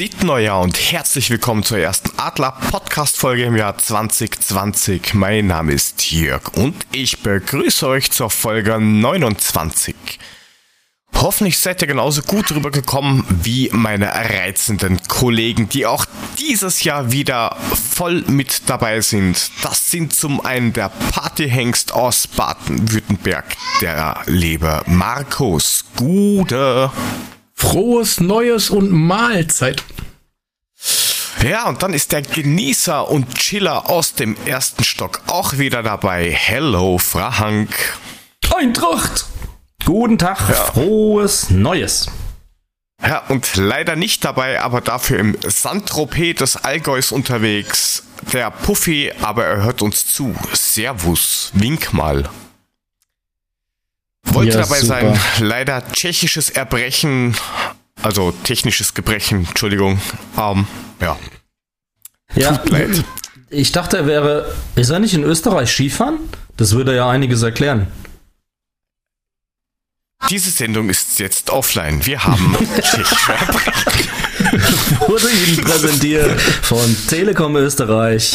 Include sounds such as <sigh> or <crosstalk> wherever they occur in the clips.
Prosit Neujahr und herzlich willkommen zur ersten Adler Podcast Folge im Jahr 2020. Mein Name ist Jörg und ich begrüße euch zur Folge 29. Hoffentlich seid ihr genauso gut rübergekommen wie meine reizenden Kollegen, die auch dieses Jahr wieder voll mit dabei sind. Das sind zum einen der Partyhengst aus Baden-Württemberg, der liebe Markus Gude. Frohes Neues und Mahlzeit. Ja, und dann ist der Genießer und Chiller aus dem ersten Stock auch wieder dabei. Hello, Frank. Eintracht. Guten Tag, ja. frohes Neues. Ja, und leider nicht dabei, aber dafür im Saint-Tropez des Allgäus unterwegs. Der Puffy, aber er hört uns zu. Servus, wink mal. Wollte ja, dabei super. sein, leider tschechisches Erbrechen, also technisches Gebrechen, Entschuldigung. Ähm, ja. Ja, Tut leid. ich dachte, er wäre. Ist er nicht in Österreich Skifahren? Das würde ja einiges erklären. Diese Sendung ist jetzt offline. Wir haben <laughs> Wurde Ihnen präsentiert von Telekom Österreich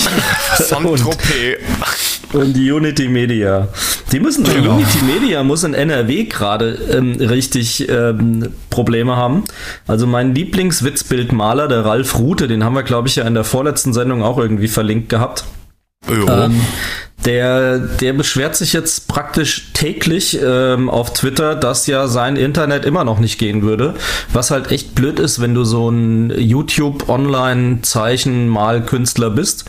und, Unity Media. Die müssen, genau. Unity Media muss in NRW gerade ähm, richtig ähm, Probleme haben. Also mein Lieblingswitzbildmaler, der Ralf Rute, den haben wir, glaube ich, ja in der vorletzten Sendung auch irgendwie verlinkt gehabt. Ähm, der, der beschwert sich jetzt praktisch täglich ähm, auf Twitter, dass ja sein Internet immer noch nicht gehen würde. Was halt echt blöd ist, wenn du so ein YouTube-Online-Zeichen-Mal-Künstler bist.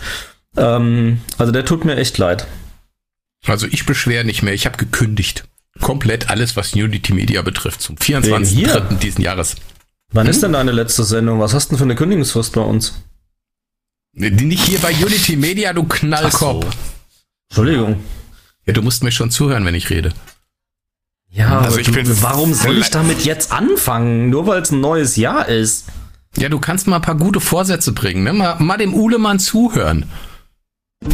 Ähm, also der tut mir echt leid. Also ich beschwere nicht mehr, ich habe gekündigt. Komplett alles, was Unity Media betrifft, zum 24.3. diesen Jahres. Wann hm? ist denn deine letzte Sendung? Was hast du denn für eine Kündigungsfrist bei uns? Nicht hier bei Unity Media, du Knallkopf. So. Entschuldigung. Ja, du musst mir schon zuhören, wenn ich rede. Ja, also ich du, bin warum soll ich damit jetzt anfangen? Nur weil es ein neues Jahr ist. Ja, du kannst mal ein paar gute Vorsätze bringen, ne? Mal, mal dem Uhlemann zuhören. <laughs>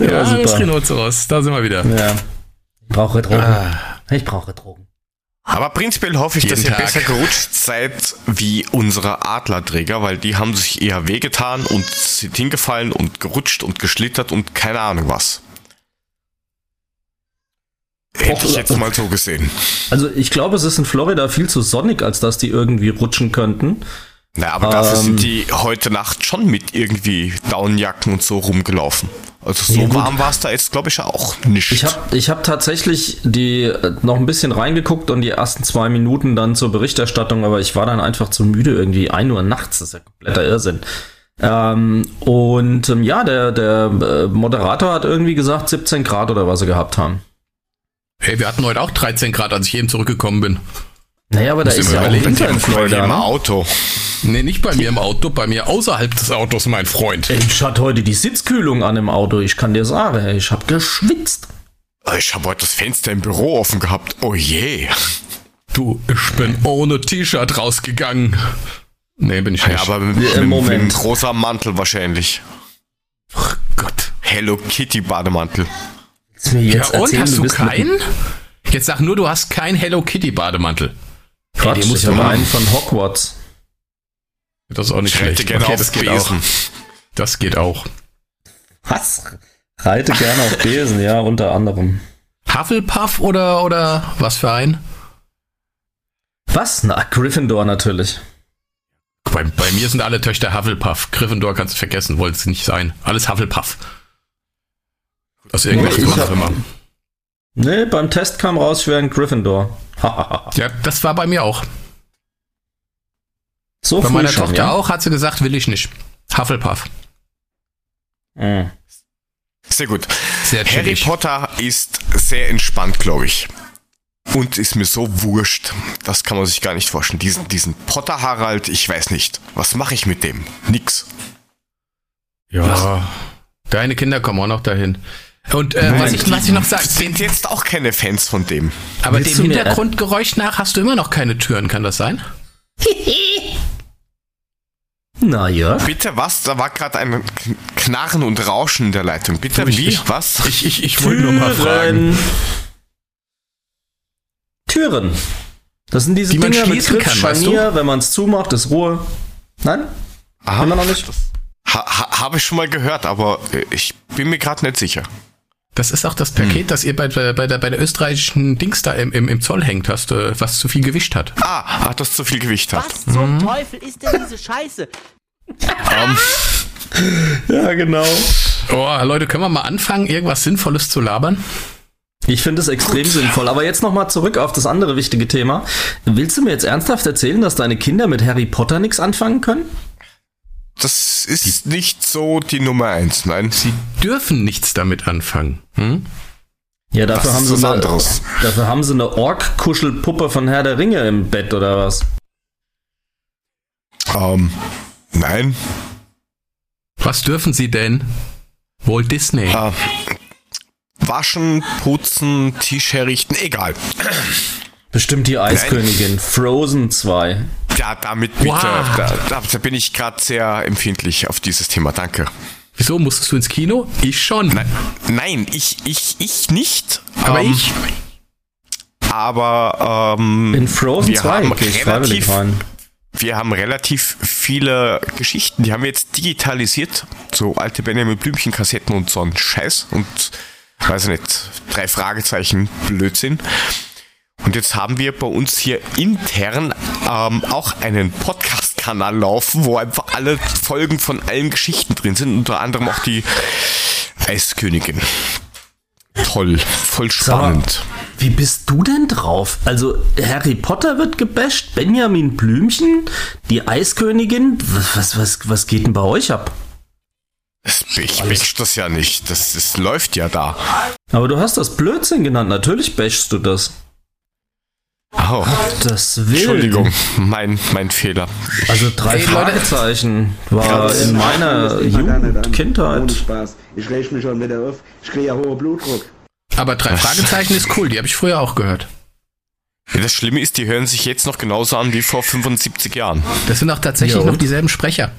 ja, das Rhinoceros, da sind wir wieder. Ja. Ich brauche Drogen. Ah. Ich brauche Drogen. Aber prinzipiell hoffe ich, Jeden dass ihr Tag. besser gerutscht seid wie unsere Adlerträger, weil die haben sich eher wehgetan und sind hingefallen und gerutscht und geschlittert und keine Ahnung was. Hätte ich jetzt mal so gesehen. Also ich glaube, es ist in Florida viel zu sonnig, als dass die irgendwie rutschen könnten. Na, aber dafür ähm, sind die heute Nacht schon mit irgendwie Downjacken und so rumgelaufen. Also so ja, warm war es da jetzt, glaube ich, auch nicht. Ich habe ich hab tatsächlich die äh, noch ein bisschen reingeguckt und die ersten zwei Minuten dann zur Berichterstattung, aber ich war dann einfach zu müde, irgendwie ein Uhr nachts, das ist ja kompletter Irrsinn. Ähm, und ähm, ja, der, der äh, Moderator hat irgendwie gesagt 17 Grad oder was sie gehabt haben. Hey, wir hatten heute auch 13 Grad, als ich eben zurückgekommen bin. Naja, aber da ist ja auch Winter in Florida. Im ne? Auto. Nee, nicht bei mir im Auto, bei mir außerhalb des Autos, mein Freund. Ich hatte heute die Sitzkühlung an im Auto, ich kann dir sagen, ich habe geschwitzt. Ich habe heute das Fenster im Büro offen gehabt. Oh je. Du, ich bin ohne T-Shirt rausgegangen. Nee, bin ich nicht. Ja, aber mit, mit, mit einem großer Mantel wahrscheinlich. Ach Gott. Hello Kitty Bademantel. ja, und erzählen, hast du, du keinen? Jetzt sag nur, du hast keinen Hello Kitty Bademantel. Quatsch, hey, ich habe einen von Hogwarts. Das ist auch nicht ich schlecht. Gerne okay, auf das geht Besen. auch. Das geht auch. Was? Reite gerne auf Besen, ja, unter anderem. Hufflepuff oder, oder was für ein? Was? Na, Gryffindor natürlich. Bei, bei mir sind alle Töchter Hufflepuff. Gryffindor kannst du vergessen, wollte es nicht sein. Alles Hufflepuff. Aus irgendwelchen Gründen auch immer. Nee, beim Test kam raus, ich wäre ein Gryffindor. <laughs> ja, das war bei mir auch. So Bei meiner schon, Tochter ja? auch hat sie gesagt, will ich nicht. Hufflepuff. Mhm. Sehr gut. Sehr Harry Potter ist sehr entspannt, glaube ich. Und ist mir so wurscht. Das kann man sich gar nicht vorstellen. Diesen, diesen Potter Harald, ich weiß nicht. Was mache ich mit dem? Nix. Ja. Was? Deine Kinder kommen auch noch dahin. Und äh, was, ich, was ich noch sage. Sind jetzt auch keine Fans von dem. Aber Willst dem Hintergrundgeräusch nach hast du immer noch keine Türen, kann das sein? <laughs> Naja. Bitte was? Da war gerade ein Knarren und Rauschen in der Leitung. Bitte wie? Ich, was? Ich, ich, ich wollte nur mal fragen. Türen. Das sind diese die man Dinger mit schließen Griff, kann, weißt Scharnier, wenn man es zumacht, ist Ruhe. Nein? Aha, Immer noch nicht? Ha, ha, Habe ich schon mal gehört, aber ich bin mir gerade nicht sicher. Das ist auch das Paket, Hm. das ihr bei, bei, der, bei der österreichischen Dings da im, im, im Zoll hängt hast, äh, was zu viel Gewicht hat. Ah, ach, das zu viel Gewicht hat. Was zum Teufel ist denn diese Scheiße? Ähm, Ja, genau. Oh, Leute, können wir mal anfangen, irgendwas Sinnvolles zu labern? Ich finde es extrem sinnvoll. Aber jetzt nochmal zurück auf das andere wichtige Thema. Willst du mir jetzt ernsthaft erzählen, dass deine Kinder mit Harry Potter nichts anfangen können? Das ist nicht so die Nummer eins, nein. Sie dürfen nichts damit anfangen. Hm? Ja, dafür haben ist sie was eine, anderes. dafür haben sie eine Ork-Kuschelpuppe von Herr der Ringe im Bett oder was? Ähm, nein. Was dürfen sie denn? Walt Disney. Äh, waschen, putzen, Tisch herrichten, egal. Bestimmt die Eiskönigin. Frozen 2. Ja, damit bitte. Wow. Da, da, da bin ich gerade sehr empfindlich auf dieses Thema. Danke. Wieso musstest du ins Kino? Ich schon. Nein, nein ich, ich, ich nicht. Aber ähm, ich. Aber ähm, In Frozen wir 2 haben relativ, wir haben relativ viele Geschichten, die haben wir jetzt digitalisiert. So alte Benjamin Blümchen Kassetten und so ein Scheiß und weiß ich nicht, drei Fragezeichen Blödsinn. Und jetzt haben wir bei uns hier intern ähm, auch einen Podcast-Kanal laufen, wo einfach alle Folgen von allen Geschichten drin sind, unter anderem auch die Eiskönigin. Toll, voll spannend. Wie bist du denn drauf? Also, Harry Potter wird gebasht, Benjamin Blümchen, die Eiskönigin. Was, was, was geht denn bei euch ab? Ich misch das ja nicht, das, das läuft ja da. Aber du hast das Blödsinn genannt. Natürlich bashst du das. Oh, Das will. Entschuldigung, mein, mein Fehler. Also drei Ey, Leute. Fragezeichen war Ja, in meiner Jugend, an. Ohne Kindheit. Spaß. Ich reg mich schon wieder auf. Ich kriege ja hohen Blutdruck. Aber drei Fragezeichen ist cool, die habe ich früher auch gehört. Ja, Das Schlimme ist, die hören sich jetzt noch genauso an wie vor 75 Jahren. Das sind auch tatsächlich Ja, noch dieselben Sprecher.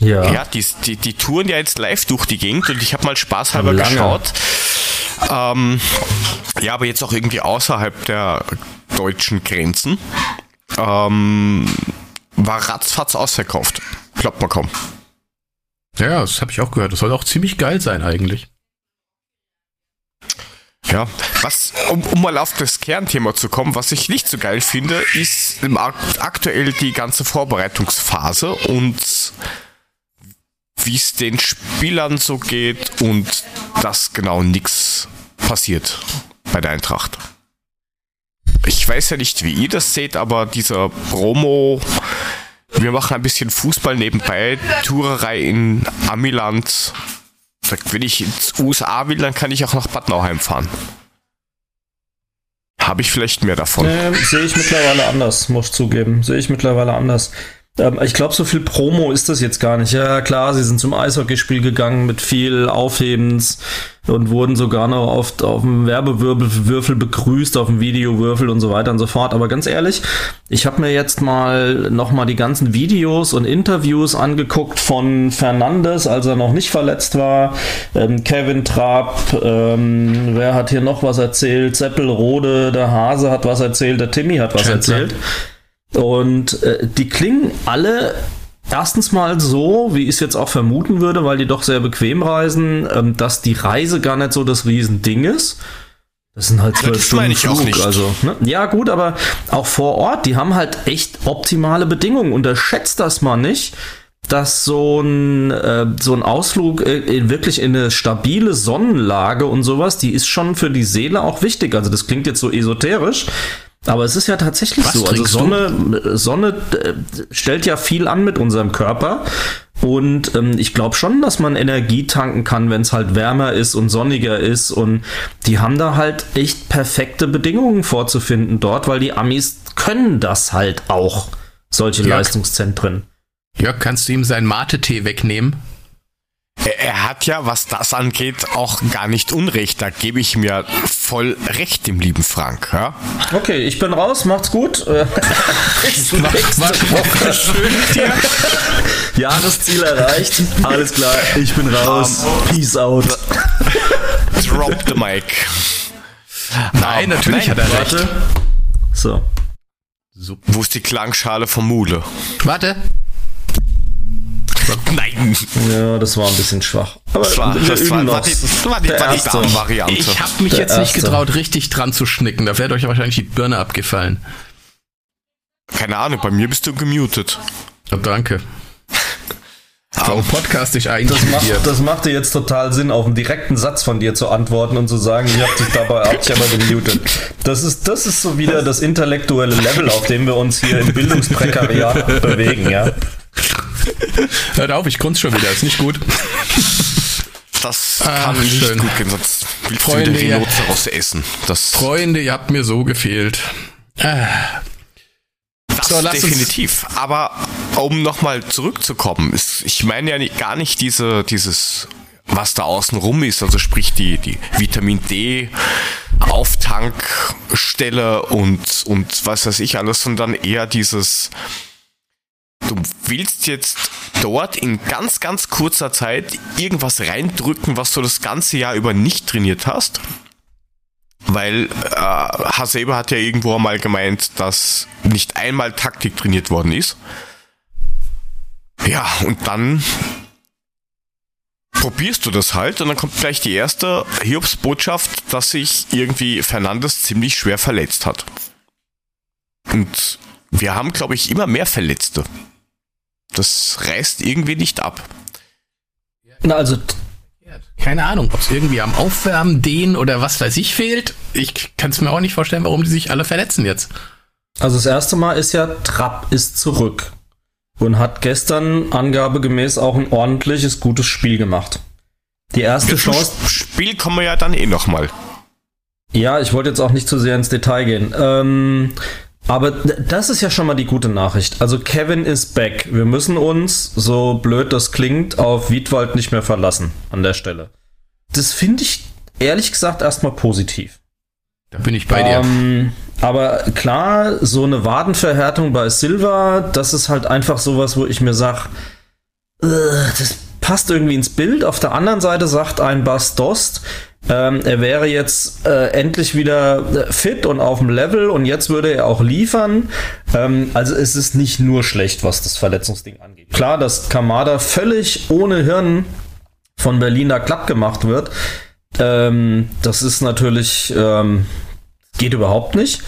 Ja. Ja, die, die, die touren ja jetzt live durch die Gegend und ich habe mal spaßhalber Lange. geschaut. Ähm, ja, aber jetzt auch irgendwie außerhalb der deutschen Grenzen. Ähm, war ratzfatz ausverkauft. Glaubt man kaum. Ja, das habe ich auch gehört. Das soll auch ziemlich geil sein eigentlich. Ja, was, um, um mal auf das Kernthema zu kommen, was ich nicht so geil finde, ist im Akt aktuell die ganze Vorbereitungsphase und wie es den Spielern so geht und dass genau nichts passiert bei der Eintracht. Ich weiß ja nicht, wie ihr das seht, aber dieser Promo, wir machen ein bisschen Fußball nebenbei, Tourerei in Amiland, wenn ich ins USA will, dann kann ich auch nach Bad Nauheim fahren. Habe ich vielleicht mehr davon. Ähm, Sehe ich mittlerweile anders, muss ich zugeben. Sehe ich mittlerweile anders. Ähm, ich glaube, so viel Promo ist das jetzt gar nicht. Ja, klar, sie sind zum Eishockeyspiel gegangen mit viel Aufhebens und wurden sogar noch oft auf dem Werbewürfel begrüßt, auf dem Videowürfel und so weiter und so fort. Aber ganz ehrlich, ich habe mir jetzt mal nochmal die ganzen Videos und Interviews angeguckt von Fernandes, als er noch nicht verletzt war. Ähm, Kevin Trapp, ähm, wer hat hier noch was erzählt? Seppelrode, der Hase hat was erzählt, der Timmy hat was Chandler. erzählt. Und äh, die klingen alle erstens mal so, wie ich es jetzt auch vermuten würde, weil die doch sehr bequem reisen, ähm, dass die Reise gar nicht so das Riesending ist. Das sind halt zwölf Stunden Flug, nicht. also ne? ja gut, aber auch vor Ort, die haben halt echt optimale Bedingungen. Unterschätzt das mal nicht, dass so ein äh, so ein Ausflug äh, in, wirklich in eine stabile Sonnenlage und sowas, die ist schon für die Seele auch wichtig. Also das klingt jetzt so esoterisch, aber es ist ja tatsächlich Was so. Also trinkst du? Sonne, Sonne äh, stellt ja viel an mit unserem Körper. Und ähm, ich glaube schon, dass man Energie tanken kann, wenn es halt wärmer ist und sonniger ist. Und die haben da halt echt perfekte Bedingungen vorzufinden dort, weil die Amis können das halt auch, solche Ja. Leistungszentren. Jörg, kannst du ihm seinen Mate-Tee wegnehmen? Er, hat ja, was das angeht, auch gar nicht Unrecht. Da gebe ich mir voll recht, dem lieben Frank. Ja? Okay, ich bin raus, macht's gut. Äh, <laughs> bis nächste Woche. schön mit dir. Jahresziel erreicht. Alles klar, ich bin raus. Peace out. Drop the mic. Nein, natürlich hat er recht. Warte. So. Super. Wo ist die Klangschale vom Mule? Warte. Nein. Ja, das war ein bisschen schwach. Aber das war, das war, war, die, war die, war die Variante. Ich habe mich der jetzt nicht getraut, richtig dran zu schnicken. Da wäre euch wahrscheinlich die Birne abgefallen. Keine Ahnung, bei mir bist du gemutet. Oh, danke. Warum podcast ich eigentlich das macht, das machte jetzt total Sinn, auf einen direkten Satz von dir zu antworten und zu sagen, ich hab dich dabei hab dich aber gemutet. Das ist, das ist so wieder das intellektuelle Level, auf dem wir uns hier im Bildungsprekariat <laughs> bewegen, ja. <laughs> Hört auf, ich grunz schon wieder, ist nicht gut. Das kann nicht schön. gut gehen, sonst willst Freunde, du wieder Rhinoceros essen. Das Freunde, ihr habt mir so gefehlt. Ah. Das so, definitiv. Aber um nochmal zurückzukommen, ist, ich meine ja nicht, gar nicht diese, dieses, was da außen rum ist, also sprich die, die Vitamin D Auftankstelle und, und was weiß ich alles, sondern eher dieses, du willst jetzt dort in ganz, ganz kurzer Zeit irgendwas reindrücken, was du das ganze Jahr über nicht trainiert hast. Weil äh, Hasebe hat ja irgendwo einmal gemeint, dass nicht einmal Taktik trainiert worden ist. Ja, und dann probierst du das halt und dann kommt gleich die erste Hiobs-Botschaft, dass sich irgendwie Fernandes ziemlich schwer verletzt hat. Und wir haben, glaube ich, immer mehr Verletzte. Das reißt irgendwie nicht ab. Na, also keine Ahnung, ob es irgendwie am Aufwärmen, Dehnen oder was weiß ich fehlt. Ich kann es mir auch nicht vorstellen, warum die sich alle verletzen jetzt. Also das erste Mal ist ja, Trapp ist zurück und hat gestern angabegemäß auch ein ordentliches, gutes Spiel gemacht. Die erste Mit Chance. Spiel kommen wir ja dann eh nochmal. Ja, ich wollte jetzt auch nicht zu sehr ins Detail gehen. Ähm, aber das ist ja schon mal die gute Nachricht. Also Kevin ist back. Wir müssen uns, so blöd das klingt, auf Wiedwald nicht mehr verlassen an der Stelle. Das finde ich ehrlich gesagt erstmal positiv. Da bin ich bei dir. Ähm, aber klar, so eine Wadenverhärtung bei Silva, das ist halt einfach sowas, wo ich mir sage, äh, das passt irgendwie ins Bild. Auf der anderen Seite sagt ein Bas Dost, ähm, er wäre jetzt äh, endlich wieder äh, fit und auf dem Level und jetzt würde er auch liefern. Ähm, also es ist nicht nur schlecht, was das Verletzungsding angeht. Klar, dass Kamada völlig ohne Hirn von Berliner Klapp gemacht wird, ähm, das ist natürlich, ähm, geht überhaupt nicht.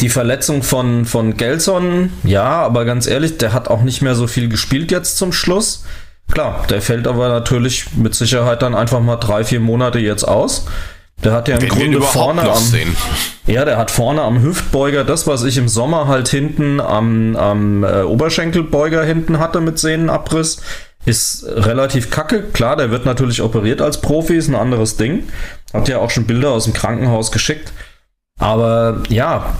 Die Verletzung von, von Gelson, ja, aber ganz ehrlich, der hat auch nicht mehr so viel gespielt jetzt zum Schluss. Klar, der fällt aber natürlich mit Sicherheit dann einfach mal drei, vier Monate jetzt aus. Der hat ja im Wenn Grunde vorne am, sehen. ja, der hat vorne am Hüftbeuger das, was ich im Sommer halt hinten am, am äh, Oberschenkelbeuger hinten hatte mit Sehnenabriss, ist relativ kacke. Klar, der wird natürlich operiert als Profi, ist ein anderes Ding. Hat ja auch schon Bilder aus dem Krankenhaus geschickt. Aber ja,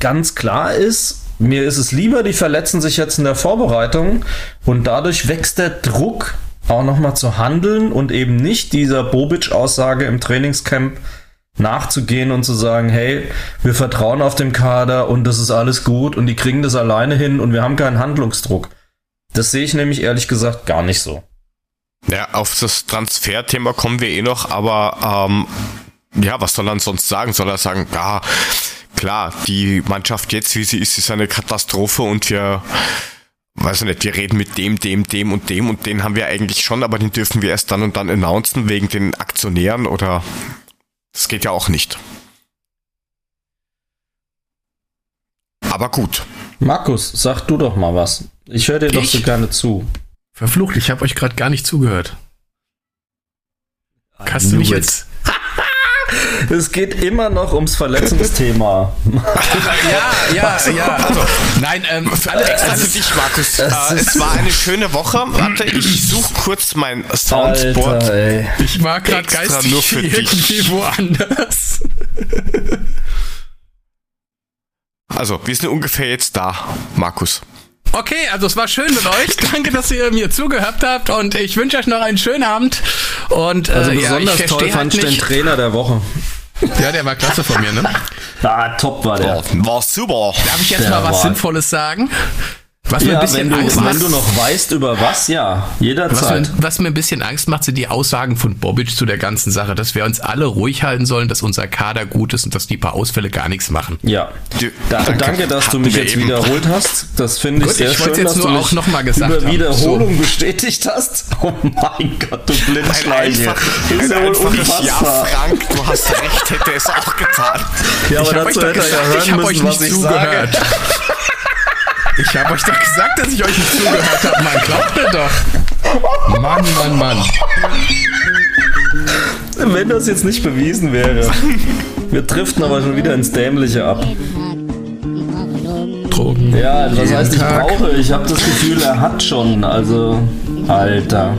ganz klar ist, mir ist es lieber, die verletzen sich jetzt in der Vorbereitung und dadurch wächst der Druck auch nochmal zu handeln und eben nicht dieser Bobic-Aussage im Trainingscamp nachzugehen und zu sagen, hey, wir vertrauen auf dem Kader und das ist alles gut und die kriegen das alleine hin und wir haben keinen Handlungsdruck. Das sehe ich nämlich ehrlich gesagt gar nicht so. Ja, auf das Transferthema kommen wir eh noch, aber ähm, ja, was soll er sonst sagen? Soll er sagen, ja, klar, die Mannschaft jetzt, wie sie ist, ist eine Katastrophe und wir, weiß ich nicht, wir reden mit dem, dem, dem und dem und den haben wir eigentlich schon, aber den dürfen wir erst dann und dann announcen wegen den Aktionären oder das geht ja auch nicht. Aber gut. Markus, sag du doch mal was. Ich höre dir ich? doch so gerne zu. Verflucht, ich habe euch gerade gar nicht zugehört. Kannst du mich jetzt es geht immer noch ums Verletzungsthema. <laughs> ja, ja, ja. Also, nein, ähm, alle extra für dich, Markus. Äh, es war eine schöne Woche. Warte, ich <laughs> suche kurz mein Soundboard. Alter, ich mag gerade geistig nur für irgendwie dich. woanders. Also, wir sind ungefähr jetzt da, Markus. Okay, also es war schön mit euch. <laughs> Danke, dass ihr mir zugehört habt und ich wünsche euch noch einen schönen Abend. Und, äh, also besonders ja, toll fand ich halt den Trainer der Woche. Ja, der war klasse von mir, ne? Ah, top war der. War super. Darf ich jetzt der mal was Sinnvolles sagen? Was ja, mir ein bisschen wenn, Angst du, macht, wenn du noch weißt über was, ja, jederzeit. Was mir, was mir ein bisschen Angst macht, sind die Aussagen von Bobic zu der ganzen Sache, dass wir uns alle ruhig halten sollen, dass unser Kader gut ist und dass die paar Ausfälle gar nichts machen. Ja, da, danke, danke, dass du mich jetzt eben. wiederholt <laughs> hast. Das finde ich gut, sehr ich schön, jetzt dass nur du auch noch mal gesagt über Wiederholung so. bestätigt hast. <laughs> Oh mein Gott, du Blindschleiche. Ist ja wohl unfassbar. Ja, Frank, du hast recht, hätte es auch getan. Ja, aber dazu hätte er ja hören müssen, was ich sage. <laughs> Ich habe euch doch gesagt, dass ich euch nicht zugehört habe. Mann, glaubt mir doch. Mann, Mann, Mann. Wenn das jetzt nicht bewiesen wäre. Wir driften aber schon wieder ins Dämliche ab. Drogen. Ja, was heißt ich brauche? Ich habe das Gefühl, er hat schon. Also, Alter.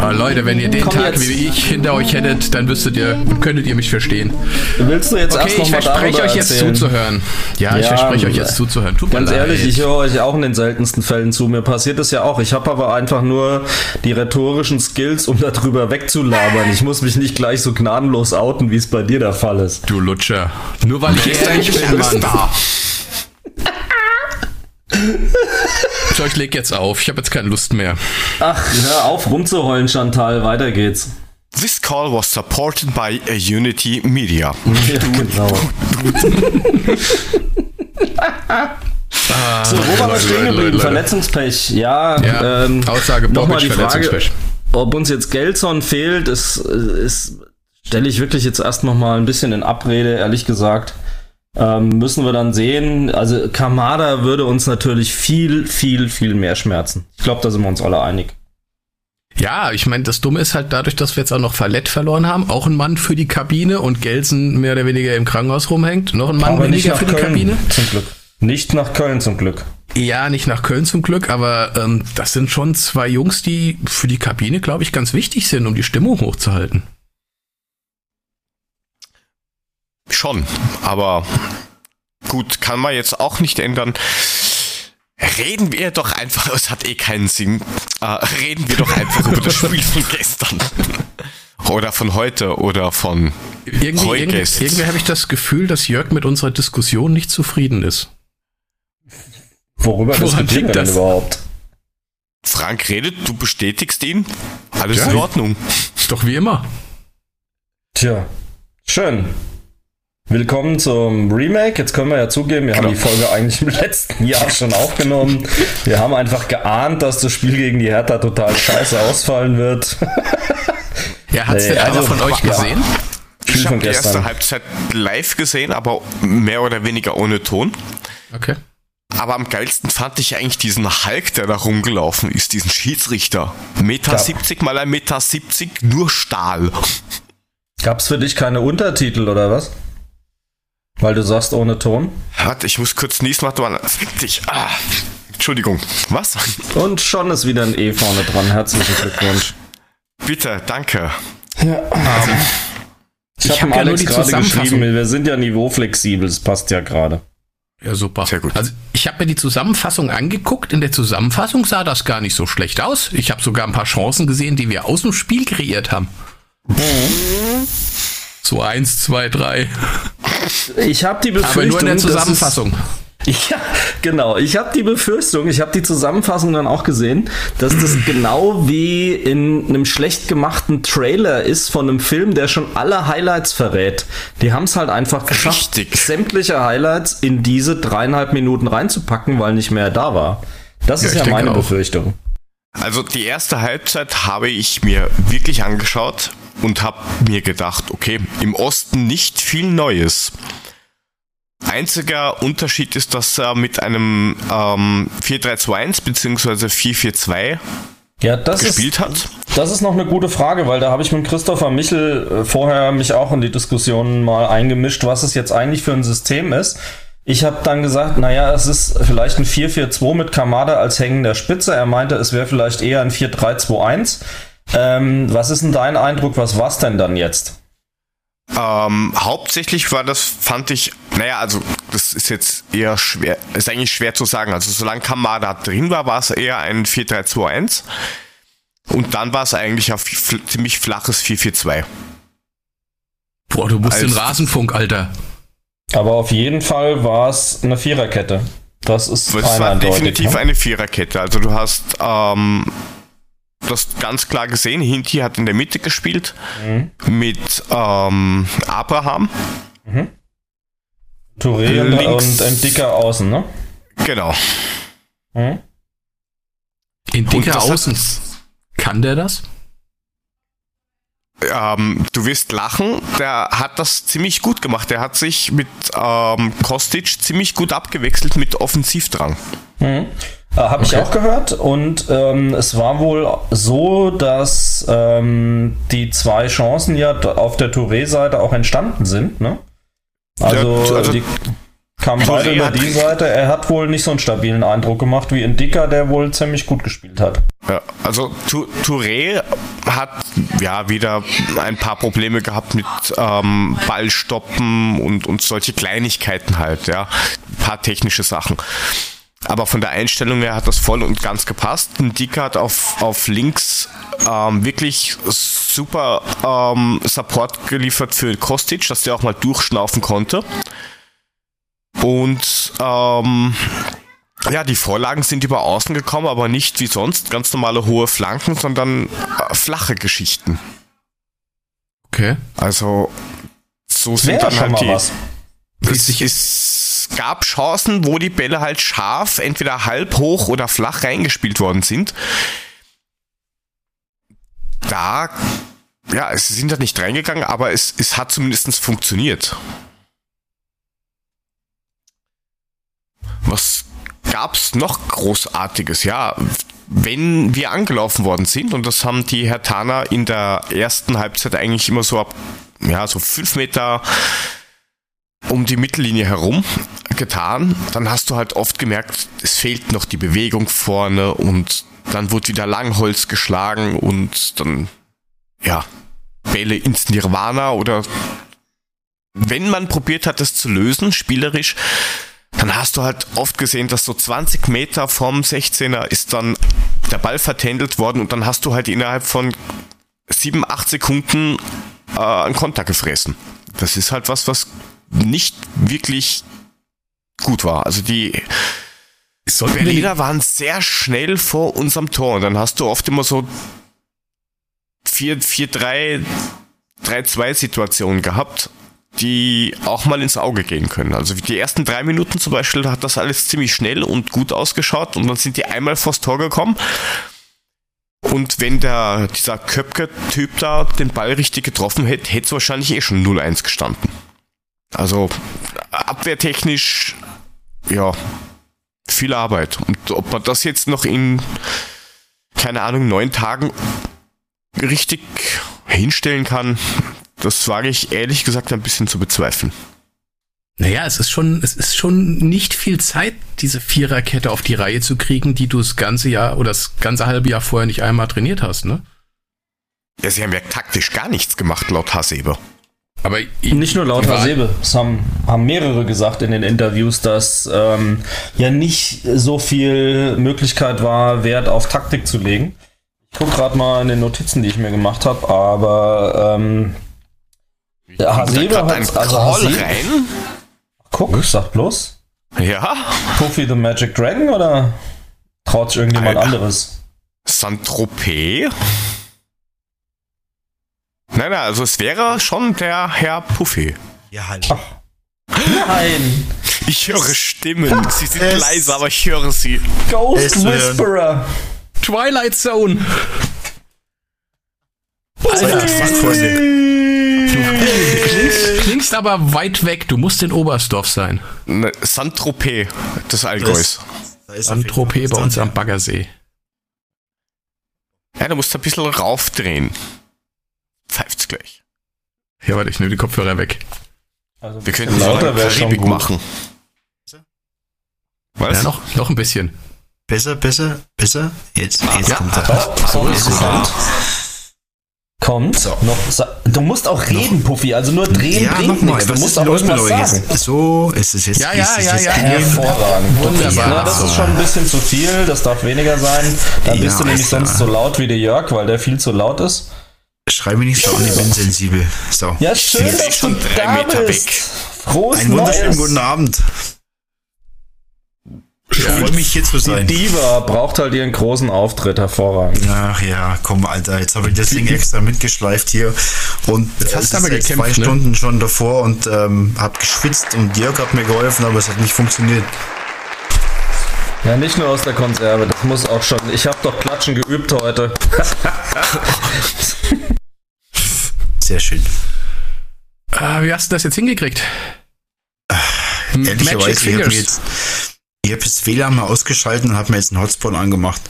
Aber Leute, wenn ihr den Komm Tag jetzt. wie ich hinter euch hättet, dann wüsstet ihr, könntet ihr mich verstehen. Willst du jetzt okay, erst noch ich verspreche euch jetzt erzählen? zuzuhören. Ja, ja, ich verspreche euch jetzt zuzuhören. Tut ganz ehrlich, ich höre euch auch in den seltensten Fällen zu. Mir passiert das ja auch. Ich habe aber einfach nur die rhetorischen Skills, um darüber wegzulabern. Ich muss mich nicht gleich so gnadenlos outen, wie es bei dir der Fall ist. Du Lutscher. Nur weil ich jetzt eigentlich bin, Mann. <laughs> <laughs> So, ich leg jetzt auf. Ich habe jetzt keine Lust mehr. Ach, hör auf rumzuheulen, Chantal. Weiter geht's. This call was supported by a Unity Media. <laughs> Ja, genau. ah, so, wo waren wir stehen geblieben? Verletzungspech. Ja, ja ähm, Aussage nochmal die Frage, ob uns jetzt Gelson fehlt, ist, ist stelle ich wirklich jetzt erst noch mal ein bisschen in Abrede, ehrlich gesagt. Ähm, müssen wir dann sehen. Also Kamada würde uns natürlich viel, viel, viel mehr schmerzen. Ich glaube, da sind wir uns alle einig. Ja, ich meine, das Dumme ist halt dadurch, dass wir jetzt auch noch Fallett verloren haben, auch ein Mann für die Kabine und Gelsen mehr oder weniger im Krankenhaus rumhängt, noch ein Mann aber weniger für die Köln, Kabine. Zum Glück. Nicht nach Köln zum Glück. Ja, nicht nach Köln zum Glück, aber ähm, das sind schon zwei Jungs, die für die Kabine, glaube ich, ganz wichtig sind, um die Stimmung hochzuhalten. Schon, aber gut, kann man jetzt auch nicht ändern. Reden wir doch einfach, es hat eh keinen Sinn, äh, reden wir doch einfach über das Spiel von gestern. Oder von heute oder von irgendwie, irgendwie, irgendwie habe ich das Gefühl, dass Jörg mit unserer Diskussion nicht zufrieden ist. Worüber Woran diskutieren wir denn überhaupt? Frank redet, du bestätigst ihn. Alles ja, in Ordnung. Ist doch wie immer. Tja, schön. Willkommen zum Remake. Jetzt können wir ja zugeben, wir genau. haben die Folge eigentlich im letzten Jahr schon aufgenommen. Wir haben einfach geahnt, dass das Spiel gegen die Hertha total scheiße ausfallen wird. <laughs> Ja, hat es denn also, von euch gesehen? Ja. Ich habe die erste Halbzeit live gesehen, aber mehr oder weniger ohne Ton. Okay. Aber am geilsten fand ich eigentlich diesen Hulk, der da rumgelaufen ist, diesen Schiedsrichter. Meter ja. 70 mal ein Meter 70, nur Stahl. Gab's für dich keine Untertitel oder was? Weil du sagst ohne Ton? Warte, ich muss kurz niesen, warte mal. Fick dich. Ah. Entschuldigung. Was? Und schon ist wieder ein E vorne dran. Herzlichen Glückwunsch. Bitte, danke. Ja. Also, ich, ich habe hab ja Alex gerade geschrieben, wir sind ja niveauflexibel, es passt ja gerade. Ja, super. Sehr gut. Also ich habe mir die Zusammenfassung angeguckt. In der Zusammenfassung sah das gar nicht so schlecht aus. Ich habe sogar ein paar Chancen gesehen, die wir aus dem Spiel kreiert haben. So eins, zwei, drei. Ich habe die Befürchtung. Aber nur in der Zusammenfassung. <laughs> Ja, genau. Ich habe die Befürchtung, ich habe die Zusammenfassung dann auch gesehen, dass das <clears throat> genau wie in einem schlecht gemachten Trailer ist von einem Film, der schon alle Highlights verrät. Die haben es halt einfach geschafft, Richtig. sämtliche Highlights in diese dreieinhalb Minuten reinzupacken, weil nicht mehr da war. Das ja, ist ja meine auch. Befürchtung. Also die erste Halbzeit habe ich mir wirklich angeschaut und habe mir gedacht, okay, im Osten nicht viel Neues. Einziger Unterschied ist, dass er mit einem ähm, 4-3-2-1 bzw. 4-4-2 ja, das gespielt ist, hat? Das ist noch eine gute Frage, weil da habe ich mit Christopher Michel äh, vorher mich auch in die Diskussion mal eingemischt, was es jetzt eigentlich für ein System ist. Ich habe dann gesagt, naja, es ist vielleicht ein 4-4-2 mit Kamada als hängender Spitze. Er meinte, es wäre vielleicht eher ein 4-3-2-1. Ähm, was ist denn dein Eindruck? Was war's denn dann jetzt? Ähm, hauptsächlich war das, fand ich, naja, also das ist jetzt eher schwer, ist eigentlich schwer zu sagen. Also solange Kamada drin war, war es eher ein 4-3-2-1. Und dann war es eigentlich ein ziemlich flaches 4-4-2. Boah, du musst also, den Rasenfunk, Alter. Aber auf jeden Fall war es eine Viererkette. Das ist das war definitiv ne? eine Viererkette. Also du hast ähm, das ganz klar gesehen, Hinti hat in der Mitte gespielt mhm. mit ähm, Abraham. Mhm. Touré und ein dicker Außen, ne? Genau. Mhm. In dicker Außen. Kann der das? Ähm, du wirst lachen, der hat das ziemlich gut gemacht. Der hat sich mit ähm, Kostic ziemlich gut abgewechselt mit Offensivdrang. Mhm. Äh, Habe okay. ich auch gehört und ähm, es war wohl so, dass ähm, die zwei Chancen ja auf der Touré-Seite auch entstanden sind. Ne? Also, ja, also die kamen beide über die Seite. Er hat wohl nicht so einen stabilen Eindruck gemacht wie in Dicker, der wohl ziemlich gut gespielt hat. Ja, also Touré hat ja wieder ein paar Probleme gehabt mit ähm, Ballstoppen und, und solche Kleinigkeiten halt, ja. Ein paar technische Sachen. Aber von der Einstellung her hat das voll und ganz gepasst. Dika hat auf, auf links ähm, wirklich super ähm, Support geliefert für Kostic, dass der auch mal durchschnaufen konnte. Und ähm, ja, die Vorlagen sind über außen gekommen, aber nicht wie sonst ganz normale hohe Flanken, sondern äh, flache Geschichten. Okay. Also so sind dann halt die. Was. Es, es gab Chancen, wo die Bälle halt scharf, entweder halb hoch oder flach reingespielt worden sind. Da, ja, sie sind da nicht reingegangen, aber es, es hat zumindest funktioniert. Was gab's noch Großartiges? Ja, wenn wir angelaufen worden sind, und das haben die Herr Tana in der ersten Halbzeit eigentlich immer so ab, ja, so fünf Meter um die Mittellinie herum getan, dann hast du halt oft gemerkt, es fehlt noch die Bewegung vorne und dann wird wieder Langholz geschlagen und dann, ja, Bälle ins Nirvana oder wenn man probiert hat, das zu lösen, spielerisch, dann hast du halt oft gesehen, dass so 20 Meter vom 16er ist dann der Ball vertändelt worden und dann hast du halt innerhalb von 7, 8 Sekunden äh, einen Konter gefressen. Das ist halt was, was nicht wirklich gut war. Also die Berliner waren sehr schnell vor unserem Tor und dann hast du oft immer so 4-3 3-2 Situationen gehabt, die auch mal ins Auge gehen können. Also die ersten drei Minuten zum Beispiel hat das alles ziemlich schnell und gut ausgeschaut und dann sind die einmal vors Tor gekommen. Und wenn der, dieser Köpke-Typ da den Ball richtig getroffen hätte, hätte es wahrscheinlich eh schon 0-1 gestanden. Also abwehrtechnisch, ja, viel Arbeit. Und ob man das jetzt noch in, keine Ahnung, neun Tagen richtig hinstellen kann, das wage ich ehrlich gesagt ein bisschen zu bezweifeln. Naja, es ist schon, es ist schon nicht viel Zeit, diese Viererkette auf die Reihe zu kriegen, die du das ganze Jahr oder das ganze halbe Jahr vorher nicht einmal trainiert hast, ne? Ja, sie haben ja taktisch gar nichts gemacht, laut Hasebe. Aber nicht nur laut Hasebe, es haben, haben mehrere gesagt in den Interviews, dass ähm, ja nicht so viel Möglichkeit war, Wert auf Taktik zu legen. Ich gucke gerade mal in den Notizen, die ich mir gemacht habe, aber ähm, Hasebe hat also Hasebe, rein. Guck, ich sag bloß. Ja. Puffy the Magic Dragon oder traut sich irgendjemand Alter. anderes? Saint-Tropez? Nein, nein, also es wäre schon der Herr Puffy. Ja, halt. Nein! Ich höre Stimmen. Sie sind es leise, aber ich höre sie. Ghost Whisperer. Twilight Zone. Alter, Du klingst, klingst, aber weit weg. Du musst in Oberstdorf sein. Ne, Saint-Tropez des Allgäus. Saint-Tropez bei uns am Baggersee. Ja, du musst ein bisschen raufdrehen. Gleich. Ja, warte, ich nehme die Kopfhörer weg. Also wir könnten lauter Karibik machen. Was? Ja, noch, noch ein bisschen. Besser, besser, besser. Jetzt, jetzt ja, kommt er. So ist es kommt. So. Noch, du musst auch reden, Puffy. Also nur drehen ja, bringt nichts. Du musst auch irgendwas sagen. So ist es jetzt. Ja, ja, ja, ja. Hervorragend. Wunderbar. Na, das ist schon ein bisschen zu viel. Das darf weniger sein. Dann ja, bist du nämlich sonst so laut wie der Jörg, weil der viel zu laut ist. Schreibe nicht so an, ich bin sensibel. So. Ja, schön, dass du schon drei Meter bist. Frohes Ein wunderschönen guten Abend. Ich freue mich hier zu sein. Die Diva braucht halt ihren großen Auftritt hervorragend. Ach ja, komm, Alter, jetzt habe ich das Ding extra mitgeschleift hier und jetzt hast du aber gekämpft, zwei ne? Stunden schon davor und ähm, habe geschwitzt und Jörg hat mir geholfen, aber es hat nicht funktioniert. Ja, nicht nur aus der Konserve, das muss auch schon. Ich habe doch Klatschen geübt heute. <laughs> <laughs> Sehr schön. Äh, wie hast du das jetzt hingekriegt? Ehrlicherweise, ich habe jetzt, ich hab jetzt WLAN mal ausgeschaltet und habe mir jetzt einen Hotspot angemacht.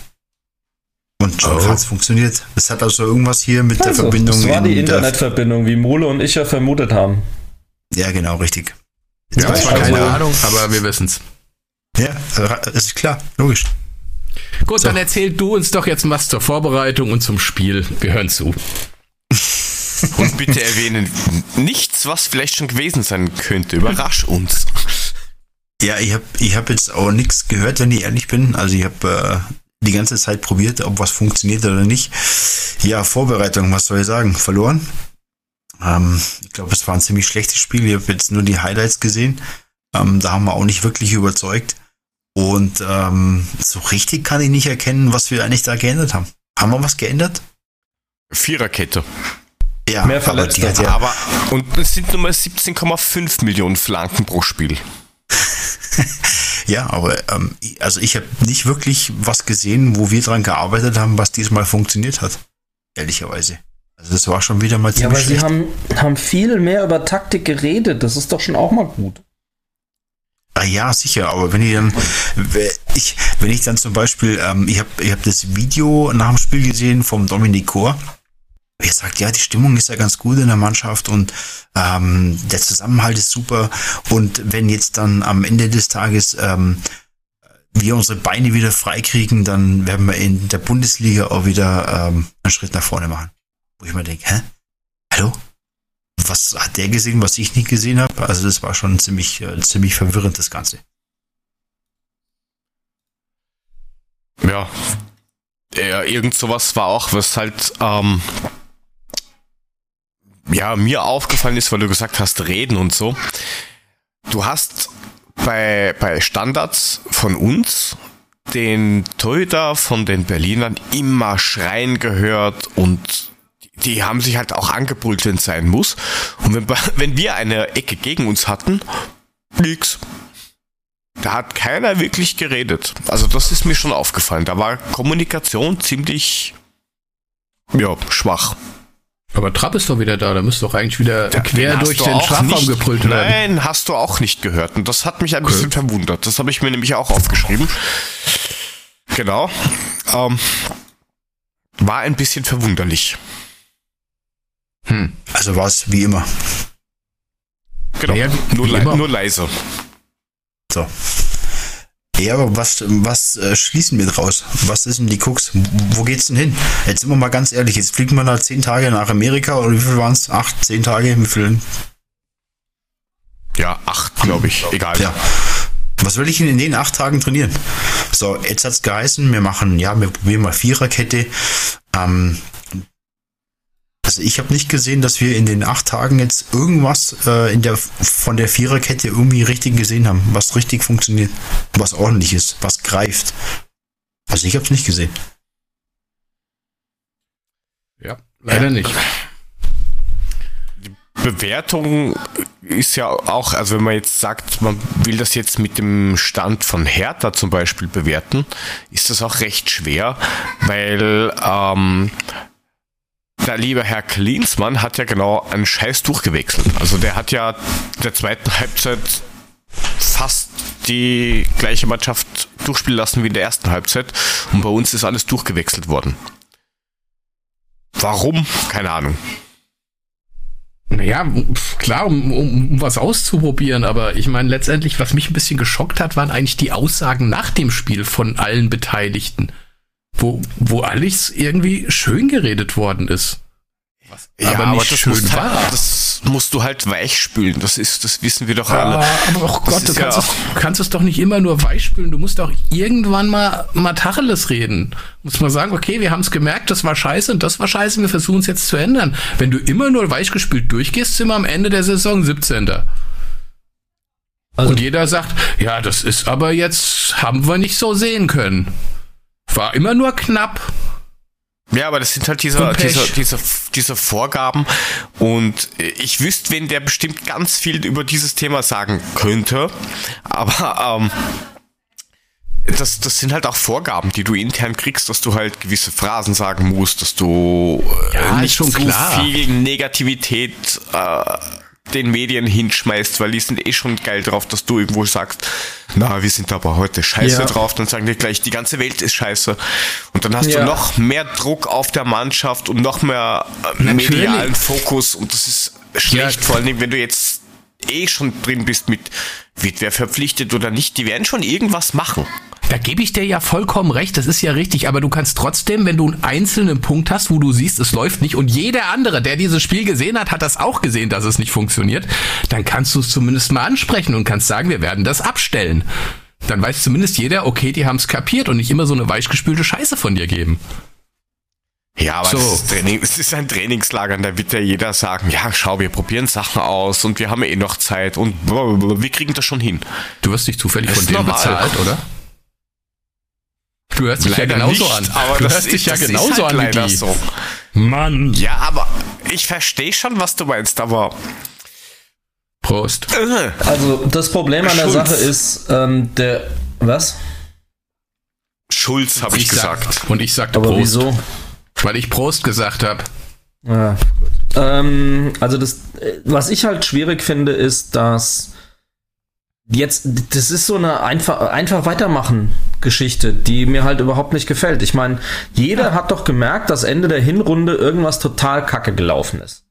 Und schon oh. hat es funktioniert. Es hat also irgendwas hier mit also, der Verbindung. Das war die in Internetverbindung, wie Mule und ich ja vermutet haben. Ja, genau, richtig. Jetzt ja, zwar keine also, Ahnung, aber wir wissen es. Ja, das ist klar, logisch. Gut, so. dann erzähl du uns doch jetzt was zur Vorbereitung und zum Spiel. Wir hören zu. Und bitte erwähnen nichts, was vielleicht schon gewesen sein könnte. Überrasch uns. Ja, ich habe ich hab jetzt auch nichts gehört, wenn ich ehrlich bin. Also ich habe äh, die ganze Zeit probiert, ob was funktioniert oder nicht. Ja, Vorbereitung, was soll ich sagen? Verloren. Ähm, ich glaube, es war ein ziemlich schlechtes Spiel. Ich habe jetzt nur die Highlights gesehen. Ähm, da haben wir auch nicht wirklich überzeugt. Und ähm, so richtig kann ich nicht erkennen, was wir eigentlich da geändert haben. Haben wir was geändert? Viererkette. Ja, mehr Verletzte. Aber, ja, aber und es sind nur mal 17,5 Millionen Flanken pro Spiel. <laughs> ja, aber ähm, also ich habe nicht wirklich was gesehen, wo wir dran gearbeitet haben, was diesmal funktioniert hat. Ehrlicherweise. Also das war schon wieder mal ziemlich Ja, aber schlecht. sie haben, haben viel mehr über Taktik geredet. Das ist doch schon auch mal gut. Ah ja, sicher, aber wenn ich dann, ich, wenn ich dann zum Beispiel, ähm, ich habe ich hab das Video nach dem Spiel gesehen vom Dominik Kor, er sagt, ja, die Stimmung ist ja ganz gut in der Mannschaft und ähm, der Zusammenhalt ist super. Und wenn jetzt dann am Ende des Tages ähm, wir unsere Beine wieder freikriegen, dann werden wir in der Bundesliga auch wieder ähm, einen Schritt nach vorne machen. Wo ich mir denke, hä? Hallo? Was hat der gesehen, was ich nicht gesehen habe? Also das war schon ziemlich, äh, ziemlich verwirrend, das Ganze. Ja. Ja, irgend sowas war auch, was halt ähm, ja, mir aufgefallen ist, weil du gesagt hast, reden und so. Du hast bei, bei Standards von uns den Torhüter von den Berlinern immer schreien gehört und die haben sich halt auch angebrüllt, wenn es sein muss. Und wenn, <laughs> wenn wir eine Ecke gegen uns hatten, nix. Da hat keiner wirklich geredet. Also das ist mir schon aufgefallen. Da war Kommunikation ziemlich, ja, schwach. Aber Trapp ist doch wieder da, da müsste doch eigentlich wieder da, quer durch den Strafraum gebrüllt werden. Nein, hast du auch nicht gehört. Und das hat mich ein okay. bisschen verwundert. Das habe ich mir nämlich auch aufgeschrieben. Genau. Ähm, war ein bisschen verwunderlich. Hm. Also war es wie immer. Genau, ja, wie, nur, wie le immer. nur leise. So. Ja, aber was, was äh, schließen wir draus? Was ist denn die Cooks? Wo geht's denn hin? Jetzt sind wir mal ganz ehrlich, jetzt fliegen wir da zehn Tage nach Amerika oder wie viel waren es? Acht, zehn Tage? Wie viel? Ja, acht, glaube ich. Egal. Ja. Was will ich denn in den acht Tagen trainieren? So, jetzt hat's geheißen, wir machen, ja, wir probieren mal Viererkette. Ähm, also ich habe nicht gesehen, dass wir in den acht Tagen jetzt irgendwas äh, in der, von der Viererkette irgendwie richtig gesehen haben, was richtig funktioniert, was ordentlich ist, was greift. Also ich habe es nicht gesehen. Ja, leider ja. nicht. Die Bewertung ist ja auch, also wenn man jetzt sagt, man will das jetzt mit dem Stand von Hertha zum Beispiel bewerten, ist das auch recht schwer, weil ähm, der liebe Herr Klinsmann hat ja genau einen Scheiß durchgewechselt. Also der hat ja der zweiten Halbzeit fast die gleiche Mannschaft durchspielen lassen wie in der ersten Halbzeit und bei uns ist alles durchgewechselt worden. Warum? Keine Ahnung. Naja, klar, um, um, um was auszuprobieren, aber ich meine, letztendlich, was mich ein bisschen geschockt hat, waren eigentlich die Aussagen nach dem Spiel von allen Beteiligten wo, wo alles irgendwie schön geredet worden ist. Was ja, aber nicht aber schön war. Halt, das musst du halt weichspülen. Das ist, das wissen wir doch alle. aber oh Gott, du kannst, ja es, kannst es doch nicht immer nur weichspülen. Du musst auch irgendwann mal, mal Tacheles reden. Muss man sagen, okay, wir haben es gemerkt, das war scheiße und das war scheiße, wir versuchen es jetzt zu ändern. Wenn du immer nur weichgespült durchgehst, sind wir am Ende der Saison 17. Also, und jeder sagt, ja, das ist aber jetzt, haben wir nicht so sehen können. War immer nur knapp. Ja, aber das sind halt diese, diese, diese, diese Vorgaben und ich wüsste, wenn der bestimmt ganz viel über dieses Thema sagen könnte, aber ähm, das, das sind halt auch Vorgaben, die du intern kriegst, dass du halt gewisse Phrasen sagen musst, dass du äh, ja, nicht schon klar. viel Negativität äh, den Medien hinschmeißt, weil die sind eh schon geil drauf, dass du irgendwo sagst, na, wir sind aber heute scheiße ja. drauf, dann sagen die gleich, die ganze Welt ist scheiße. Und dann hast ja. du noch mehr Druck auf der Mannschaft und noch mehr äh, medialen Fokus und das ist schlecht, ja. vor allem wenn du jetzt eh schon drin bist mit, wird wer verpflichtet oder nicht, die werden schon irgendwas machen. Da gebe ich dir ja vollkommen recht, das ist ja richtig, aber du kannst trotzdem, wenn du einen einzelnen Punkt hast, wo du siehst, es läuft nicht und jeder andere, der dieses Spiel gesehen hat, hat das auch gesehen, dass es nicht funktioniert, dann kannst du es zumindest mal ansprechen und kannst sagen, wir werden das abstellen. Dann weiß zumindest jeder, okay, die haben es kapiert und nicht immer so eine weichgespülte Scheiße von dir geben. Ja, aber so. es, ist Training, es ist ein Trainingslager, da wird ja jeder sagen, ja, schau, wir probieren Sachen aus und wir haben eh noch Zeit und wir kriegen das schon hin. Du wirst nicht zufällig das von denen bezahlt, oder? Du hörst dich leider ja genauso nicht, an. Aber du hörst dich ja genauso halt an leider die. so. Mann. Ja, aber ich verstehe schon, was du meinst, aber. Prost. Also das Problem an der Schulz. Sache ist, ähm, der. Was? Schulz, habe ich, ich, gesagt. Sag, und ich sagte aber Prost. wieso? Weil ich Prost gesagt habe. Ah, gut. Ähm, also das, was ich halt schwierig finde, ist, dass jetzt, das ist so eine einfach, einfach weitermachen Geschichte, die mir halt überhaupt nicht gefällt. Ich meine, jeder ja. hat doch gemerkt, dass Ende der Hinrunde irgendwas total kacke gelaufen ist.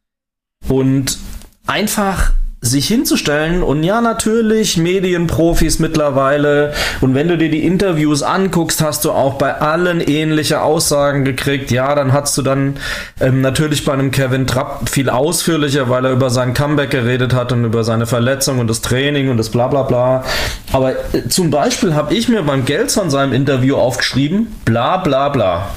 Und einfach sich hinzustellen und ja, natürlich Medienprofis mittlerweile und wenn du dir die Interviews anguckst, hast du auch bei allen ähnliche Aussagen gekriegt. Ja, dann hast du dann ähm, natürlich bei einem Kevin Trapp viel ausführlicher, weil er über sein Comeback geredet hat und über seine Verletzung und das Training und das bla bla bla. Aber äh, zum Beispiel habe ich mir beim Gelson seinem Interview aufgeschrieben, bla bla bla.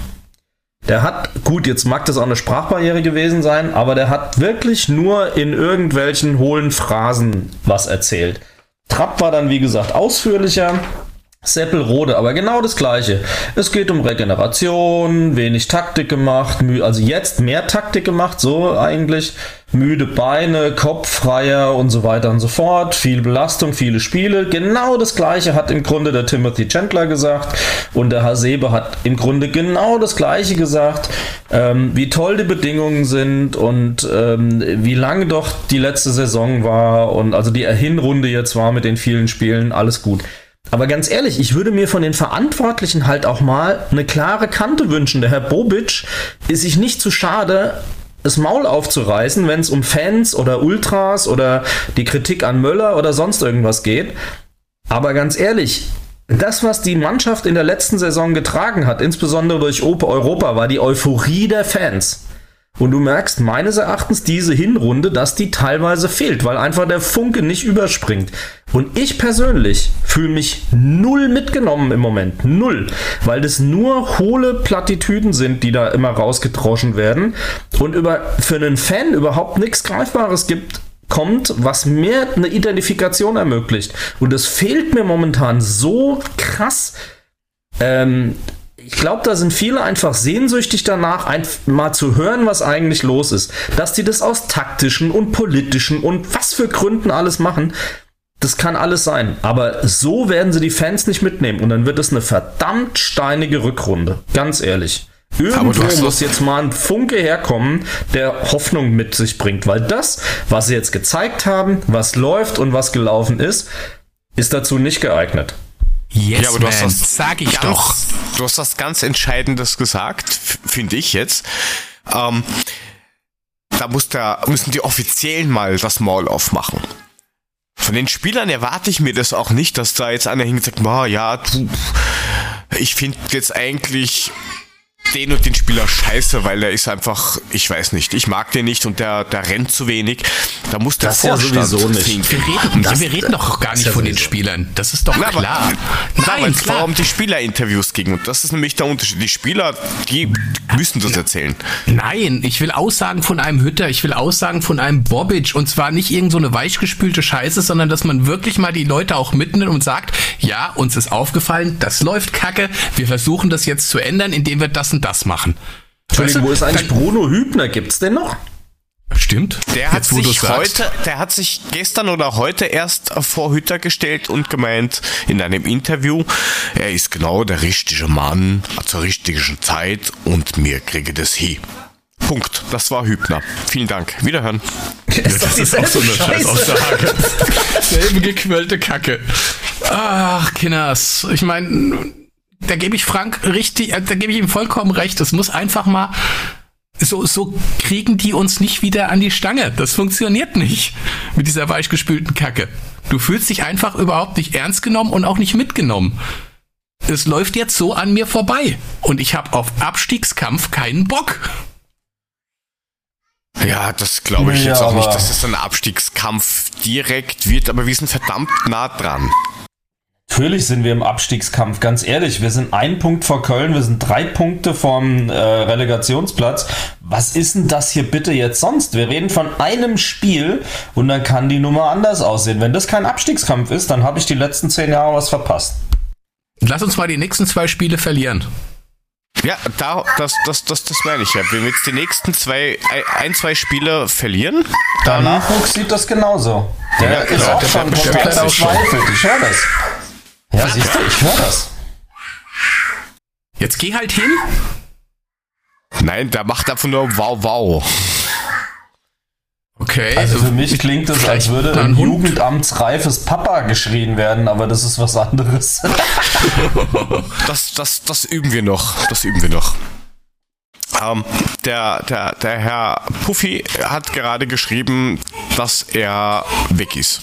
Der hat, gut, jetzt mag das auch eine Sprachbarriere gewesen sein, aber der hat wirklich nur in irgendwelchen hohlen Phrasen was erzählt. Trapp war dann, wie gesagt, ausführlicher. Seppelrode, aber genau das gleiche. Es geht um Regeneration, wenig Taktik gemacht, also jetzt mehr Taktik gemacht, so eigentlich. Müde Beine, Kopf freier und so weiter und so fort. Viel Belastung, viele Spiele. Genau das gleiche hat im Grunde der Timothy Chandler gesagt. Und der Hasebe hat im Grunde genau das gleiche gesagt. Ähm, wie toll die Bedingungen sind und ähm, wie lange doch die letzte Saison war und also die Hinrunde jetzt war mit den vielen Spielen. Alles gut. Aber ganz ehrlich, ich würde mir von den Verantwortlichen halt auch mal eine klare Kante wünschen. Der Herr Bobic ist sich nicht zu schade, das Maul aufzureißen, wenn es um Fans oder Ultras oder die Kritik an Möller oder sonst irgendwas geht. Aber ganz ehrlich, das, was die Mannschaft in der letzten Saison getragen hat, insbesondere durch Europa, war die Euphorie der Fans. Und du merkst meines Erachtens diese Hinrunde, dass die teilweise fehlt, weil einfach der Funke nicht überspringt. Und ich persönlich fühle mich null mitgenommen im Moment. Null. Weil das nur hohle Plattitüden sind, die da immer rausgedroschen werden. Und über, für einen Fan überhaupt nichts Greifbares gibt, kommt, was mir eine Identifikation ermöglicht. Und das fehlt mir momentan so krass. Ähm, ich glaube, da sind viele einfach sehnsüchtig danach, mal zu hören, was eigentlich los ist. Dass die das aus taktischen und politischen und was für Gründen alles machen, das kann alles sein. Aber so werden sie die Fans nicht mitnehmen. Und dann wird es eine verdammt steinige Rückrunde. Ganz ehrlich. Irgendwo muss jetzt mal ein Funke herkommen, der Hoffnung mit sich bringt. Weil das, was sie jetzt gezeigt haben, was läuft und was gelaufen ist, ist dazu nicht geeignet. Yes, ja, aber du hast das, sag ich ganz, doch. Du hast das ganz Entscheidendes gesagt, finde ich jetzt. Ähm, da muss der, müssen die Offiziellen mal das Maul aufmachen. Von den Spielern erwarte ich mir das auch nicht, dass da jetzt einer hingeht und sagt, ja, du, ich finde jetzt eigentlich den und den Spieler scheiße, weil er ist einfach, ich weiß nicht, ich mag den nicht und der, der rennt zu wenig. Da muss der das Vorstand ja sowieso nicht. Wir reden, das, wir reden doch gar nicht von den Spielern. Das ist doch Na, klar. Aber, Nein, weil es klar. um die Spielerinterviews ging und das ist nämlich der Unterschied. Die Spieler, die müssen das erzählen. Nein, ich will Aussagen von einem Hütter, ich will Aussagen von einem Bobic und zwar nicht irgend so eine weichgespülte Scheiße, sondern dass man wirklich mal die Leute auch mitnimmt und sagt, ja, uns ist aufgefallen, das läuft kacke, wir versuchen das jetzt zu ändern, indem wir das und das machen. Entschuldigung, wo ist eigentlich Bruno Hübner? Gibt's den noch? Stimmt. Der hat Jetzt, sich heute, der hat sich gestern oder heute erst vor Hütter gestellt und gemeint in einem Interview, er ist genau der richtige Mann zur richtigen Zeit und mir kriege das hin. Punkt. Das war Hübner. Vielen Dank. Wiederhören. Ist das ist auch so eine Scheißaussage. <laughs> Selbe gequälte Kacke. Ach, Kinders. Ich meine, da gebe ich Frank richtig, äh, da gebe ich ihm vollkommen recht. Es muss einfach mal so, so kriegen die uns nicht wieder an die Stange. Das funktioniert nicht mit dieser weichgespülten Kacke. Du fühlst dich einfach überhaupt nicht ernst genommen und auch nicht mitgenommen. Es läuft jetzt so an mir vorbei und ich habe auf Abstiegskampf keinen Bock. Ja, das glaube ich ja, jetzt auch nicht, dass es ein Abstiegskampf direkt wird, aber wir sind verdammt nah dran. Natürlich sind wir im Abstiegskampf, ganz ehrlich. Wir sind ein Punkt vor Köln, wir sind drei Punkte vom äh, Relegationsplatz. Was ist denn das hier bitte jetzt sonst? Wir reden von einem Spiel und dann kann die Nummer anders aussehen. Wenn das kein Abstiegskampf ist, dann habe ich die letzten zehn Jahre was verpasst. Lass uns mal die nächsten zwei Spiele verlieren. Ja, da, das, das, das, das meine ich ja. Wenn wir jetzt die nächsten zwei, ein, zwei Spiele verlieren, dann. Der Nachwuchs sieht das genauso. Der ja, ist genau, auch schon komplett verzweifelt. Ich höre das. Ja, siehst du, ich höre das. Jetzt geh halt hin. Nein, der macht einfach nur wow, wow. Okay. Also für mich klingt es, als würde ein jugendamtsreifes Papa geschrien werden, aber das ist was anderes. <laughs> das, das, das üben wir noch. Das üben wir noch. Ähm, der, der, der Herr Puffy hat gerade geschrieben, dass er weg ist.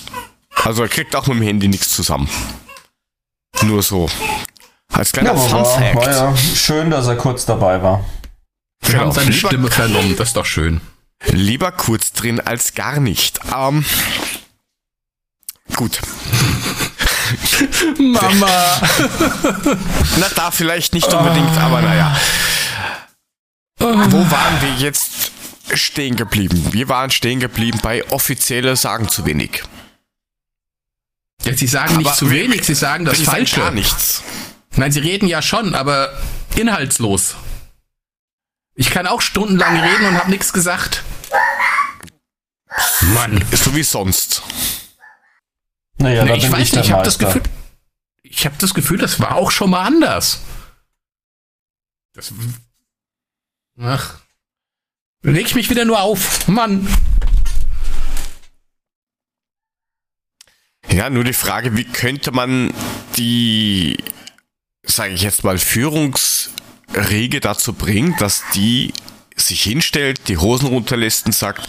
Also er kriegt auch mit dem Handy nichts zusammen. Nur so. Als kleiner ja, Fun Fact. War ja schön, dass er kurz dabei war. Wir genau. haben seine lieber, Stimme vernommen, das ist doch schön. Lieber kurz drin als gar nicht. Ähm, gut. <laughs> Mama. Na, da vielleicht nicht unbedingt, oh. aber naja. Wo waren wir jetzt stehen geblieben? Wir waren stehen geblieben bei offizielle sagen zu wenig. Ja, sie sagen aber nicht zu wenig, sie sagen das Falsche. Gar nichts. Nein, sie reden ja schon, aber inhaltslos. Ich kann auch stundenlang reden und habe nichts gesagt. Mann. Ist so wie sonst. Naja, nee, ich weiß nicht, ich habe das Gefühl, ich habe das Gefühl, das war auch schon mal anders. Das, ach, leg ich mich wieder nur auf, Mann. Ja, nur die Frage, wie könnte man die, sage ich jetzt mal, Führungsriege dazu bringen, dass die sich hinstellt, die Hosen runterlässt und sagt,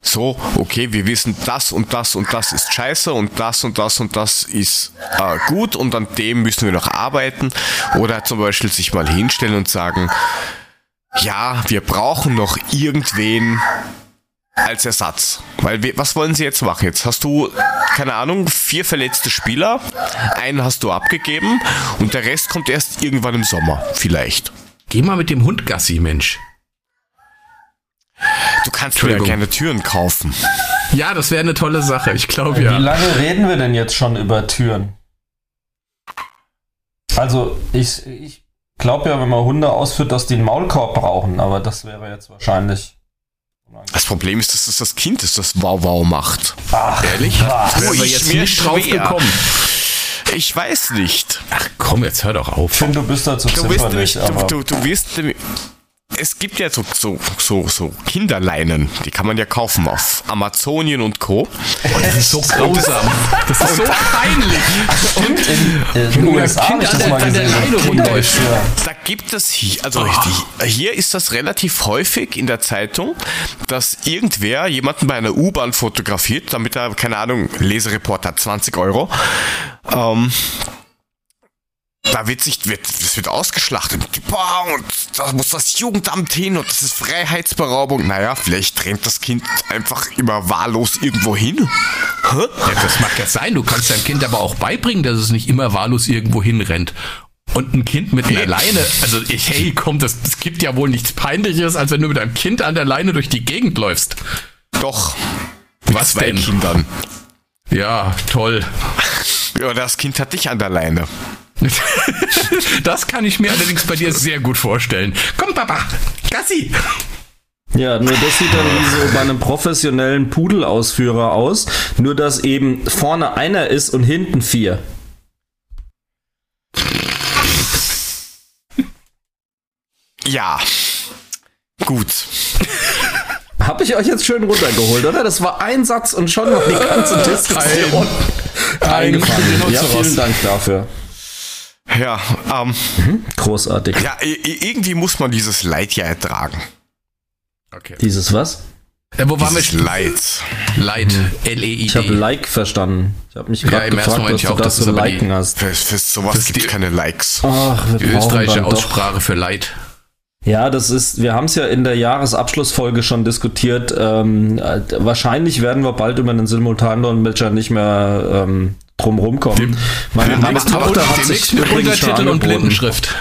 so, okay, wir wissen, das und das und das ist scheiße und das und das und das ist äh, gut und an dem müssen wir noch arbeiten. Oder zum Beispiel sich mal hinstellen und sagen, ja, wir brauchen noch irgendwen, als Ersatz. Weil was wollen sie jetzt machen? Jetzt hast du, keine Ahnung, vier verletzte Spieler, einen hast du abgegeben und der Rest kommt erst irgendwann im Sommer, vielleicht. Geh mal mit dem Hund Gassi, Mensch. Du kannst mir ja gerne Türen kaufen. Ja, das wäre eine tolle Sache, ich glaube ja. Wie lange reden wir denn jetzt schon über Türen? Also, ich, ich glaube ja, wenn man Hunde ausführt, dass die einen Maulkorb brauchen, aber das wäre jetzt wahrscheinlich das Problem ist, dass es das Kind ist, das Wow Wow macht. Ach, Ehrlich? Was? Wäre jetzt nicht drauf gekommen. Ich weiß nicht. Ach komm, jetzt hör doch auf. Ich finde, du bist da zu du. Du, du, du, wirst es gibt ja so, so, so, so Kinderleinen, die kann man ja kaufen auf Amazonien und Co. Oh, das ist so grausam. Das ist so peinlich. Und in, in den USA kind ich das der, mal gesehen. Da gibt es hier, also oh. hier ist das relativ häufig in der Zeitung, dass irgendwer jemanden bei einer U-Bahn fotografiert, damit er, keine Ahnung, Lesereport hat 20 Euro. Ähm, da wird sich, wird, das wird ausgeschlachtet. Boah, und da muss das Jugendamt hin und das ist Freiheitsberaubung. Naja, vielleicht rennt das Kind einfach immer wahllos irgendwo hin. Hä? Ja, das mag ja sein. Du kannst deinem Kind aber auch beibringen, dass es nicht immer wahllos irgendwo hinrennt. Und ein Kind mit einer Leine, also ich, hey, komm, das, das gibt ja wohl nichts Peinliches, als wenn du mit einem Kind an der Leine durch die Gegend läufst. Doch. Was zwei denn? Kindern. Ja, toll. Ja, das Kind hat dich an der Leine. <laughs> das kann ich mir allerdings bei dir sehr gut vorstellen. Komm, Papa, Gassi! Ja, nur das sieht dann wie so bei einem professionellen Pudelausführer aus, nur dass eben vorne einer ist und hinten vier. Ja. Gut. Hab ich euch jetzt schön runtergeholt, oder? Das war ein Satz und schon noch die ganze Diskussion eingefangen. Ja, vielen Dank dafür. Ja, ähm. Mhm, großartig. Ja, irgendwie muss man dieses Leid ja ertragen. Okay. Dieses was? Ja, wo waren dieses wir? Leid. Leid. L-E-I-D. Ich habe Like verstanden. Ich habe mich gerade Ja, gefragt, was du auch, das aber liken die- hast. Für, für sowas gibt es keine Likes. Ach, wir Die österreichische dann doch- Aussprache für Leid. Ja, das ist, wir haben es ja in der Jahresabschlussfolge schon diskutiert. Ähm, äh, wahrscheinlich werden wir bald über einen Simultandolmetscher nicht mehr ähm, drum rumkommen. Meine, meine aber Tochter hat sich mit übrigens schon Untertitel und. Blindenschrift.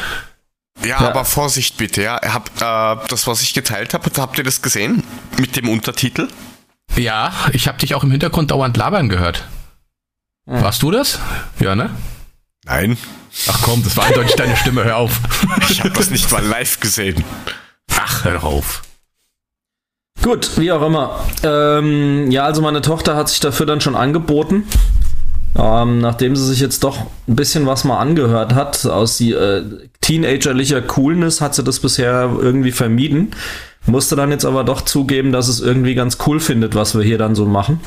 Ja, Ja. aber Vorsicht bitte, ja. Hab, äh, das, was ich geteilt habe, habt ihr das gesehen? Mit dem Untertitel? Ja, ich habe dich auch im Hintergrund dauernd labern gehört. Warst du das? Ja, ne? Nein. Ach komm, das war eindeutig deine Stimme, hör auf. Ich habe das nicht mal live gesehen. Ach, hör auf. Gut, wie auch immer. Ähm, ja, also meine Tochter hat sich dafür dann schon angeboten. Ähm, nachdem sie sich jetzt doch ein bisschen was mal angehört hat, aus die äh, teenagerlicher Coolness hat sie das bisher irgendwie vermieden. Musste dann jetzt aber doch zugeben, dass es irgendwie ganz cool findet, was wir hier dann so machen.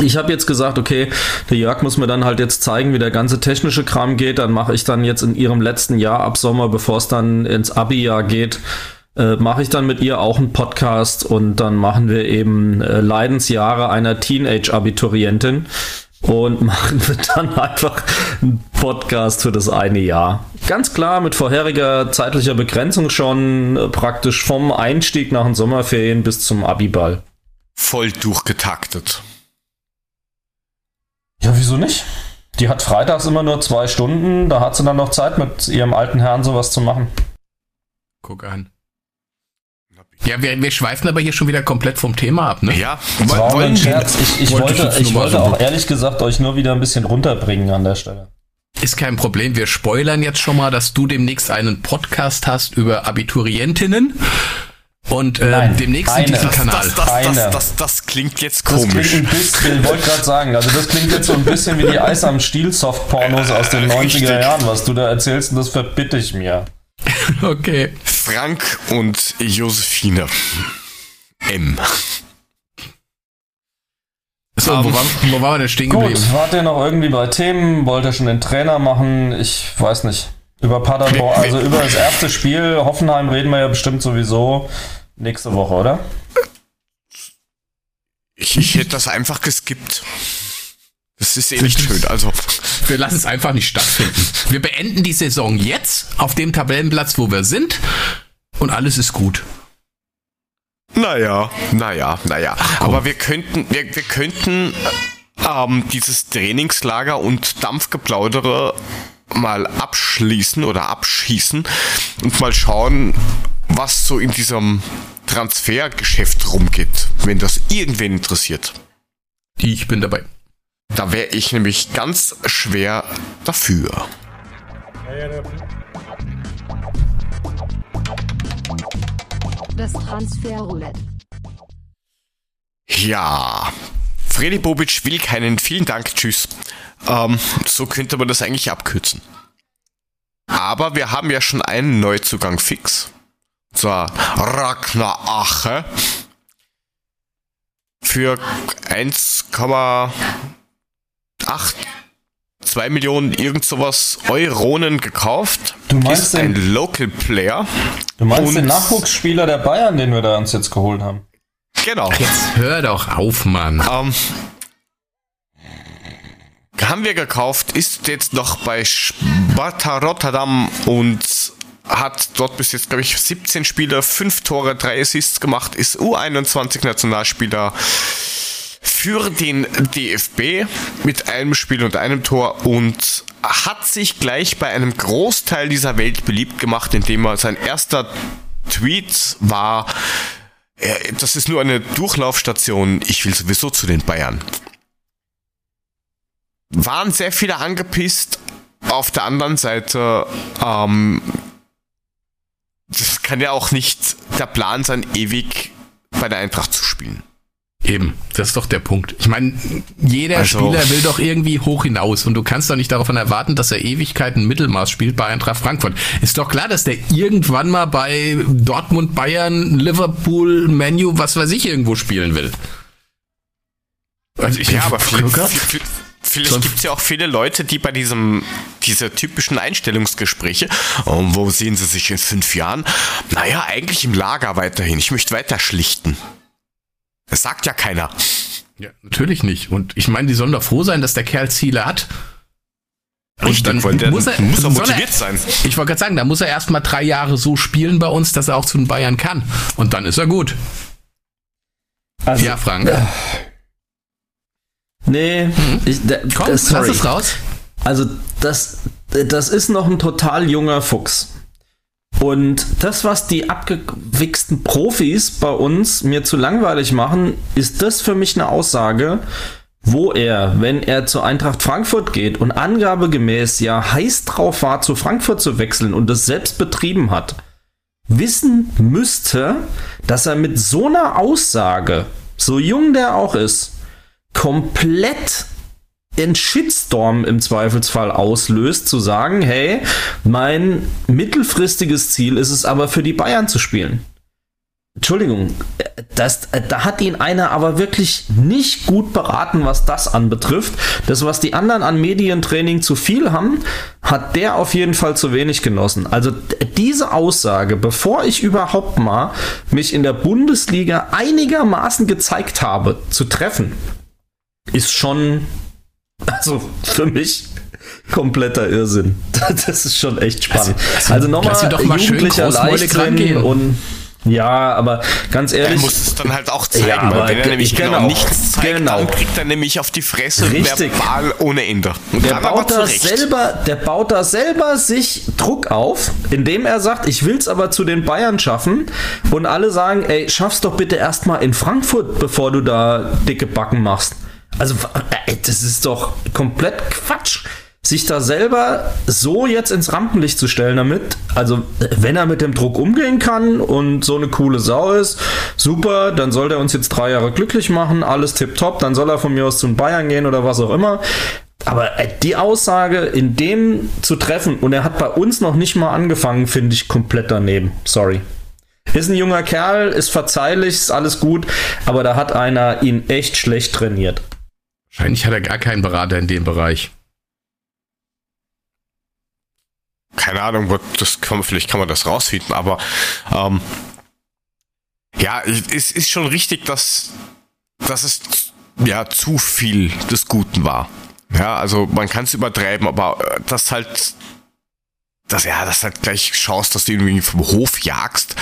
Ich habe jetzt gesagt, okay, der Jörg muss mir dann halt jetzt zeigen, wie der ganze technische Kram geht. Dann mache ich dann jetzt in ihrem letzten Jahr ab Sommer, bevor es dann ins Abi-Jahr geht, äh, mache ich dann mit ihr auch einen Podcast und dann machen wir eben äh, Leidensjahre einer Teenage-Abiturientin und <laughs> machen wir dann einfach einen Podcast für das eine Jahr. Ganz klar mit vorheriger zeitlicher Begrenzung schon äh, praktisch vom Einstieg nach den Sommerferien bis zum Abiball. Voll durchgetaktet. Ja, wieso nicht? Die hat freitags immer nur zwei Stunden, da hat sie dann noch Zeit mit ihrem alten Herrn sowas zu machen. Guck an. Ja, wir, wir schweifen aber hier schon wieder komplett vom Thema ab, ne? Ja, Das war auch ein Scherz. Ich, ich wollte ich wollte, ich wollte auch ehrlich gesagt euch nur wieder ein bisschen runterbringen an der Stelle. Ist kein Problem. Wir spoilern jetzt schon mal, dass du demnächst einen Podcast hast über Abiturientinnen. Und äh, Nein, demnächst keine. in diesem Das- Kanal. Das, das, das, das, das klingt jetzt Das komisch. klingt ein bisschen, ich wollte gerade sagen, also das klingt jetzt so ein bisschen wie die Eis am Stiel Soft-Pornos aus den 90er Richtig. Jahren, was du da erzählst und das verbitte ich mir. <laughs> Okay. Frank und Josephine. M. So, Ähm, wo, waren, wo waren wir denn stehen Gut, geblieben? wart ihr noch irgendwie bei Themen? Wollt ihr schon den Trainer machen? Ich weiß nicht. Über Paderborn, also über das erste Spiel, Hoffenheim reden wir ja bestimmt sowieso nächste Woche, oder? Ich, ich hätte das einfach geskippt. Das ist eh nicht schön. Also, Wir lassen es einfach nicht stattfinden. Wir beenden die Saison jetzt auf dem Tabellenplatz, wo wir sind. Und alles ist gut. naja, naja, naja. Aber wir könnten, wir, wir könnten ähm, dieses Trainingslager und Dampfgeplaudere mal abschließen oder abschießen und mal schauen, was so in diesem Transfergeschäft rumgeht, wenn das irgendwen interessiert. Ich bin dabei. Da wäre ich nämlich ganz schwer dafür. Das Transferroulette. Ja, Freddy Bobic will keinen vielen Dank, tschüss. Ähm, so könnte man das eigentlich abkürzen. Aber wir haben ja schon einen Neuzugang fix. Und zwar Ragnar Ache. Für 1,8 2 Millionen irgend sowas Euronen gekauft. Du meinst ist ein den- Local Player. Du meinst Und- den Nachwuchsspieler der Bayern, den wir da uns jetzt geholt haben? Genau. Jetzt hör doch auf, Mann. Ähm, haben wir gekauft, ist jetzt noch bei Sparta Rotterdam und hat dort bis jetzt, glaube ich, 17 Spiele, 5 Tore, 3 Assists gemacht, ist U21-Nationalspieler für den DFB mit einem Spiel und einem Tor und hat sich gleich bei einem Großteil dieser Welt beliebt gemacht, indem er sein erster Tweet war, das ist nur eine Durchlaufstation, ich will sowieso zu den Bayern. Waren sehr viele angepisst, auf der anderen Seite, ähm, das kann ja auch nicht der Plan sein, ewig bei der Eintracht zu spielen. Eben, das ist doch der Punkt. Ich meine, jeder also, Spieler will doch irgendwie hoch hinaus und du kannst doch nicht davon erwarten, dass er Ewigkeiten Mittelmaß spielt bei Eintracht Frankfurt. Ist doch klar, dass der irgendwann mal bei Dortmund, Bayern, Liverpool, Menu, was weiß ich, irgendwo spielen will. Also ich ja, aber vielleicht, vielleicht gibt es ja auch viele Leute, die bei diesem, diese typischen Einstellungsgespräche, um, wo sehen sie sich in fünf Jahren? Naja, eigentlich im Lager weiterhin. Ich möchte weiter schlichten. Das sagt ja keiner. Ja, natürlich nicht. Und ich meine, die sollen doch froh sein, dass der Kerl Ziele hat. Und dann weil der muss er, muss er motiviert er, sein. Ich wollte gerade sagen, da muss er erst mal drei Jahre so spielen bei uns, dass er auch zu den Bayern kann. Und dann ist er gut. Also, ja, Frank. Äh, <laughs> nee, mhm. ich, da, Komm, das, lass es raus. Also, das, das ist noch ein total junger Fuchs. Und das, was die abgewichsten Profis bei uns mir zu langweilig machen, ist das für mich eine Aussage, wo er, wenn er zur Eintracht Frankfurt geht und angabegemäß ja heiß drauf war, zu Frankfurt zu wechseln und das selbst betrieben hat, wissen müsste, dass er mit so einer Aussage, so jung der auch ist, komplett den Shitstorm im Zweifelsfall auslöst, zu sagen, hey, mein mittelfristiges Ziel ist es aber für die Bayern zu spielen. Entschuldigung, das, da hat ihn einer aber wirklich nicht gut beraten, was das anbetrifft. Das, was die anderen an Medientraining zu viel haben, hat der auf jeden Fall zu wenig genossen. Also diese Aussage, bevor ich überhaupt mal mich in der Bundesliga einigermaßen gezeigt habe, zu treffen, ist schon also für mich kompletter Irrsinn. <laughs> Das ist schon echt spannend. Also, also, nochmal mal jugendlicher Leichtsinn und ja, aber ganz ehrlich. Er muss es dann halt auch zeigen, ja, weil wenn er nämlich genau, genau nichts zeigt, genau. dann kriegt er nämlich auf die Fresse Richtig. verbal ohne Ende. Und der baut, da selber, der baut da selber sich Druck auf, indem er sagt, ich will es aber zu den Bayern schaffen und alle sagen, ey, schaff's doch bitte erstmal in Frankfurt, bevor du da dicke Backen machst. Also, das ist doch komplett Quatsch, sich da selber so jetzt ins Rampenlicht zu stellen damit. Also, wenn er mit dem Druck umgehen kann und so eine coole Sau ist, super, dann soll er uns jetzt drei Jahre glücklich machen, alles tipptopp, dann soll er von mir aus zu den Bayern gehen oder was auch immer. Aber äh, die Aussage in dem zu treffen, und er hat bei uns noch nicht mal angefangen, finde ich komplett daneben. Sorry. Ist ein junger Kerl, ist verzeihlich, ist alles gut, aber da hat einer ihn echt schlecht trainiert. Wahrscheinlich hat er gar keinen Berater in dem Bereich. Keine Ahnung, das kann, vielleicht kann man das rausfinden, aber ähm, ja, es ist schon richtig, dass, dass es ja zu viel des Guten war. Ja, also man kann es übertreiben, aber äh, das halt, dass ja, das halt gleich schaust, dass du ihn irgendwie vom Hof jagst,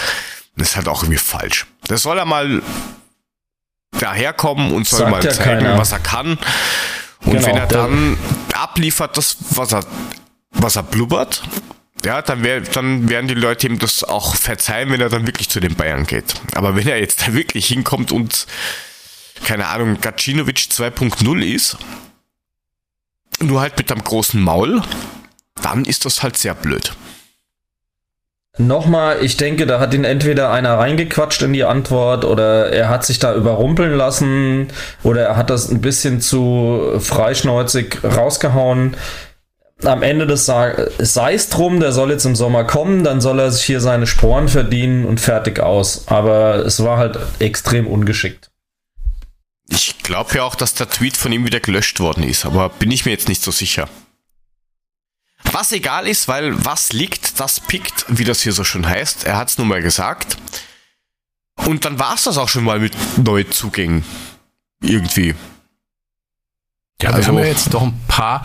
das ist halt auch irgendwie falsch. Das soll er mal daherkommen und soll Sagt mal ja zeigen, keiner. was er kann. Und genau, wenn er dann abliefert, das, was er, was er blubbert, ja, dann, wär, dann werden die Leute ihm das auch verzeihen, wenn er dann wirklich zu den Bayern geht. Aber wenn er jetzt da wirklich hinkommt und, keine Ahnung, Gacinovic 2.0 ist, nur halt mit einem großen Maul, dann ist das halt sehr blöd. Nochmal, ich denke, da hat ihn entweder einer reingequatscht in die Antwort oder er hat sich da überrumpeln lassen oder er hat das ein bisschen zu freischneuzig rausgehauen. Am Ende des sei es drum, der soll jetzt im Sommer kommen, dann soll er sich hier seine Sporen verdienen und fertig aus. Aber es war halt extrem ungeschickt. Ich glaube ja auch, dass der Tweet von ihm wieder gelöscht worden ist, aber bin ich mir jetzt nicht so sicher. Was egal ist, weil was liegt, das pickt, wie das hier so schön heißt. Er hat es nun mal gesagt. Und dann war es das auch schon mal mit Neuzugängen. Irgendwie. Ja, also, wir haben ja jetzt doch ein paar.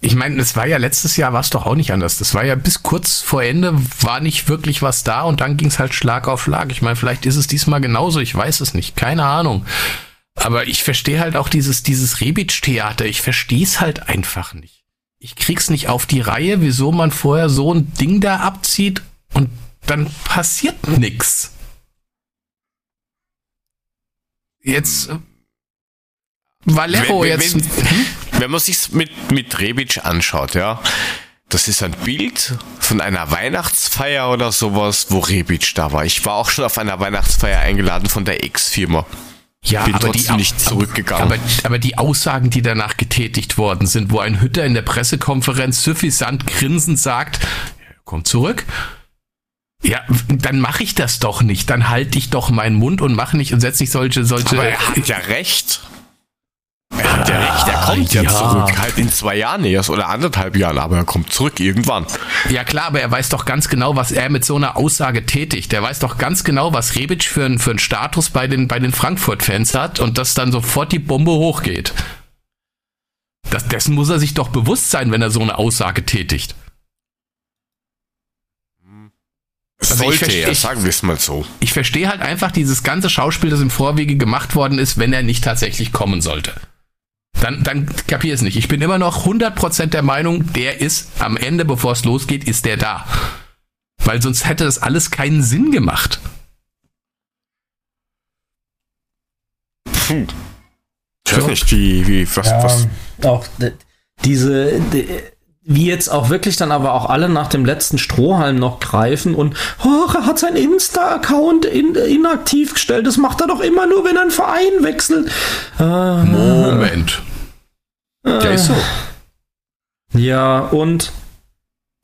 Ich meine, es war ja letztes Jahr war es doch auch nicht anders. Das war ja bis kurz vor Ende war nicht wirklich was da und dann ging es halt Schlag auf Schlag. Ich meine, vielleicht ist es diesmal genauso, ich weiß es nicht, keine Ahnung. Aber ich verstehe halt auch dieses, dieses Rebic-Theater. Ich verstehe es halt einfach nicht. Ich krieg's nicht auf die Reihe, wieso man vorher so ein Ding da abzieht und dann passiert nix. Jetzt äh, Valero wenn, jetzt. Wenn, hm? <laughs> wenn man sich's mit, mit Rebic anschaut, ja, das ist ein Bild von einer Weihnachtsfeier oder sowas, wo Rebic da war. Ich war auch schon auf einer Weihnachtsfeier eingeladen von der Ex-Firma. Ja, Bin aber trotzdem die, nicht zurückgegangen. Aber, aber die Aussagen, die danach getätigt worden sind, wo ein Hütter in der Pressekonferenz suffisant grinsend sagt, komm zurück. Ja, dann mache ich das doch nicht. Dann halte ich doch meinen Mund und mache nicht und setze nicht solche, solche. Aber er hat ja recht. Er hat ja recht, er kommt ja, ja. zurück. Halt in zwei Jahren erst oder anderthalb Jahren, aber er kommt zurück irgendwann. Ja klar, aber er weiß doch ganz genau, was er mit so einer Aussage tätigt. Er weiß doch ganz genau, was Rebic für, ein, für einen Status bei den, bei den Frankfurt-Fans hat und dass dann sofort die Bombe hochgeht. Das, dessen muss er sich doch bewusst sein, wenn er so eine Aussage tätigt. Also Sollte versteh- er, sagen wir es mal so. Ich verstehe halt einfach dieses ganze Schauspiel, das im Vorwege gemacht worden ist, wenn er nicht tatsächlich kommen sollte. Dann, dann kapier es nicht. Ich bin immer noch 100% der Meinung, der ist am Ende, bevor es losgeht, ist der da. Weil sonst hätte das alles keinen Sinn gemacht. Ich weiß nicht, wie, wie, was, Ja, was. auch diese, d- wie jetzt auch wirklich dann aber auch alle nach dem letzten Strohhalm noch greifen und oh, er hat sein Insta-Account in, inaktiv gestellt. Das macht er doch immer nur, wenn er einen Verein wechselt. Äh, Moment. Der ist so. Ja, und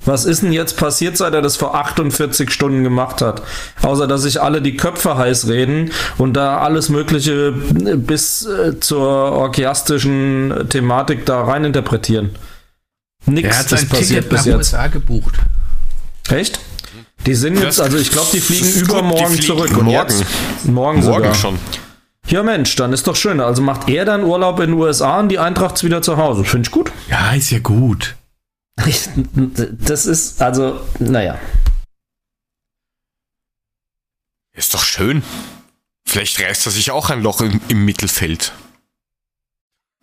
was ist denn jetzt passiert, seit er das vor 48 Stunden gemacht hat? Außer, dass sich alle die Köpfe heiß reden und da alles Mögliche bis äh, zur orgiastischen Thematik da rein interpretieren. Er Nix hat sein ist passiert Ticket bis nach jetzt. USA gebucht. Echt? Die sind jetzt, also ich glaube, die fliegen übermorgen die fliegen zurück. Und morgen. jetzt? Morgen, Morgen sogar. schon. Ja, Mensch, dann ist doch schön. Also macht er dann Urlaub in den USA und die Eintracht ist wieder zu Hause. Finde ich gut. Ja, ist ja gut. Das ist, also, naja. Ist doch schön. Vielleicht reißt er sich auch ein Loch im, im Mittelfeld.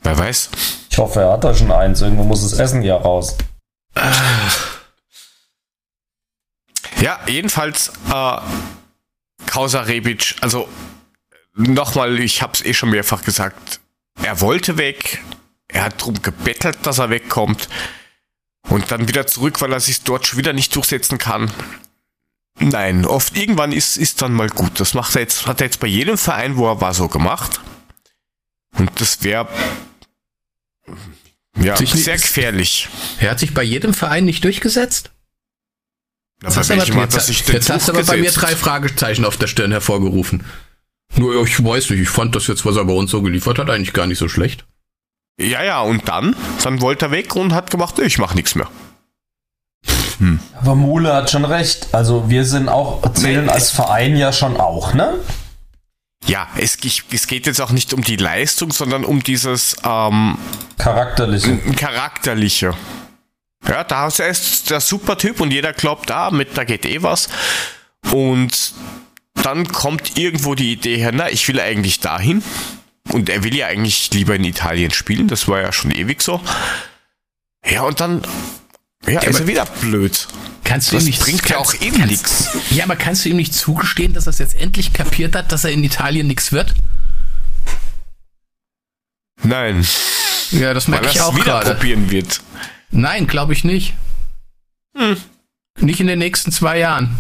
Wer weiß. Ich hoffe, er hat da schon eins. Irgendwo muss das Essen ja raus. Ja, jedenfalls, äh, Kausa Rebic, also nochmal, ich hab's eh schon mehrfach gesagt, er wollte weg, er hat drum gebettelt, dass er wegkommt und dann wieder zurück, weil er sich dort schon wieder nicht durchsetzen kann. Nein, oft irgendwann ist, ist dann mal gut. Das macht er jetzt, hat er jetzt bei jedem Verein, wo er war, so gemacht. Und das wäre ja Sich nicht- sehr gefährlich. Er hat sich bei jedem Verein nicht durchgesetzt. Du welchem aber- hat er sich denn jetzt hast du aber bei mir drei Fragezeichen auf der Stirn hervorgerufen. Nur ich weiß nicht, ich fand das jetzt, was er bei uns so geliefert hat, eigentlich gar nicht so schlecht. Ja, ja, und dann? Dann wollte er weg und hat gemacht, ich mach nichts mehr. Aber Mule hat schon recht. Also wir sind auch, zählen Nee, als Verein ja schon auch, ne? Ja, es, ich- es geht jetzt auch nicht um die Leistung, sondern um dieses ähm, Charakterliche. Charakterliche. Ja, da ist er ist der super Typ und jeder glaubt, ah, mit da geht eh was. Und dann kommt irgendwo die Idee her, na, ich will eigentlich dahin. Und er will ja eigentlich lieber in Italien spielen, das war ja schon ewig so. Ja, und dann ja, ist aber- er wieder blöd. Kannst du Das ihm nicht bringt ja auch eben nichts. Ja, aber kannst du ihm nicht zugestehen, dass er es jetzt endlich kapiert hat, dass er in Italien nichts wird? Nein, Ja, das merke er ich auch wieder gerade. probieren wird. Nein, glaube ich nicht. Nicht in den nächsten zwei Jahren.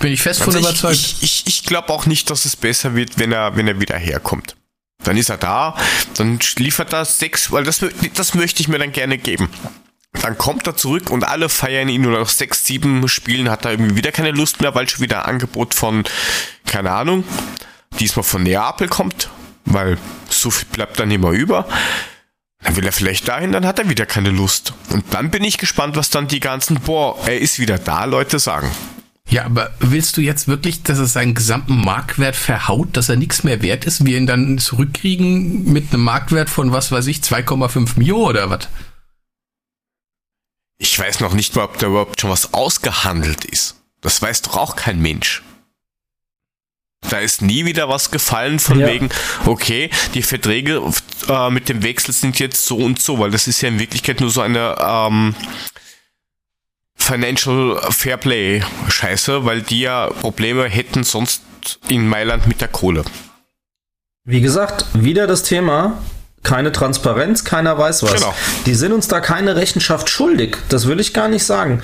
Bin ich fest von Also überzeugt. Ich, ich, ich glaube auch nicht, dass es besser wird, wenn er, wenn er wieder herkommt. Dann ist er da, dann liefert er sechs, weil das, das möchte ich mir dann gerne geben. Dann kommt er zurück und alle feiern ihn nur nach sechs, sieben Spielen hat er irgendwie wieder keine Lust mehr, weil schon wieder ein Angebot von, keine Ahnung, diesmal von Neapel kommt, weil so viel bleibt dann immer über. Dann will er vielleicht dahin, dann hat er wieder keine Lust. Und dann bin ich gespannt, was dann die ganzen, boah, er ist wieder da, Leute sagen. Ja, aber willst du jetzt wirklich, dass er seinen gesamten Marktwert verhaut, dass er nichts mehr wert ist, wir ihn dann zurückkriegen mit einem Marktwert von, was weiß ich, 2,5 Mio oder was? Ich weiß noch nicht mal, ob da überhaupt schon was ausgehandelt ist. Das weiß doch auch kein Mensch. Da ist nie wieder was gefallen von ja. wegen, okay, die Verträge äh, mit dem Wechsel sind jetzt so und so, weil das ist ja in Wirklichkeit nur so eine ähm, Financial Fairplay Scheiße, weil die ja Probleme hätten sonst in Mailand mit der Kohle. Wie gesagt, wieder das Thema, keine Transparenz, keiner weiß was. Genau. Die sind uns da keine Rechenschaft schuldig. Das will ich gar nicht sagen.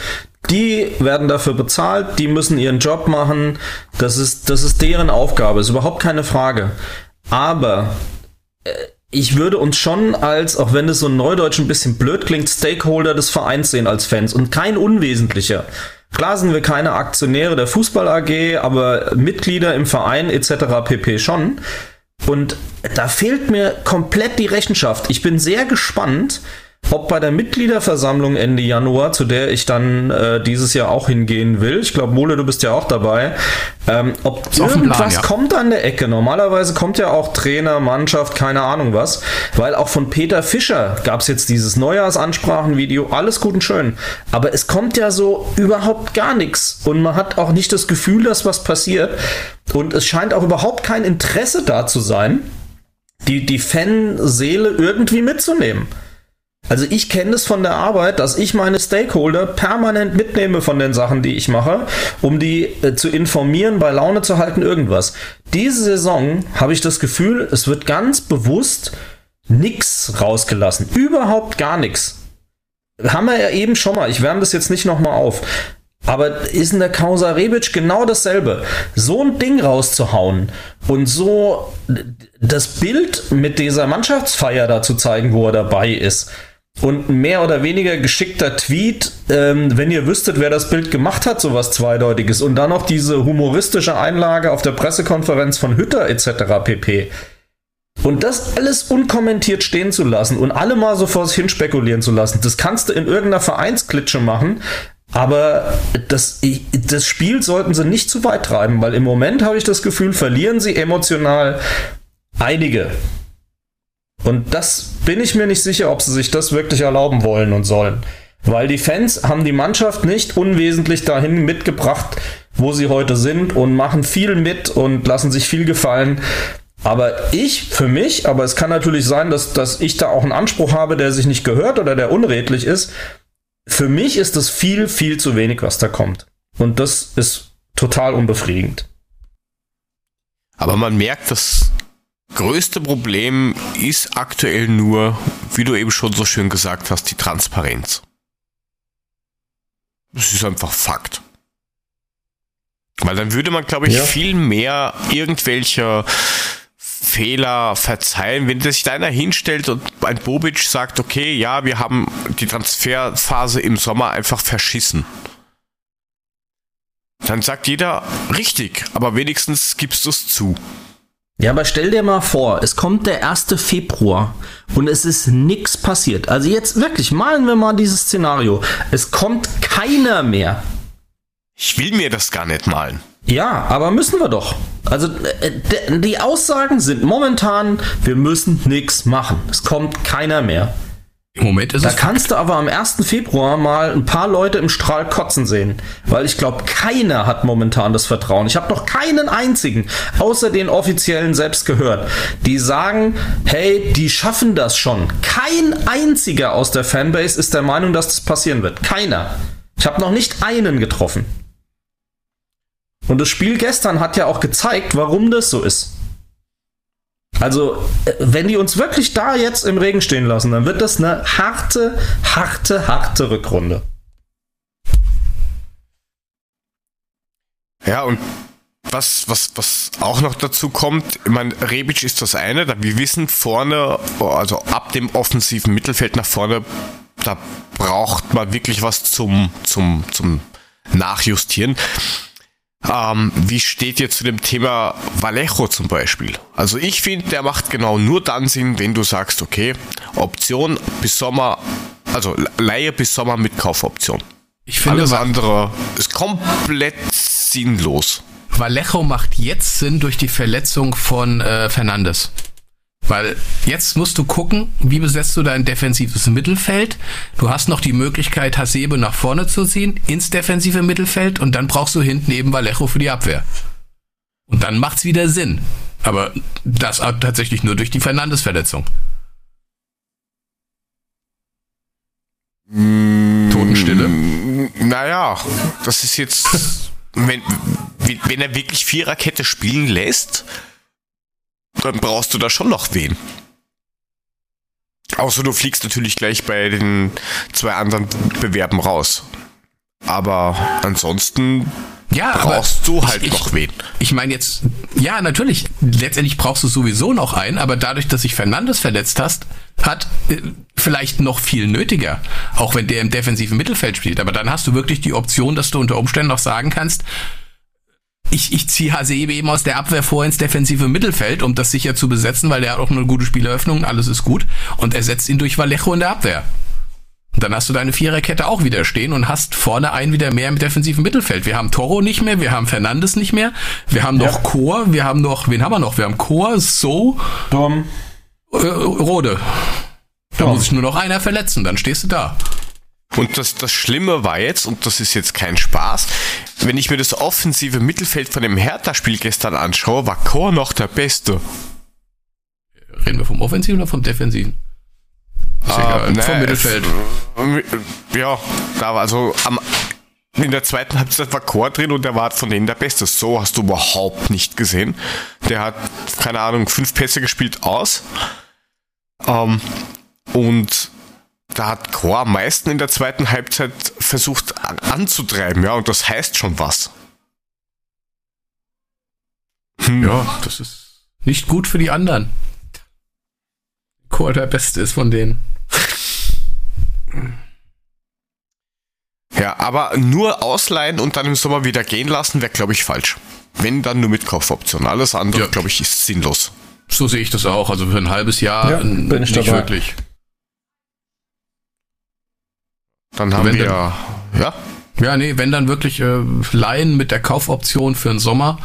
Die werden dafür bezahlt, die müssen ihren Job machen. Das ist, das ist deren Aufgabe, ist überhaupt keine Frage. Aber äh, ich würde uns schon als, auch wenn es so neudeutsch ein bisschen blöd klingt, Stakeholder des Vereins sehen als Fans und kein unwesentlicher. Klar sind wir keine Aktionäre der Fußball AG, aber Mitglieder im Verein etc. pp schon. Und da fehlt mir komplett die Rechenschaft. Ich bin sehr gespannt, ob bei der Mitgliederversammlung Ende Januar, zu der ich dann äh, dieses Jahr auch hingehen will, ich glaube, Mole, du bist ja auch dabei, ähm, ob irgendwas Plan, ja. kommt an der Ecke. Normalerweise kommt ja auch Trainer, Mannschaft, keine Ahnung was, weil auch von Peter Fischer gab es jetzt dieses Neujahrsansprachenvideo, alles gut und schön, aber es kommt ja so überhaupt gar nichts und man hat auch nicht das Gefühl, dass was passiert. Und es scheint auch überhaupt kein Interesse da zu sein, die, die Fanseele irgendwie mitzunehmen. Also ich kenne es von der Arbeit, dass ich meine Stakeholder permanent mitnehme von den Sachen, die ich mache, um die äh, zu informieren, bei Laune zu halten, irgendwas. Diese Saison habe ich das Gefühl, es wird ganz bewusst nichts rausgelassen. Überhaupt gar nichts. Haben wir ja eben schon mal. Ich wärme das jetzt nicht nochmal auf. Aber ist in der Causa Rebic genau dasselbe. So ein Ding rauszuhauen und so das Bild mit dieser Mannschaftsfeier da zu zeigen, wo er dabei ist und ein mehr oder weniger geschickter Tweet, ähm, wenn ihr wüsstet, wer das Bild gemacht hat, sowas Zweideutiges. Und dann noch diese humoristische Einlage auf der Pressekonferenz von Hütter etc. pp. Und das alles unkommentiert stehen zu lassen und alle mal so vor sich hin spekulieren zu lassen, das kannst du in irgendeiner Vereinsklitsche machen, aber das, das Spiel sollten sie nicht zu weit treiben, weil im Moment habe ich das Gefühl, verlieren sie emotional einige. Und das bin ich mir nicht sicher, ob sie sich das wirklich erlauben wollen und sollen. Weil die Fans haben die Mannschaft nicht unwesentlich dahin mitgebracht, wo sie heute sind und machen viel mit und lassen sich viel gefallen. Aber ich, für mich, aber es kann natürlich sein, dass, dass ich da auch einen Anspruch habe, der sich nicht gehört oder der unredlich ist. Für mich ist es viel, viel zu wenig, was da kommt. Und das ist total unbefriedigend. Aber man merkt, dass größte Problem ist aktuell nur, wie du eben schon so schön gesagt hast, die Transparenz. Das ist einfach Fakt. Weil dann würde man, glaube ich, ja. viel mehr irgendwelche Fehler verzeihen, wenn sich da einer hinstellt und ein Bobic sagt, okay, ja, wir haben die Transferphase im Sommer einfach verschissen. Dann sagt jeder, richtig, aber wenigstens gibst du es zu. Ja, aber stell dir mal vor, es kommt der 1. Februar und es ist nichts passiert. Also jetzt wirklich, malen wir mal dieses Szenario. Es kommt keiner mehr. Ich will mir das gar nicht malen. Ja, aber müssen wir doch. Also äh, die Aussagen sind momentan, wir müssen nichts machen. Es kommt keiner mehr. Im Moment ist da es. Da kannst du aber am 1. Februar mal ein paar Leute im Strahl kotzen sehen. Weil ich glaube, keiner hat momentan das Vertrauen. Ich habe noch keinen einzigen, außer den offiziellen selbst gehört, die sagen, hey, die schaffen das schon. Kein einziger aus der Fanbase ist der Meinung, dass das passieren wird. Keiner. Ich habe noch nicht einen getroffen. Und das Spiel gestern hat ja auch gezeigt, warum das so ist. Also, äh, wenn die uns wirklich da jetzt im Regen stehen lassen, dann wird das eine harte, harte, harte Rückrunde. Ja, und was, was, was auch noch dazu kommt, ich meine, Rebic ist das eine, da wir wissen vorne, also ab dem offensiven Mittelfeld nach vorne, da braucht man wirklich was zum, zum, zum Nachjustieren. Ähm, wie steht ihr zu dem Thema Vallejo zum Beispiel? Also ich finde, der macht genau nur dann Sinn, wenn du sagst, okay, Option bis Sommer, also Leihe bis Sommer mit Kaufoption. Ich finde, Alles andere ist komplett sinnlos. Vallejo macht jetzt Sinn durch die Verletzung von äh, Fernandes. Weil jetzt musst du gucken, wie besetzt du dein defensives Mittelfeld. Du hast noch die Möglichkeit, Hasebe nach vorne zu ziehen, ins defensive Mittelfeld und dann brauchst du hinten eben Vallejo für die Abwehr. Und dann macht's wieder Sinn. Aber das tatsächlich nur durch die Fernandes-Verletzung. Totenstille? Naja, das ist jetzt, <laughs> wenn, wenn er wirklich Viererkette spielen lässt, dann brauchst du da schon noch wen. Außer du fliegst natürlich gleich bei den zwei anderen Bewerben raus. Aber ansonsten ja, brauchst du halt ich, noch wen. Ich meine jetzt, ja, natürlich, letztendlich brauchst du sowieso noch einen, aber dadurch, dass sich Fernandes verletzt hast, hat äh, vielleicht noch viel nötiger, auch wenn der im defensiven Mittelfeld spielt. Aber dann hast du wirklich die Option, dass du unter Umständen noch sagen kannst, ich, ich ziehe Hasebe eben aus der Abwehr vor ins defensive Mittelfeld, um das sicher zu besetzen, weil der hat auch eine gute Spieleröffnung, alles ist gut. Und ersetzt ihn durch Vallejo in der Abwehr. Und dann hast du deine Viererkette auch wieder stehen und hast vorne einen wieder mehr im defensiven Mittelfeld. Wir haben Toro nicht mehr, wir haben Fernandes nicht mehr, wir haben noch ja. Chor, wir haben noch, wen haben wir noch? Wir haben Chor, So, Dom, äh, Rode. Da Dom. muss sich nur noch einer verletzen, dann stehst du da. Und das, das Schlimme war jetzt, und das ist jetzt kein Spaß, wenn ich mir das offensive Mittelfeld von dem Hertha-Spiel gestern anschaue, war Chor noch der Beste. Reden wir vom Offensiven oder vom Defensiven? Ist egal. Vom Mittelfeld. Ja, da war also am, in der zweiten Halbzeit war Chor drin und der war von denen der Beste. So hast du überhaupt nicht gesehen. Der hat, keine Ahnung, fünf Pässe gespielt aus. Ähm, und da hat Chor am meisten in der zweiten Halbzeit versucht an, anzutreiben, ja, und das heißt schon was. Hm. Ja, das ist nicht gut für die anderen. Chor der Beste ist von denen. Ja, aber nur ausleihen und dann im Sommer wieder gehen lassen, wäre, glaube ich, falsch. Wenn, dann nur mit Kaufoption. Alles andere, ja. glaube ich, ist sinnlos. So sehe ich das auch. Also für ein halbes Jahr ja, bin ich nicht dabei. wirklich. Dann haben wenn wir, dann, ja? Ja, nee, wenn dann wirklich äh, leihen mit der Kaufoption für den Sommer,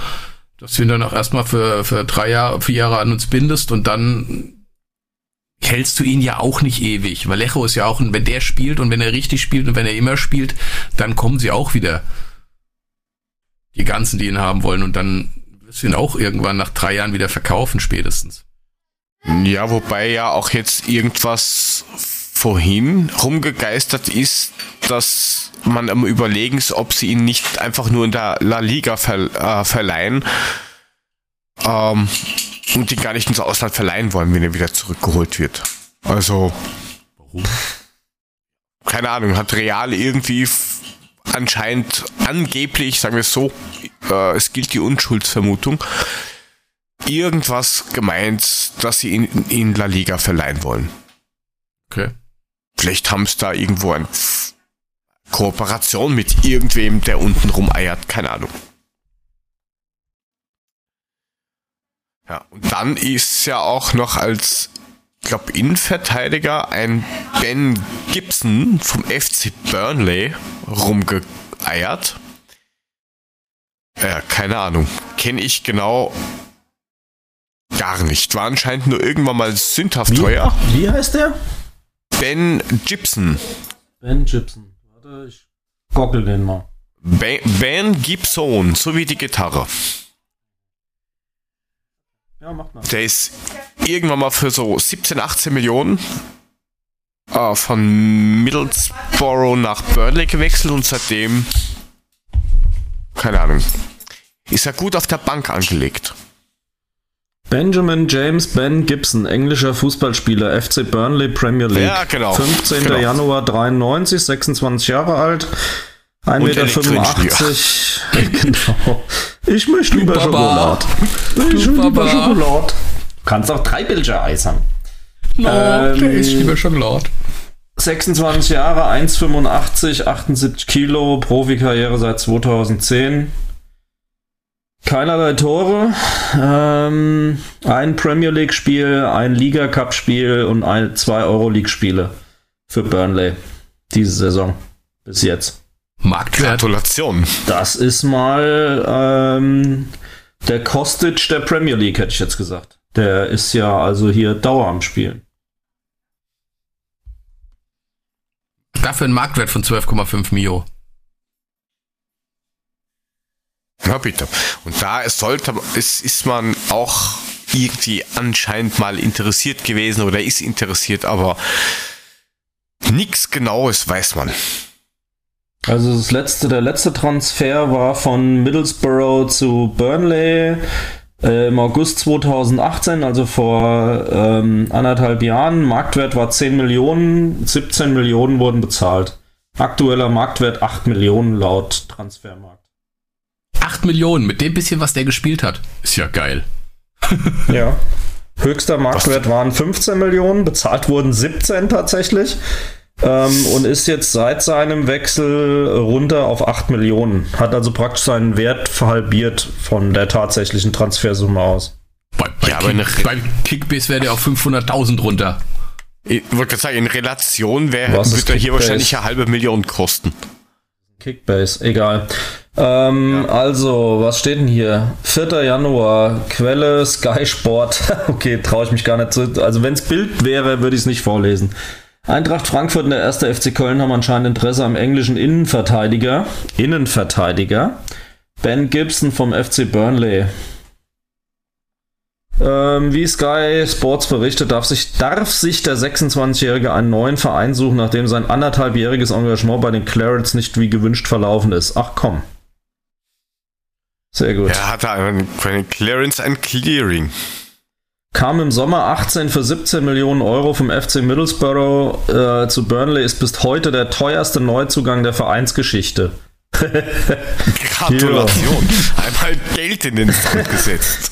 dass du ihn dann auch erstmal für, für drei Jahre, vier Jahre an uns bindest und dann hältst du ihn ja auch nicht ewig. Vallejo ist ja auch, wenn der spielt und wenn er richtig spielt und wenn er immer spielt, dann kommen sie auch wieder. Die ganzen, die ihn haben wollen und dann wirst du ihn auch irgendwann nach drei Jahren wieder verkaufen spätestens. Ja, wobei ja auch jetzt irgendwas vorhin rumgegeistert ist, dass man am überlegen ist, ob sie ihn nicht einfach nur in der La Liga ver äh, verleihen. Ähm, und die gar nicht ins Ausland verleihen wollen, wenn er wieder zurückgeholt wird. Also. Warum? Keine Ahnung, hat Real irgendwie anscheinend angeblich, sagen wir es so, äh, es gilt die Unschuldsvermutung, irgendwas gemeint, dass sie ihn in La Liga verleihen wollen. Okay. Vielleicht haben es da irgendwo eine Kooperation mit irgendwem, der unten rumeiert, keine Ahnung. Ja, und dann ist ja auch noch als, ich glaube, Innenverteidiger ein Ben Gibson vom FC Burnley rumgeeiert. Ja, keine Ahnung. Kenne ich genau gar nicht. War anscheinend nur irgendwann mal sündhaft wie, teuer. Wie heißt der? Ben Gibson. Ben Gibson. Warte, ich gockel den mal. Ben, ben Gibson, so wie die Gitarre. Ja, macht mal. Der ist irgendwann mal für so 17, 18 Millionen äh, von Middlesbrough nach Burnley gewechselt und seitdem, keine Ahnung, ist er gut auf der Bank angelegt. Benjamin James Ben Gibson, englischer Fußballspieler, FC Burnley Premier League. Ja, genau. 15. Genau. Januar 93, 26 Jahre alt. 1,85 Meter. <laughs> genau. Ich möchte lieber Baba. Schokolade. Ich will lieber Schokolade. Du kannst auch drei Bilder eisern. No, ähm, ich lieber Schokolade. 26 Jahre, 1,85, 78 Kilo, Profikarriere seit 2010. Keinerlei Tore, ähm, ein Premier League Spiel, ein Liga Cup Spiel und ein, zwei Euro League Spiele für Burnley diese Saison bis jetzt. Marktwert. Gratulation. Das ist mal ähm, der Kostic der Premier League, hätte ich jetzt gesagt. Der ist ja also hier Dauer am Spielen. Dafür ein Marktwert von 12,5 Mio. Na bitte. Und da sollte, ist, ist man auch irgendwie anscheinend mal interessiert gewesen oder ist interessiert, aber nichts Genaues weiß man. Also das letzte, der letzte Transfer war von Middlesbrough zu Burnley äh, im August 2018, also vor ähm, anderthalb Jahren. Marktwert war 10 Millionen, 17 Millionen wurden bezahlt. Aktueller Marktwert 8 Millionen laut Transfermarkt. 8 Millionen mit dem bisschen, was der gespielt hat. Ist ja geil. <laughs> ja. Höchster Marktwert waren 15 Millionen, bezahlt wurden 17 tatsächlich. Ähm, und ist jetzt seit seinem Wechsel runter auf 8 Millionen. Hat also praktisch seinen Wert verhalbiert von der tatsächlichen Transfersumme aus. Bei, bei, ja, Kick, bei Kickbase wäre der auf 500.000 runter. Ich wollte sagen, in Relation wäre, wird er hier wahrscheinlich eine halbe Million kosten. Kickbase, egal. Ähm, ja. Also, was steht denn hier? 4. Januar, Quelle Sky Sport. <laughs> okay, traue ich mich gar nicht zu. Also, wenn es Bild wäre, würde ich es nicht vorlesen. Eintracht Frankfurt und der erste FC Köln haben anscheinend Interesse am englischen Innenverteidiger. Innenverteidiger. Ben Gibson vom FC Burnley. Ähm, wie Sky Sports berichtet, darf sich, darf sich der 26-Jährige einen neuen Verein suchen, nachdem sein anderthalbjähriges Engagement bei den Clarets nicht wie gewünscht verlaufen ist. Ach komm. Sehr gut. Er hatte einen Clearance and Clearing. Kam im Sommer 18 für 17 Millionen Euro vom FC Middlesbrough äh, zu Burnley, ist bis heute der teuerste Neuzugang der Vereinsgeschichte. <laughs> Gratulation. Einmal Geld in den Sand gesetzt.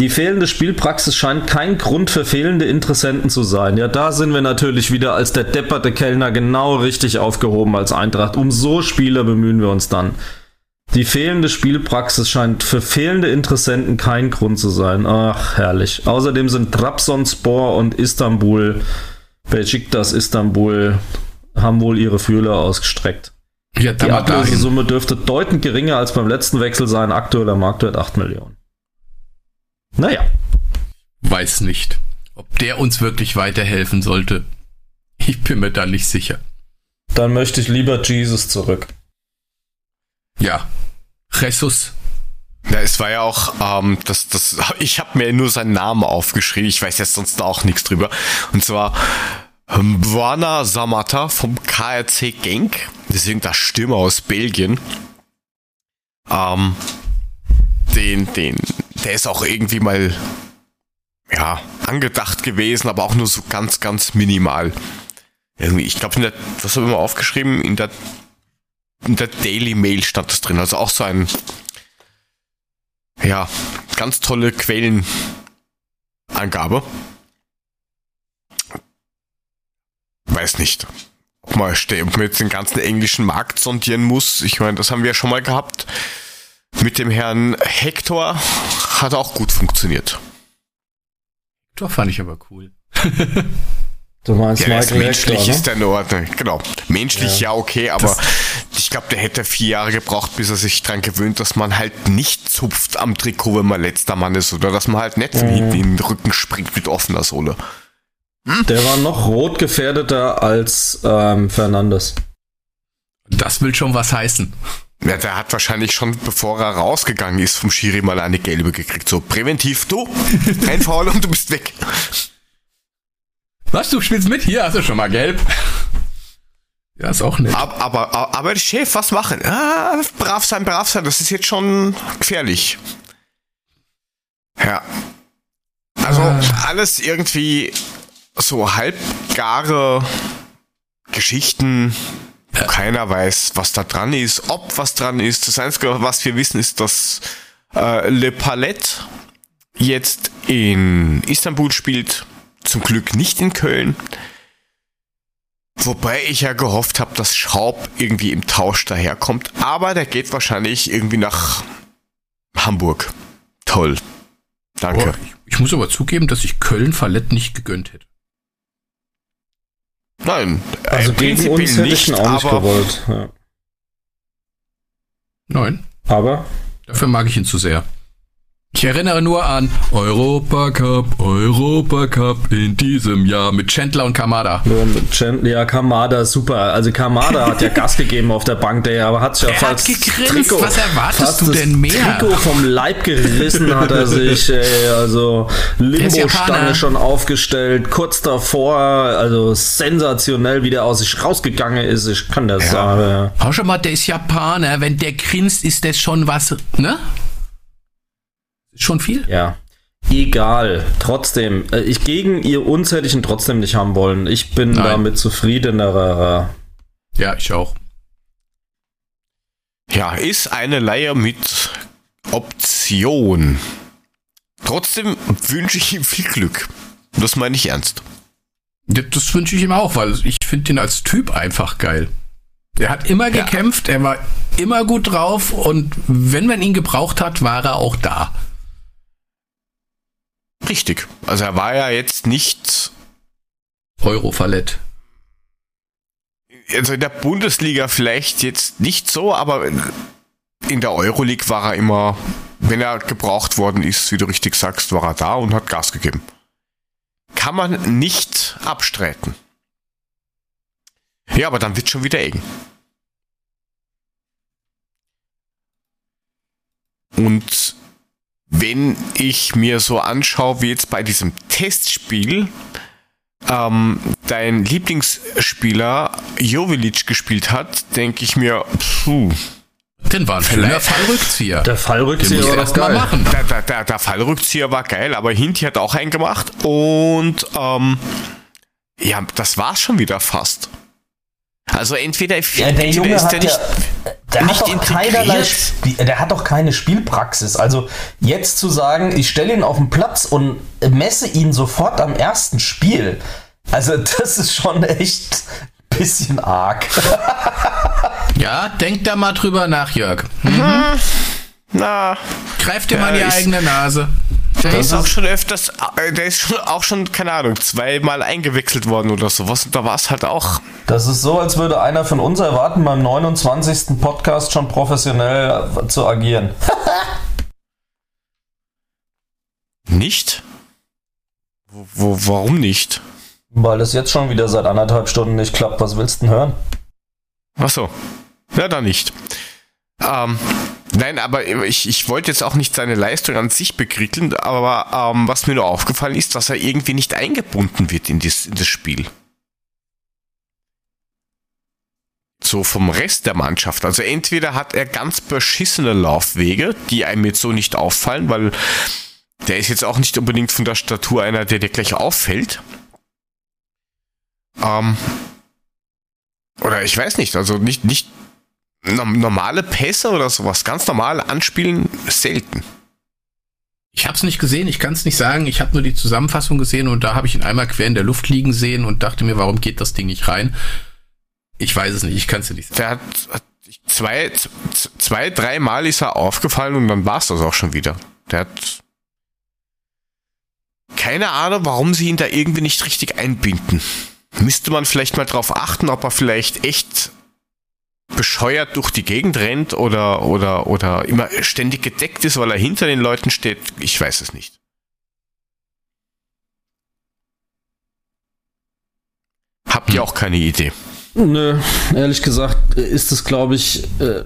Die fehlende Spielpraxis scheint kein Grund für fehlende Interessenten zu sein. Ja, da sind wir natürlich wieder als der depperte Kellner genau richtig aufgehoben als Eintracht. Um so Spieler bemühen wir uns dann. Die fehlende Spielpraxis scheint für fehlende Interessenten kein Grund zu sein. Ach, herrlich. Außerdem sind Trabzonspor und Istanbul, Besiktas Istanbul, haben wohl ihre Fühler ausgestreckt. Ja, die Ablösesumme dürfte deutend geringer als beim letzten Wechsel sein. Aktueller Marktwert 8 Millionen. Naja. Weiß nicht, ob der uns wirklich weiterhelfen sollte. Ich bin mir da nicht sicher. Dann möchte ich lieber Jesus zurück. Ja, Jesus. Ja, es war ja auch, ähm, das, das, ich habe mir nur seinen Namen aufgeschrieben, ich weiß jetzt sonst auch nichts drüber. Und zwar Mbwana Samata vom KRC Genk, das ist irgendein Stürmer aus Belgien. Ähm, den, den, der ist auch irgendwie mal, ja, angedacht gewesen, aber auch nur so ganz, ganz minimal. Irgendwie, ich glaube, was habe ich mal aufgeschrieben? In der in der Daily Mail stand das drin. Also auch so ein, ja, ganz tolle Quellenangabe. Weiß nicht, ob man, ob man jetzt den ganzen englischen Markt sondieren muss. Ich meine, das haben wir ja schon mal gehabt. Mit dem Herrn Hector hat auch gut funktioniert. Hector fand ich aber cool. Du meinst ja, Michael menschlich Hector, ne? ist der in Ordnung. Genau. Menschlich ja, ja okay, aber das glaube, der hätte vier Jahre gebraucht, bis er sich dran gewöhnt, dass man halt nicht zupft am Trikot, wenn man letzter Mann ist, oder dass man halt nicht hinten in den Rücken springt mit offener Sohle. Hm? Der war noch rot gefährdeter als ähm, Fernandes. Das will schon was heißen. Ja, der hat wahrscheinlich schon, bevor er rausgegangen ist, vom Schiri mal eine gelbe gekriegt. So präventiv, du, ein Foul und du bist weg. Was, du spielst mit? Hier hast du schon mal gelb. Ja, ist auch nett. Aber, aber, aber Chef, was machen? Ah, brav sein, brav sein, das ist jetzt schon gefährlich. Ja. Also ah. alles irgendwie so halbgare Geschichten, ja. keiner weiß, was da dran ist, ob was dran ist. Das Einzige, was wir wissen, ist, dass äh, Le Palette jetzt in Istanbul spielt zum Glück nicht in Köln. Wobei ich ja gehofft habe, dass Schaub irgendwie im Tausch daherkommt. Aber der geht wahrscheinlich irgendwie nach Hamburg. Toll. Danke. Oh, ich, ich, muss aber zugeben, dass ich Köln Fallett nicht gegönnt hätte. Nein, also äh, gegen uns hätte nicht, ich ihn auch nicht gewollt. Ja. Nein. Aber? Dafür mag ich ihn zu sehr. Ich erinnere nur an Europacup, Europacup in diesem Jahr mit Chandler und Kamada. Ja, Kamada, super. Also Kamada hat ja <laughs> Gas gegeben auf der Bank, der aber hat's ja er fast hat gegrinst. Trikot, Was erwartest du denn mehr? Trikot vom Leib gerissen hat er sich, <laughs> ey, also Limbo-Stange schon aufgestellt, kurz davor, also sensationell, wie der aus sich rausgegangen ist, ich kann das ja. sagen. Hau schon mal, der ist Japaner, wenn der grinst, ist das schon was, ne? Schon viel? Ja. Egal. Trotzdem, äh, ich gegen ihr uns hätte ich ihn trotzdem nicht haben wollen. Ich bin Nein. damit zufriedener. Ja, ich auch. Ja, ist eine Leier mit Option. Trotzdem wünsche ich ihm viel Glück. Das meine ich ernst. Das wünsche ich ihm auch, weil ich finde ihn als Typ einfach geil. Er hat immer gekämpft, ja. er war immer gut drauf und wenn man ihn gebraucht hat, war er auch da. Richtig. Also er war ja jetzt nicht Eurofallett. Also in der Bundesliga vielleicht jetzt nicht so, aber in der Euroleague war er immer, wenn er gebraucht worden ist, wie du richtig sagst, war er da und hat Gas gegeben. Kann man nicht abstreiten. Ja, aber dann wird schon wieder eng. Und wenn ich mir so anschaue, wie jetzt bei diesem Testspiel ähm, dein Lieblingsspieler Jovilic gespielt hat, denke ich mir, puh. Den war ein schöner Fallrückzieher. Der Fallrückzieher war erst mal machen. Der, der, der, der, Fallrückzieher war geil, aber Hinti hat auch einen gemacht und ähm, ja, das war's schon wieder fast. Also entweder ja, der Junge ist der nicht, der nicht hat doch keinerlei, der hat doch keine Spielpraxis. Also jetzt zu sagen, ich stelle ihn auf den Platz und messe ihn sofort am ersten Spiel. Also <laughs> das ist schon echt ein bisschen arg. <laughs> ja, denk da mal drüber nach, Jörg. Mhm. Na, Greif dir mal in die eigene Nase. Der das ist auch schon öfters, äh, der ist schon, auch schon, keine Ahnung, zweimal eingewechselt worden oder sowas. Und da war es halt auch. Das ist so, als würde einer von uns erwarten, beim 29. Podcast schon professionell zu agieren. <laughs> nicht? Wo, wo, warum nicht? Weil es jetzt schon wieder seit anderthalb Stunden nicht klappt. Was willst du denn hören? Ach so. Ja, dann nicht. Ähm, Nein, aber ich, ich wollte jetzt auch nicht seine Leistung an sich bekritteln, aber ähm, was mir nur aufgefallen ist, dass er irgendwie nicht eingebunden wird in das, in das Spiel. So vom Rest der Mannschaft. Also entweder hat er ganz beschissene Laufwege, die einem jetzt so nicht auffallen, weil der ist jetzt auch nicht unbedingt von der Statur einer, der dir gleich auffällt. Ähm, oder ich weiß nicht, also nicht, nicht normale Pässe oder sowas, ganz normal anspielen, selten. Ich habe es nicht gesehen, ich kann es nicht sagen. Ich habe nur die Zusammenfassung gesehen und da habe ich ihn einmal quer in der Luft liegen sehen und dachte mir, warum geht das Ding nicht rein? Ich weiß es nicht, ich kann es dir nicht sagen. Der hat zwei, zwei, drei Mal ist er aufgefallen und dann war es das auch schon wieder. Der hat keine Ahnung, warum sie ihn da irgendwie nicht richtig einbinden. Müsste man vielleicht mal drauf achten, ob er vielleicht echt bescheuert durch die Gegend rennt oder, oder, oder immer ständig gedeckt ist, weil er hinter den Leuten steht. Ich weiß es nicht. Habt ihr hm. auch keine Idee? Nö, ehrlich gesagt ist es, glaube ich, äh,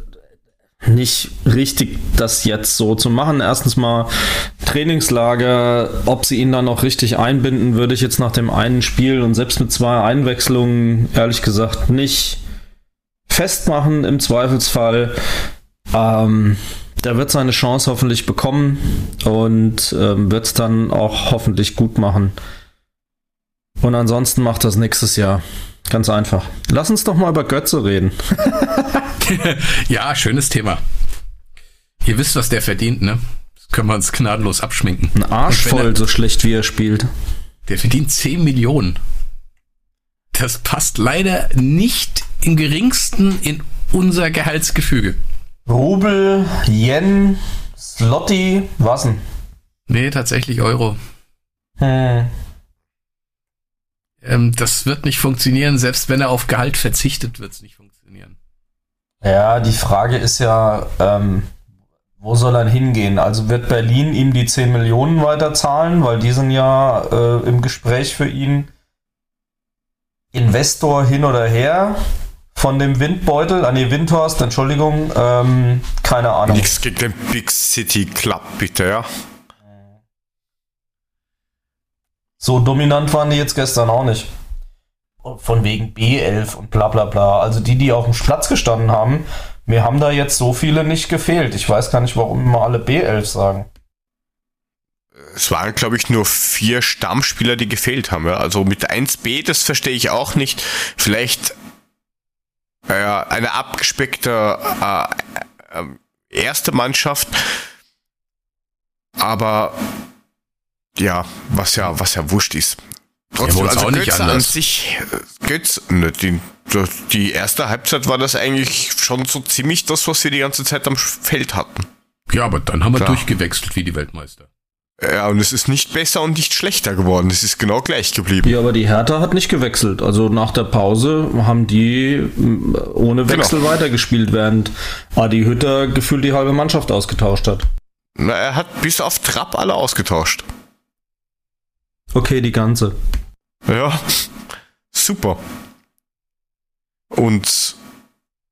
nicht richtig, das jetzt so zu machen. Erstens mal Trainingslager, ob sie ihn dann noch richtig einbinden, würde ich jetzt nach dem einen Spiel und selbst mit zwei Einwechslungen ehrlich gesagt nicht festmachen im Zweifelsfall. Ähm, der wird seine Chance hoffentlich bekommen und ähm, wird es dann auch hoffentlich gut machen. Und ansonsten macht das nächstes Jahr. Ganz einfach. Lass uns doch mal über Götze reden. <laughs> ja, schönes Thema. Ihr wisst, was der verdient, ne? Das können wir uns gnadenlos abschminken. Ein Arsch voll, er, so schlecht wie er spielt. Der verdient 10 Millionen. Das passt leider nicht im geringsten in unser Gehaltsgefüge. Rubel, Yen, Slotty, was denn? Nee, tatsächlich Euro. Hm. Ähm, das wird nicht funktionieren, selbst wenn er auf Gehalt verzichtet, wird es nicht funktionieren. Ja, die Frage ist ja, ähm, wo soll er hingehen? Also wird Berlin ihm die 10 Millionen weiterzahlen, weil die sind ja äh, im Gespräch für ihn Investor hin oder her von dem Windbeutel, an die Windhorst, Entschuldigung, ähm, keine Ahnung. Nichts gegen den Big City Club, bitte, ja. So dominant waren die jetzt gestern auch nicht. Von wegen B11 und bla bla bla. Also die, die auf dem Platz gestanden haben, mir haben da jetzt so viele nicht gefehlt. Ich weiß gar nicht, warum immer alle B11 sagen. Es waren, glaube ich, nur vier Stammspieler, die gefehlt haben. Ja? Also mit 1B, das verstehe ich auch nicht. Vielleicht äh, eine abgespeckte äh, äh, erste Mannschaft. Aber ja, was ja, was ja wurscht ist. Trotzdem, ja, also auch Götze an sich, Götze, ne, die, die erste Halbzeit war das eigentlich schon so ziemlich das, was wir die ganze Zeit am Feld hatten. Ja, aber dann haben wir Klar. durchgewechselt wie die Weltmeister. Ja, und es ist nicht besser und nicht schlechter geworden. Es ist genau gleich geblieben. Ja, aber die Hertha hat nicht gewechselt. Also nach der Pause haben die mm, ohne genau. Wechsel genau. weitergespielt, während Adi Hütter gefühlt die halbe Mannschaft ausgetauscht hat. Na, er hat bis auf Trapp alle ausgetauscht. Okay, die ganze. Ja, super. Und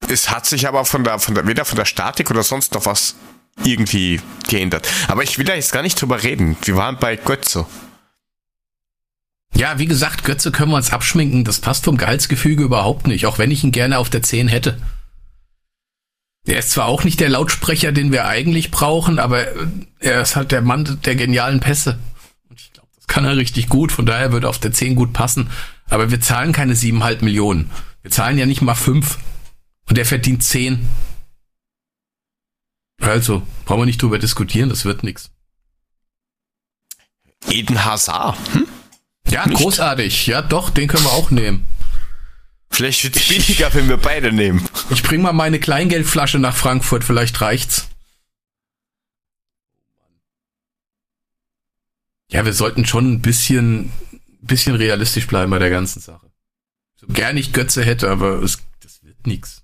es hat sich aber von der, von der, weder von der Statik oder sonst noch was irgendwie geändert. Aber ich will da jetzt gar nicht drüber reden. Wir waren bei Götze. Ja, wie gesagt, Götze können wir uns abschminken. Das passt vom Gehaltsgefüge überhaupt nicht, auch wenn ich ihn gerne auf der 10 hätte. Er ist zwar auch nicht der Lautsprecher, den wir eigentlich brauchen, aber er ist halt der Mann der genialen Pässe kann er richtig gut, von daher würde auf der 10 gut passen. Aber wir zahlen keine 7,5 Millionen. Wir zahlen ja nicht mal 5. Und er verdient 10. Also, brauchen wir nicht drüber diskutieren, das wird nichts. Eden Hazard. Hm? Ja, nicht? großartig. Ja, doch, den können wir auch nehmen. Vielleicht wird es billiger, wenn wir beide nehmen. Ich bring mal meine Kleingeldflasche nach Frankfurt, vielleicht reicht's. Ja, wir sollten schon ein bisschen, bisschen realistisch bleiben bei der ganzen Sache. So gern ich Götze hätte, aber es, das wird nix.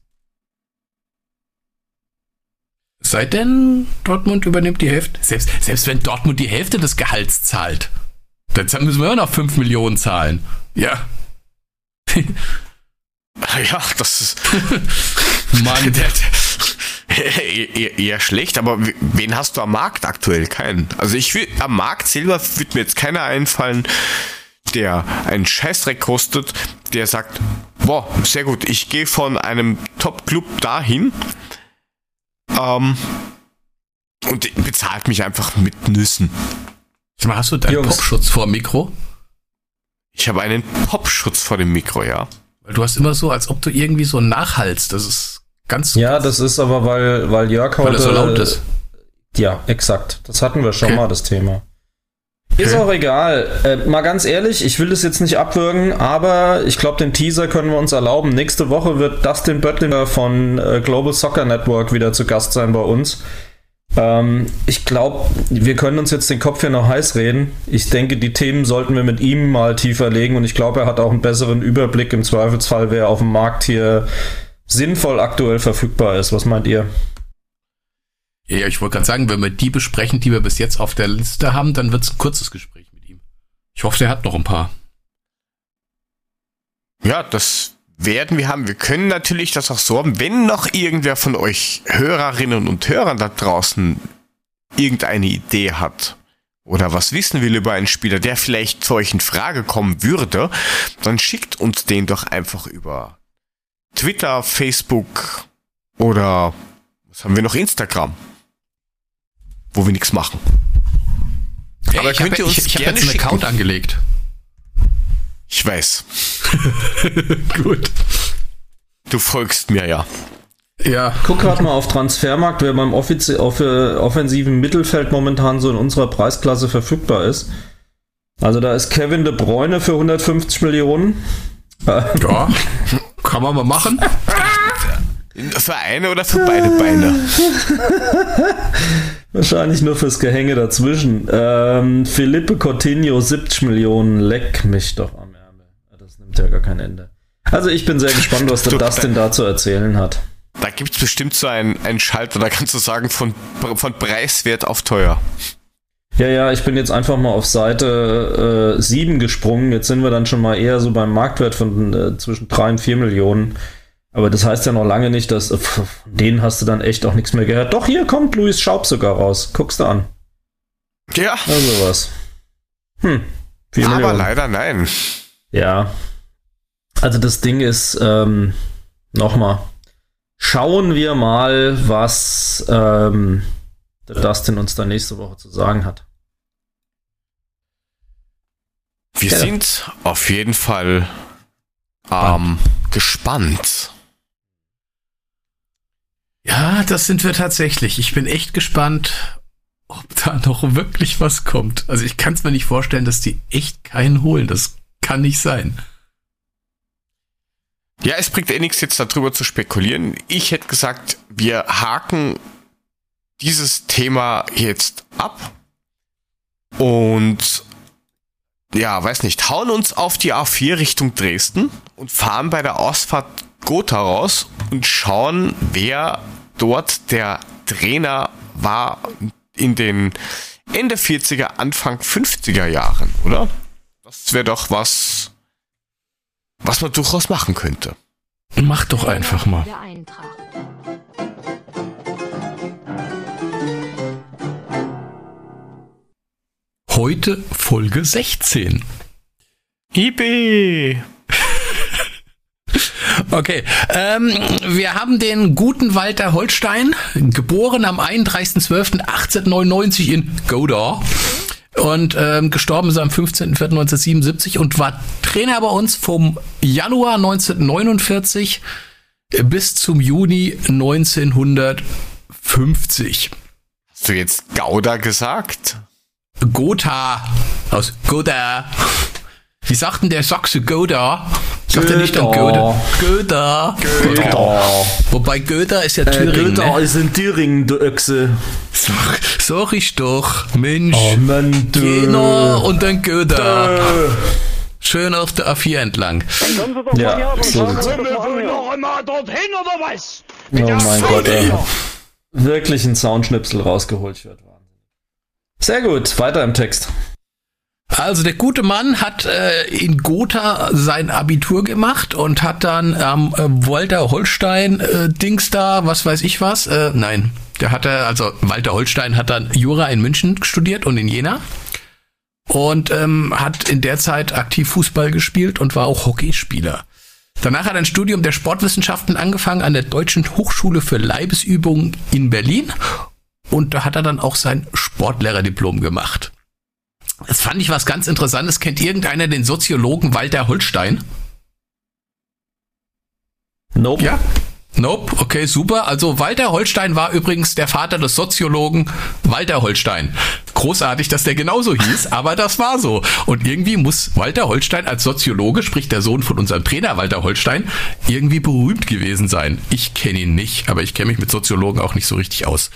Sei denn, Dortmund übernimmt die Hälfte. Selbst, selbst wenn Dortmund die Hälfte des Gehalts zahlt, dann müssen wir immer noch 5 Millionen zahlen. Ja. <laughs> ja, das ist. <laughs> <laughs> Mann. Der, eher, eher schlecht, aber wen hast du am Markt aktuell? Keinen. Also ich will, am Markt selber wird mir jetzt keiner einfallen, der einen Scheißdreck kostet, der sagt, boah, sehr gut, ich gehe von einem Top-Club dahin ähm, und bezahlt mich einfach mit Nüssen. Hast du deinen Popschutz vor dem Mikro? Ich habe einen Popschutz vor dem Mikro, ja. Weil du hast immer so, als ob du irgendwie so nachhalst. Das ist Ganz Ja, das ist aber, weil, weil Jörg heute. Weil er so laut ist. Ja, exakt. Das hatten wir schon okay. mal, das Thema. Ist auch egal. Äh, mal ganz ehrlich, ich will das jetzt nicht abwürgen, aber ich glaube, den Teaser können wir uns erlauben. Nächste Woche wird Dustin Böttlinger von äh, Global Soccer Network wieder zu Gast sein bei uns. Ähm, ich glaube, wir können uns jetzt den Kopf hier noch heiß reden. Ich denke, die Themen sollten wir mit ihm mal tiefer legen und ich glaube, er hat auch einen besseren Überblick im Zweifelsfall, wer auf dem Markt hier sinnvoll aktuell verfügbar ist. Was meint ihr? Ja, ich wollte gerade sagen, wenn wir die besprechen, die wir bis jetzt auf der Liste haben, dann wird es ein kurzes Gespräch mit ihm. Ich hoffe, der hat noch ein paar. Ja, das werden wir haben. Wir können natürlich das auch so haben, wenn noch irgendwer von euch Hörerinnen und Hörern da draußen irgendeine Idee hat oder was wissen will über einen Spieler, der vielleicht zu euch in Frage kommen würde, dann schickt uns den doch einfach über Twitter, Facebook oder was haben wir noch? Instagram. Wo wir nichts machen. Hey, Aber ich könnt ihr uns ich, ich gerne jetzt einen schicken. Account angelegt. Ich weiß. <laughs> Gut. Du folgst mir ja. Ja. Guck gerade mal auf Transfermarkt, wer beim Offizi auf, äh, offensiven Mittelfeld momentan so in unserer Preisklasse verfügbar ist. Also da ist Kevin De Bruyne für 150 Millionen. Ja. Kann man mal machen. <laughs> Für eine oder für beide Beine? <laughs> Wahrscheinlich nur fürs Gehänge dazwischen. Ähm, Felipe Coutinho 70 Millionen, leck mich doch am Ärmel. Das nimmt ja gar kein Ende. Also ich bin sehr gespannt, was der Dustin da zu erzählen hat. Da gibt es bestimmt so einen, einen Schalter, da kannst du sagen, von, von preiswert auf teuer. Ja, ja, ich bin jetzt einfach mal auf Seite äh, 7 gesprungen. Jetzt sind wir dann schon mal eher so beim Marktwert von äh, zwischen 3 und 4 Millionen. Aber das heißt ja noch lange nicht, dass äh, von denen hast du dann echt auch nichts mehr gehört. Doch, hier kommt Louis Schaub sogar raus. Guckst du an. Ja. Also was. Hm. Aber Millionen. leider nein. Ja. Also das Ding ist, ähm, nochmal. Schauen wir mal, was ähm, der Dustin uns dann nächste Woche zu sagen hat. Wir ja. sind auf jeden Fall ähm, gespannt. Ja, das sind wir tatsächlich. Ich bin echt gespannt, ob da noch wirklich was kommt. Also ich kann es mir nicht vorstellen, dass die echt keinen holen. Das kann nicht sein. Ja, es bringt eh nichts jetzt darüber zu spekulieren. Ich hätte gesagt, wir haken dieses Thema jetzt ab und ja, weiß nicht, hauen uns auf die A4 Richtung Dresden und fahren bei der Ausfahrt Gotha raus und schauen, wer dort der Trainer war in den Ende 40er, Anfang 50er Jahren, oder? Das wäre doch was, was man durchaus machen könnte. Mach doch einfach mal. Heute Folge 16. IB. Okay, ähm, wir haben den guten Walter Holstein, geboren am 31.12.1899 in Godar und ähm, gestorben ist am 15.04.1977 und war Trainer bei uns vom Januar 1949 bis zum Juni 1950. Hast du jetzt Gouda gesagt? Gotha aus Gotha. Wie sagt denn der Sachse Gotha? Sagt er nicht dann Goethe? Goethe. Goethe. Wobei Goethe ist ja Thüringen. Äh, Goethe ne? ist in Thüringen, du Öchse. Sag, sag ich doch. Mensch. Oh Mann, du. Jena und dann Goethe. Schön auf der A4 entlang. Ja, so sieht's noch einmal dorthin oder was? Oh mein Gott, ey. Wirklich ein Soundschnipsel rausgeholt wird. Sehr gut, weiter im Text. Also der gute Mann hat äh, in Gotha sein Abitur gemacht und hat dann am ähm, äh, Walter Holstein äh, Dings da, was weiß ich was. Äh, nein, der hatte also Walter Holstein hat dann Jura in München studiert und in Jena und ähm, hat in der Zeit aktiv Fußball gespielt und war auch Hockeyspieler. Danach hat er ein Studium der Sportwissenschaften angefangen an der Deutschen Hochschule für Leibesübungen in Berlin und da hat er dann auch sein Sportlehrerdiplom gemacht. Das fand ich was ganz Interessantes. Kennt irgendeiner den Soziologen Walter Holstein? Nope. Ja. Nope, okay, super. Also Walter Holstein war übrigens der Vater des Soziologen Walter Holstein. Großartig, dass der genauso hieß, <laughs> aber das war so. Und irgendwie muss Walter Holstein als Soziologe, sprich der Sohn von unserem Trainer Walter Holstein, irgendwie berühmt gewesen sein. Ich kenne ihn nicht, aber ich kenne mich mit Soziologen auch nicht so richtig aus.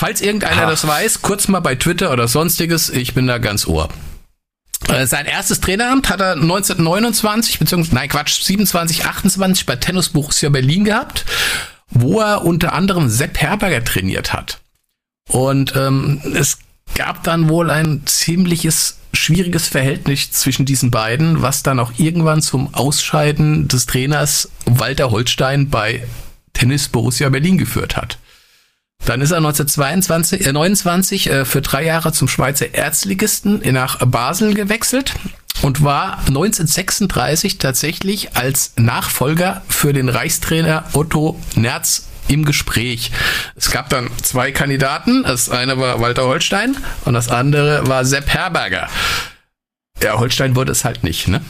Falls irgendeiner Ach. das weiß, kurz mal bei Twitter oder sonstiges, ich bin da ganz ohr. Äh, sein erstes Traineramt hat er 1929, beziehungsweise, nein Quatsch, 27, 28 bei Tennis Borussia Berlin gehabt, wo er unter anderem Sepp Herberger trainiert hat. Und ähm, es gab dann wohl ein ziemliches schwieriges Verhältnis zwischen diesen beiden, was dann auch irgendwann zum Ausscheiden des Trainers Walter Holstein bei Tennis Borussia Berlin geführt hat. Dann ist er 1922, äh, 29 äh, für drei Jahre zum Schweizer Erzligisten nach Basel gewechselt und war 1936 tatsächlich als Nachfolger für den Reichstrainer Otto Nerz im Gespräch. Es gab dann zwei Kandidaten. Das eine war Walter Holstein und das andere war Sepp Herberger. Ja, Holstein wurde es halt nicht, ne?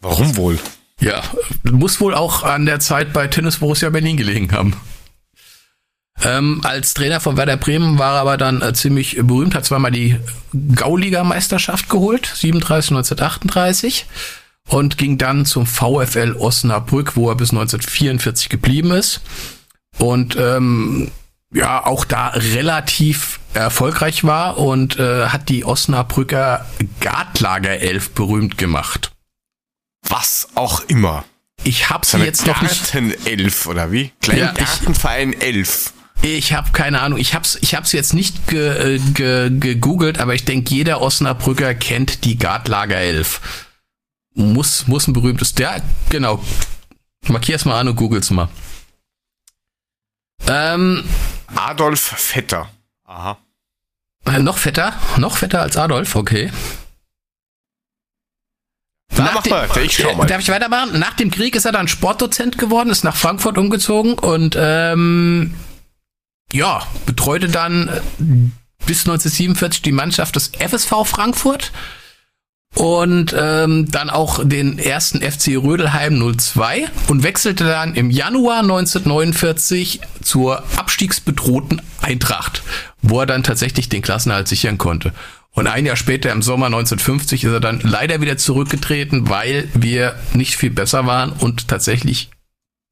Warum wohl? Ja, muss wohl auch an der Zeit bei Tennis Borussia Berlin gelegen haben. Ähm, als Trainer von Werder Bremen war er aber dann äh, ziemlich berühmt, hat zweimal die Gauliga-Meisterschaft geholt, 37, 1938 und ging dann zum VfL Osnabrück, wo er bis 1944 geblieben ist. Und ähm, ja, auch da relativ erfolgreich war und äh, hat die Osnabrücker Gartlager 11 berühmt gemacht. Was auch immer. Ich habe sie jetzt noch nicht. elf oder wie? Kleingartenverein ja, 11. Ich habe keine Ahnung. Ich habe ich hab's jetzt nicht ge, äh, ge, gegoogelt, aber ich denke, jeder Osnabrücker kennt die Gartlager 11. Muss, muss ein berühmtes. Der, genau. Markier's mal an und googel's mal. Ähm, Adolf Vetter. Aha. Äh, noch fetter? Noch fetter als Adolf? Okay. Na, mach mal, ich schau mal. Darf ich weitermachen? Nach dem Krieg ist er dann Sportdozent geworden, ist nach Frankfurt umgezogen und ähm, ja, betreute dann äh, bis 1947 die Mannschaft des FSV Frankfurt und ähm, dann auch den ersten FC Rödelheim 02 und wechselte dann im Januar 1949 zur abstiegsbedrohten Eintracht, wo er dann tatsächlich den Klassenerhalt sichern konnte. Und ein Jahr später, im Sommer 1950, ist er dann leider wieder zurückgetreten, weil wir nicht viel besser waren und tatsächlich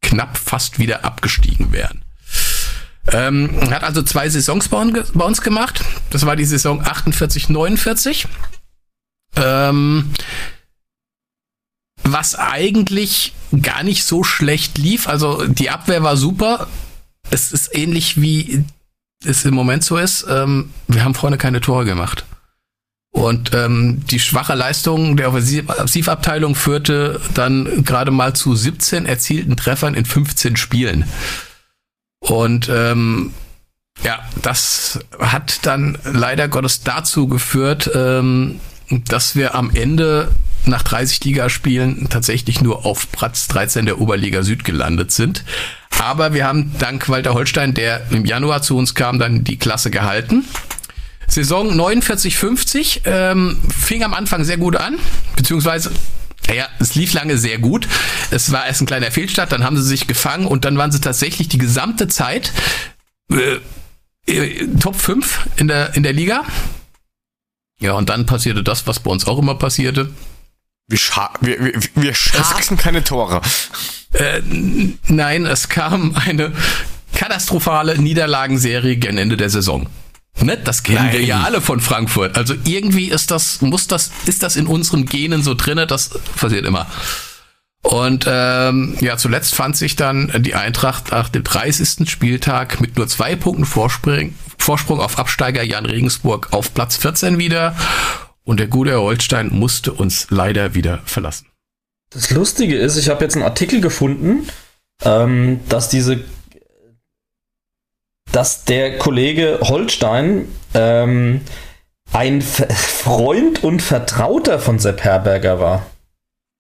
knapp fast wieder abgestiegen wären. Ähm, hat also zwei Saisons bei uns gemacht. Das war die Saison 48, 49. Ähm, was eigentlich gar nicht so schlecht lief. Also die Abwehr war super. Es ist ähnlich wie es im Moment so ist. Ähm, wir haben vorne keine Tore gemacht. Und ähm, die schwache Leistung der Offensivabteilung führte dann gerade mal zu 17 erzielten Treffern in 15 Spielen. Und ähm, ja, das hat dann leider Gottes dazu geführt, ähm, dass wir am Ende nach 30 Ligaspielen tatsächlich nur auf Platz 13 der Oberliga Süd gelandet sind. Aber wir haben dank Walter Holstein, der im Januar zu uns kam, dann die Klasse gehalten. Saison 49-50 ähm, fing am Anfang sehr gut an, beziehungsweise ja, es lief lange sehr gut. Es war erst ein kleiner Fehlstart, dann haben sie sich gefangen und dann waren sie tatsächlich die gesamte Zeit äh, äh Top 5 in der, in der Liga. Ja, und dann passierte das, was bei uns auch immer passierte. Wir, scha wir, wir, wir schaßen keine Tore. Äh, nein, es kam eine katastrophale Niederlagenserie gegen Ende der Saison. Ne? Das kennen Nein. wir ja alle von Frankfurt. Also irgendwie ist das, muss das, ist das in unseren Genen so drinne, das passiert immer. Und ähm, ja, zuletzt fand sich dann die Eintracht nach dem 30. Spieltag mit nur zwei Punkten Vorsprung, Vorsprung auf Absteiger Jan Regensburg auf Platz 14 wieder. Und der gute Herr Holstein musste uns leider wieder verlassen. Das Lustige ist, ich habe jetzt einen Artikel gefunden, ähm, dass diese, dass der Kollege Holstein ähm, ein Freund und Vertrauter von Sepp Herberger war.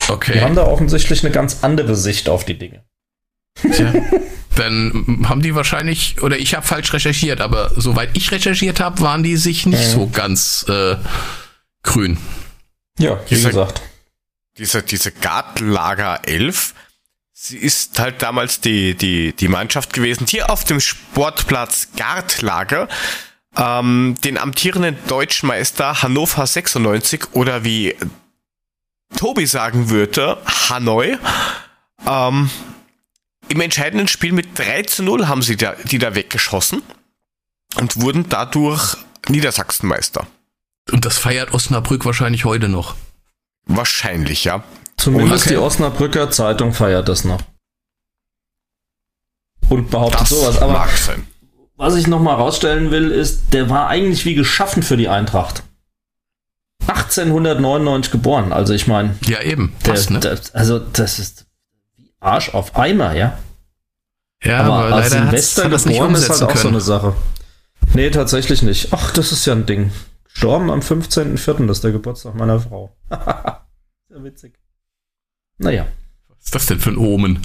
Okay. Wir haben da offensichtlich eine ganz andere Sicht auf die Dinge. Tja, <laughs> dann haben die wahrscheinlich, oder ich habe falsch recherchiert, aber soweit ich recherchiert habe, waren die sich nicht mhm. so ganz äh, grün. Ja, wie diese, gesagt. Diese, diese Gartlager 11, sie ist halt damals die, die, die Mannschaft gewesen, die auf dem Sportplatz Gartlager ähm, den amtierenden Deutschmeister Hannover 96 oder wie Tobi sagen würde, Hanoi, ähm, im entscheidenden Spiel mit 3 zu 0 haben sie da, die da weggeschossen und wurden dadurch Niedersachsenmeister. Und das feiert Osnabrück wahrscheinlich heute noch. Wahrscheinlich, ja. Zumindest okay. die Osnabrücker Zeitung feiert das noch. Und behauptet das sowas. Aber mag sein. was ich nochmal rausstellen will, ist, der war eigentlich wie geschaffen für die Eintracht. 1899 geboren, also ich meine. Ja, eben. Passt, der, ne? der, also, das ist wie Arsch auf Eimer, ja. Ja, aber, aber als Silvester geboren ist halt auch können. so eine Sache. Nee, tatsächlich nicht. Ach, das ist ja ein Ding. Gestorben am 15.04., das ist der Geburtstag meiner Frau. <laughs> Sehr witzig. Naja. Was ist das denn für ein Omen?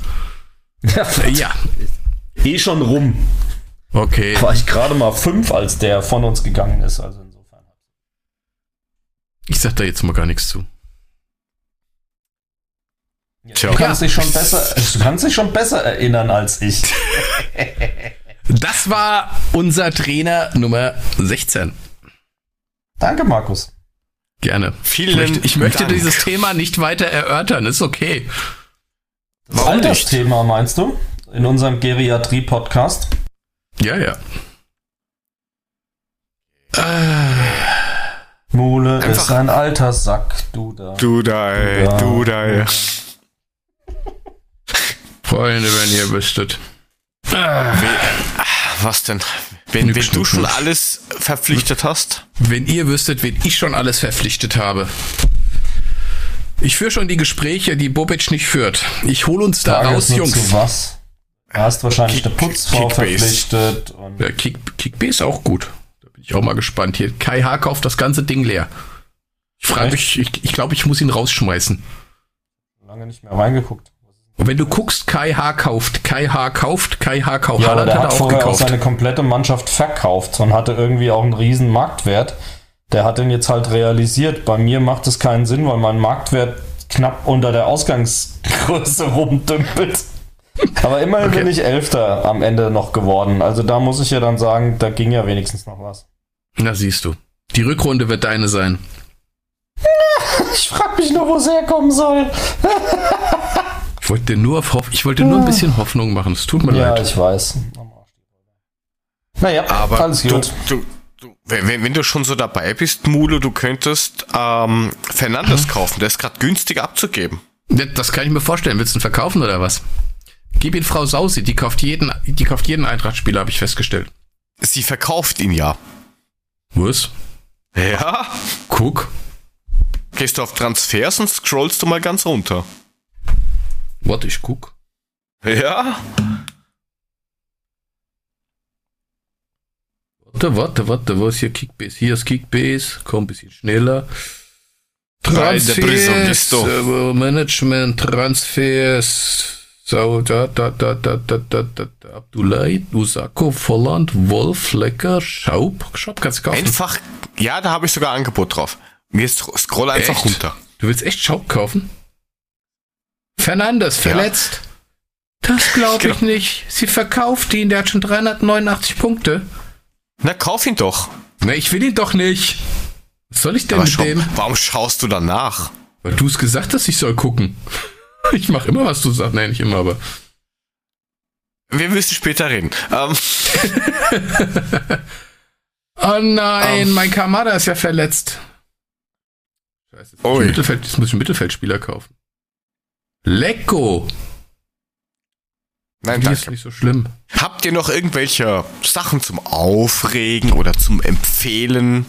Ja, ja. Eh schon rum. Okay. War ich gerade mal fünf, als der von uns gegangen ist. Also insofern. Ich sag da jetzt mal gar nichts zu. Tja. Du kannst dich schon besser, du kannst dich schon besser erinnern als ich. das war unser Trainer Nummer 16. Danke, Markus. Gerne. Vielen ich möchte, ich möchte Dank. dieses Thema nicht weiter erörtern, ist okay. Das Warum Altersthema meinst du? In unserem Geriatrie-Podcast? Ja, ja. Äh, Mole Einfach ist ein alter Sack, du da. Du da, ey, du da, ey. Freunde, wenn ihr wüsstet. Ah, was denn? Wenn, wenn du schon alles verpflichtet hast? Wenn ihr wüsstet, wen ich schon alles verpflichtet habe. Ich führe schon die Gespräche, die Bobic nicht führt. Ich hole uns da Frage raus, Jungs. Zu was? Du hast wahrscheinlich Kick, eine Putzfrau verpflichtet. Und ja, Kick, Kickbase ist auch gut. Da bin ich auch mal gespannt. Hier, Kai H. kauft das ganze Ding leer. Ich frage mich, ich, ich glaube, ich muss ihn rausschmeißen. Lange nicht mehr reingeguckt. Und wenn du guckst, Kai H. kauft, Kai H. kauft, Kai H. kauft, ja, Haaland der hat, hat auch vorher gekauft. auch seine komplette Mannschaft verkauft und hatte irgendwie auch einen riesen Marktwert. Der hat den jetzt halt realisiert. Bei mir macht es keinen Sinn, weil mein Marktwert knapp unter der Ausgangsgröße <laughs> rumdümpelt. Aber immerhin okay. bin ich Elfter am Ende noch geworden. Also da muss ich ja dann sagen, da ging ja wenigstens noch was. Na siehst du. Die Rückrunde wird deine sein. <laughs> Ich frag mich nur, wo es herkommen soll. <laughs> Ich wollte nur, auf ich wollte nur ein bisschen Hoffnung machen. Es tut mir ja, leid. Ja, ich weiß. Naja, aber alles gut. Du, du, wenn, wenn, du schon so dabei bist, Mule, du könntest ähm, Fernandes hm. kaufen. Der ist gerade günstig abzugeben. Das kann ich mir vorstellen. Willst du ihn verkaufen oder was? Gib ihn Frau Sausi, die kauft jeden, die kauft jeden Eintracht-Spieler, habe ich festgestellt. Sie verkauft ihn ja. Was? Ja. Guck. Gehst du auf Transfers und scrollst du mal ganz runter. Warte, ich guck. Ja. Warte, warte, warte, wo ist hier Kickbase? Hier ist Kickbase, komm ein bisschen schneller. Transfers, äh, Management, Transfers, so, da, da, da, da, da, da, da, da, Abdullah, Usako, Volland, Wolf, Lecker, Schaub, Schaub kannst du kaufen. Einfach, ja, da habe ich sogar Angebot drauf. Mir scroll einfach echt? runter. Du willst echt Schaub kaufen? Fernandes verletzt. Ja. Das glaube ich genau. nicht. Sie verkauft ihn, der hat schon 389 Punkte. Na, kauf ihn doch. Na, ich will ihn doch nicht. Was soll ich denn Aber mit schau, dem? Warum schaust du danach? Weil du es gesagt hast, ich soll gucken. <laughs> Ich mache immer, was du sagst. Nein, nicht immer, aber. Wir müssen später reden. Ähm. <laughs> oh nein, um. mein Kamada ist ja verletzt. Scheiße, jetzt, Mittelfeld, jetzt muss ich einen Mittelfeldspieler kaufen. Lecko. Nein, danke. ist nicht so schlimm. Habt ihr noch irgendwelche Sachen zum Aufregen oder zum Empfehlen?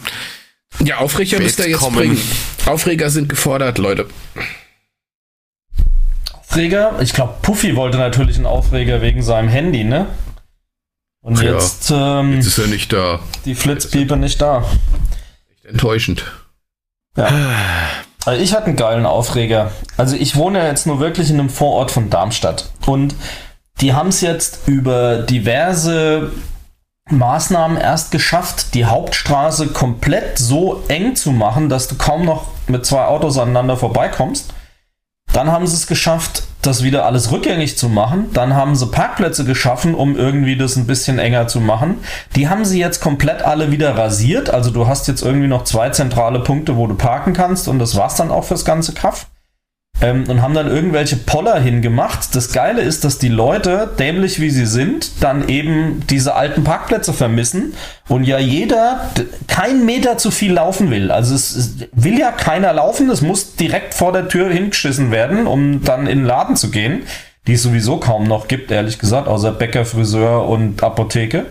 Ja, Aufreger müsst ihr jetzt kommen. bringen. Aufreger sind gefordert, Leute. Aufreger? Ich glaube, Puffy wollte natürlich einen Aufreger wegen seinem Handy, ne? Und ja, jetzt, ähm, jetzt ist er nicht da. Die Flitzpiepe nicht da. Echt enttäuschend. Ja. <sighs> Also ich hatte einen geilen Aufreger. Also ich wohne jetzt nur wirklich in einem Vorort von Darmstadt. Und die haben es jetzt über diverse Maßnahmen erst geschafft, die Hauptstraße komplett so eng zu machen, dass du kaum noch mit zwei Autos aneinander vorbeikommst. Dann haben sie es geschafft, das wieder alles rückgängig zu machen. Dann haben sie Parkplätze geschaffen, um irgendwie das ein bisschen enger zu machen. Die haben sie jetzt komplett alle wieder rasiert. Also du hast jetzt irgendwie noch zwei zentrale Punkte, wo du parken kannst und das war's dann auch fürs ganze Kaff ähm, und haben dann irgendwelche Poller hingemacht. Das Geile ist, dass die Leute, dämlich wie sie sind, dann eben diese alten Parkplätze vermissen und ja jeder keinen Meter zu viel laufen will. Also es, es will ja keiner laufen, es muss direkt vor der Tür hingeschissen werden, um dann in den Laden zu gehen, die es sowieso kaum noch gibt, ehrlich gesagt, außer Bäcker, Friseur und Apotheke.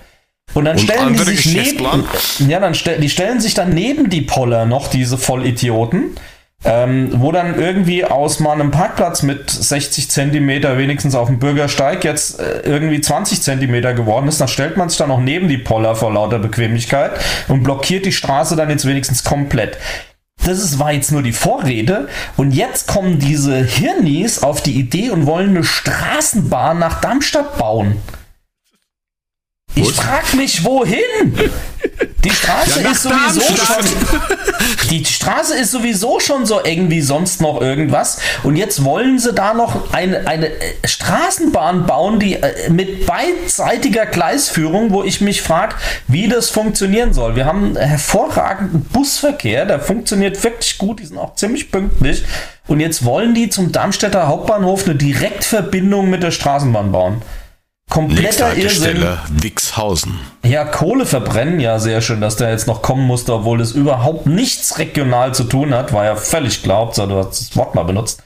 Und dann und stellen die sich neben, ja, dann stell, die stellen sich dann neben die Poller noch diese Vollidioten ähm, wo dann irgendwie aus mal einem Parkplatz mit 60 Zentimeter wenigstens auf dem Bürgersteig jetzt äh, irgendwie 20 Zentimeter geworden ist, dann stellt man sich dann noch neben die Poller vor lauter Bequemlichkeit und blockiert die Straße dann jetzt wenigstens komplett. Das ist, war jetzt nur die Vorrede. Und jetzt kommen diese Hirnis auf die Idee und wollen eine Straßenbahn nach Darmstadt bauen. Ich frag mich, wohin? Die Straße ja, ist sowieso schon. Die Straße ist sowieso schon so eng wie sonst noch irgendwas. Und jetzt wollen sie da noch eine, eine äh, Straßenbahn bauen, die äh, mit beidseitiger Gleisführung, wo ich mich frage, wie das funktionieren soll. Wir haben einen hervorragenden Busverkehr, der funktioniert wirklich gut, die sind auch ziemlich pünktlich. Und jetzt wollen die zum Darmstädter Hauptbahnhof eine Direktverbindung mit der Straßenbahn bauen. Kompletter Irrsinn. Wixhausen. Ja, Kohle verbrennen, ja, sehr schön, dass der jetzt noch kommen musste, obwohl es überhaupt nichts regional zu tun hat. War ja völlig klar, du hast das Wort mal benutzt.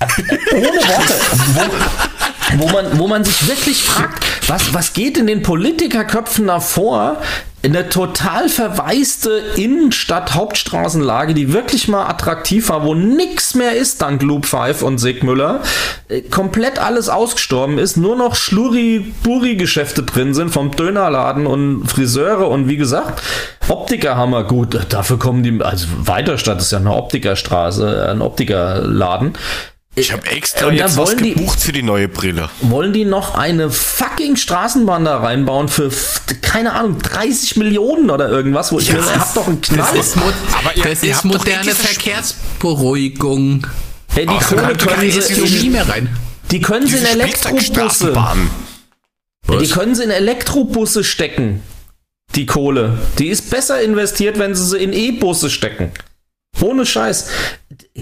Ohne Worte. <laughs> wo man, wo man sich wirklich fragt, was, was geht in den Politikerköpfen davor? Eine total verwaiste Innenstadt-Hauptstraßenlage, die wirklich mal attraktiv war, wo nix mehr ist dank Loop 5 und Sigmüller, äh, komplett alles ausgestorben ist, nur noch Schluri-Buri-Geschäfte drin sind, vom Dönerladen und Friseure und wie gesagt, Optiker haben wir gut, dafür kommen die, also Weiterstadt ist ja eine Optikerstraße, ein Optikerladen. Ich habe extra jetzt was gebucht die, für die neue Brille. Wollen die noch eine fucking Straßenbahn da reinbauen für, keine Ahnung, 30 Millionen oder irgendwas, wo ich ja, mir, habt doch einen Knall. Das ist, aber ihr, das ihr ist moderne Verkehrsberuhigung. Hey, die Kohle können sie nie mehr rein. Die können sie in Elektrobusse. Ja, die können sie in Elektrobusse stecken. Die Kohle. Die ist besser investiert, wenn sie sie in E-Busse stecken. Ohne Scheiß.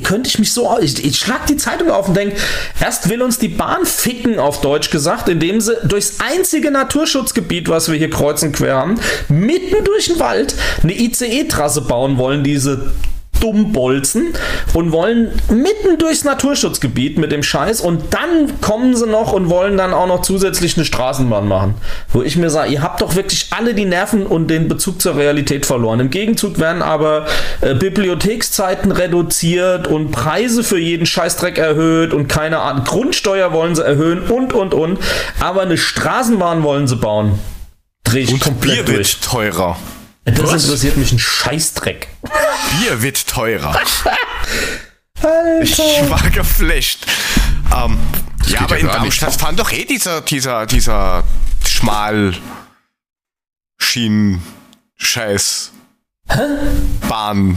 Könnte ich mich so. Ich, ich schlag die Zeitung auf und denke, erst will uns die Bahn ficken, auf Deutsch gesagt, indem sie durchs einzige Naturschutzgebiet, was wir hier kreuzen quer haben, mitten durch den Wald eine ICE-Trasse bauen wollen, diese Dummbolzen und wollen mitten durchs Naturschutzgebiet mit dem Scheiß und dann kommen sie noch und wollen dann auch noch zusätzlich eine Straßenbahn machen. Wo ich mir sage, ihr habt doch wirklich alle die Nerven und den Bezug zur Realität verloren. Im Gegenzug werden aber äh, Bibliothekszeiten reduziert und Preise für jeden Scheißdreck erhöht und keine Ahnung, Grundsteuer wollen sie erhöhen und und und. Aber eine Straßenbahn wollen sie bauen. Dreh ich und komplett Bier durch. wird teurer. Das Was? interessiert mich ein Scheißdreck. Bier wird teurer. <laughs> ich war geflasht. Ähm, ja, aber in Darmstadt fahren doch eh dieser, dieser, dieser Schmalschienen-Scheiß Bahn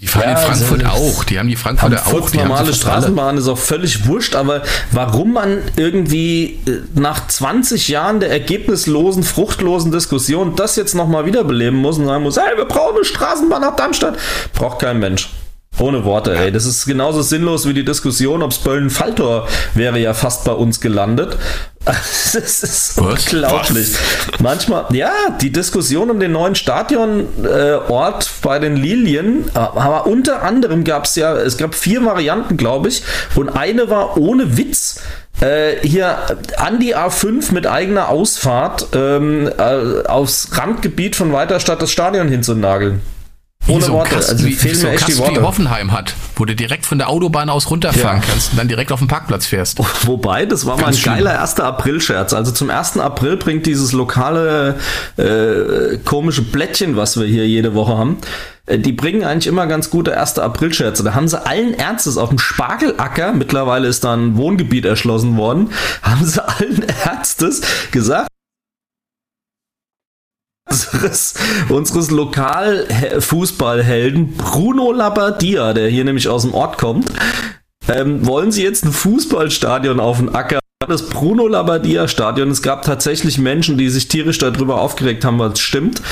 die fahren ja, in Frankfurt also, auch. Die haben die Frankfurter Frankfurt auch. Die normale Straßenbahn ist auch völlig wurscht, aber warum man irgendwie äh, nach 20 Jahren der ergebnislosen, fruchtlosen Diskussion das jetzt nochmal wiederbeleben muss und sagen muss, hey, wir brauchen eine Straßenbahn nach Darmstadt, braucht kein Mensch. Ohne Worte, ey. Das ist genauso sinnlos wie die Diskussion, ob es Böllen-Falltor wäre ja fast bei uns gelandet. <laughs> Das ist Was? unglaublich. Was? Manchmal, ja, die Diskussion um den neuen Stadionort äh, bei den Lilien, aber unter anderem gab es ja, es gab vier Varianten, glaube ich, und eine war ohne Witz. Äh, hier an die A5 mit eigener Ausfahrt ähm, äh, aufs Randgebiet von Weiterstadt das Stadion hinzunageln. Ohne so Worte. Kasten, also wie, fehlen so mir echt die Worte. wie Hoffenheim hat, wo du direkt von der Autobahn aus runterfahren ja. kannst und dann direkt auf den Parkplatz fährst. <laughs> Wobei, das war Ganz mal ein geiler 1. April-Scherz. Also zum 1. April bringt dieses lokale äh, komische Blättchen, was wir hier jede Woche haben, äh, die bringen eigentlich immer ganz gute 1. April-Scherze. Da haben sie allen Ernstes auf dem Spargelacker, mittlerweile ist da ein Wohngebiet erschlossen worden, <laughs> haben sie allen Ernstes gesagt, unseres, unseres Lokalfußballhelden Bruno Labbadia, der hier nämlich aus dem Ort kommt, ähm, wollen sie jetzt ein Fußballstadion auf den Acker das Bruno Labbadia Stadion. Es gab tatsächlich Menschen, die sich tierisch darüber aufgeregt haben, was stimmt.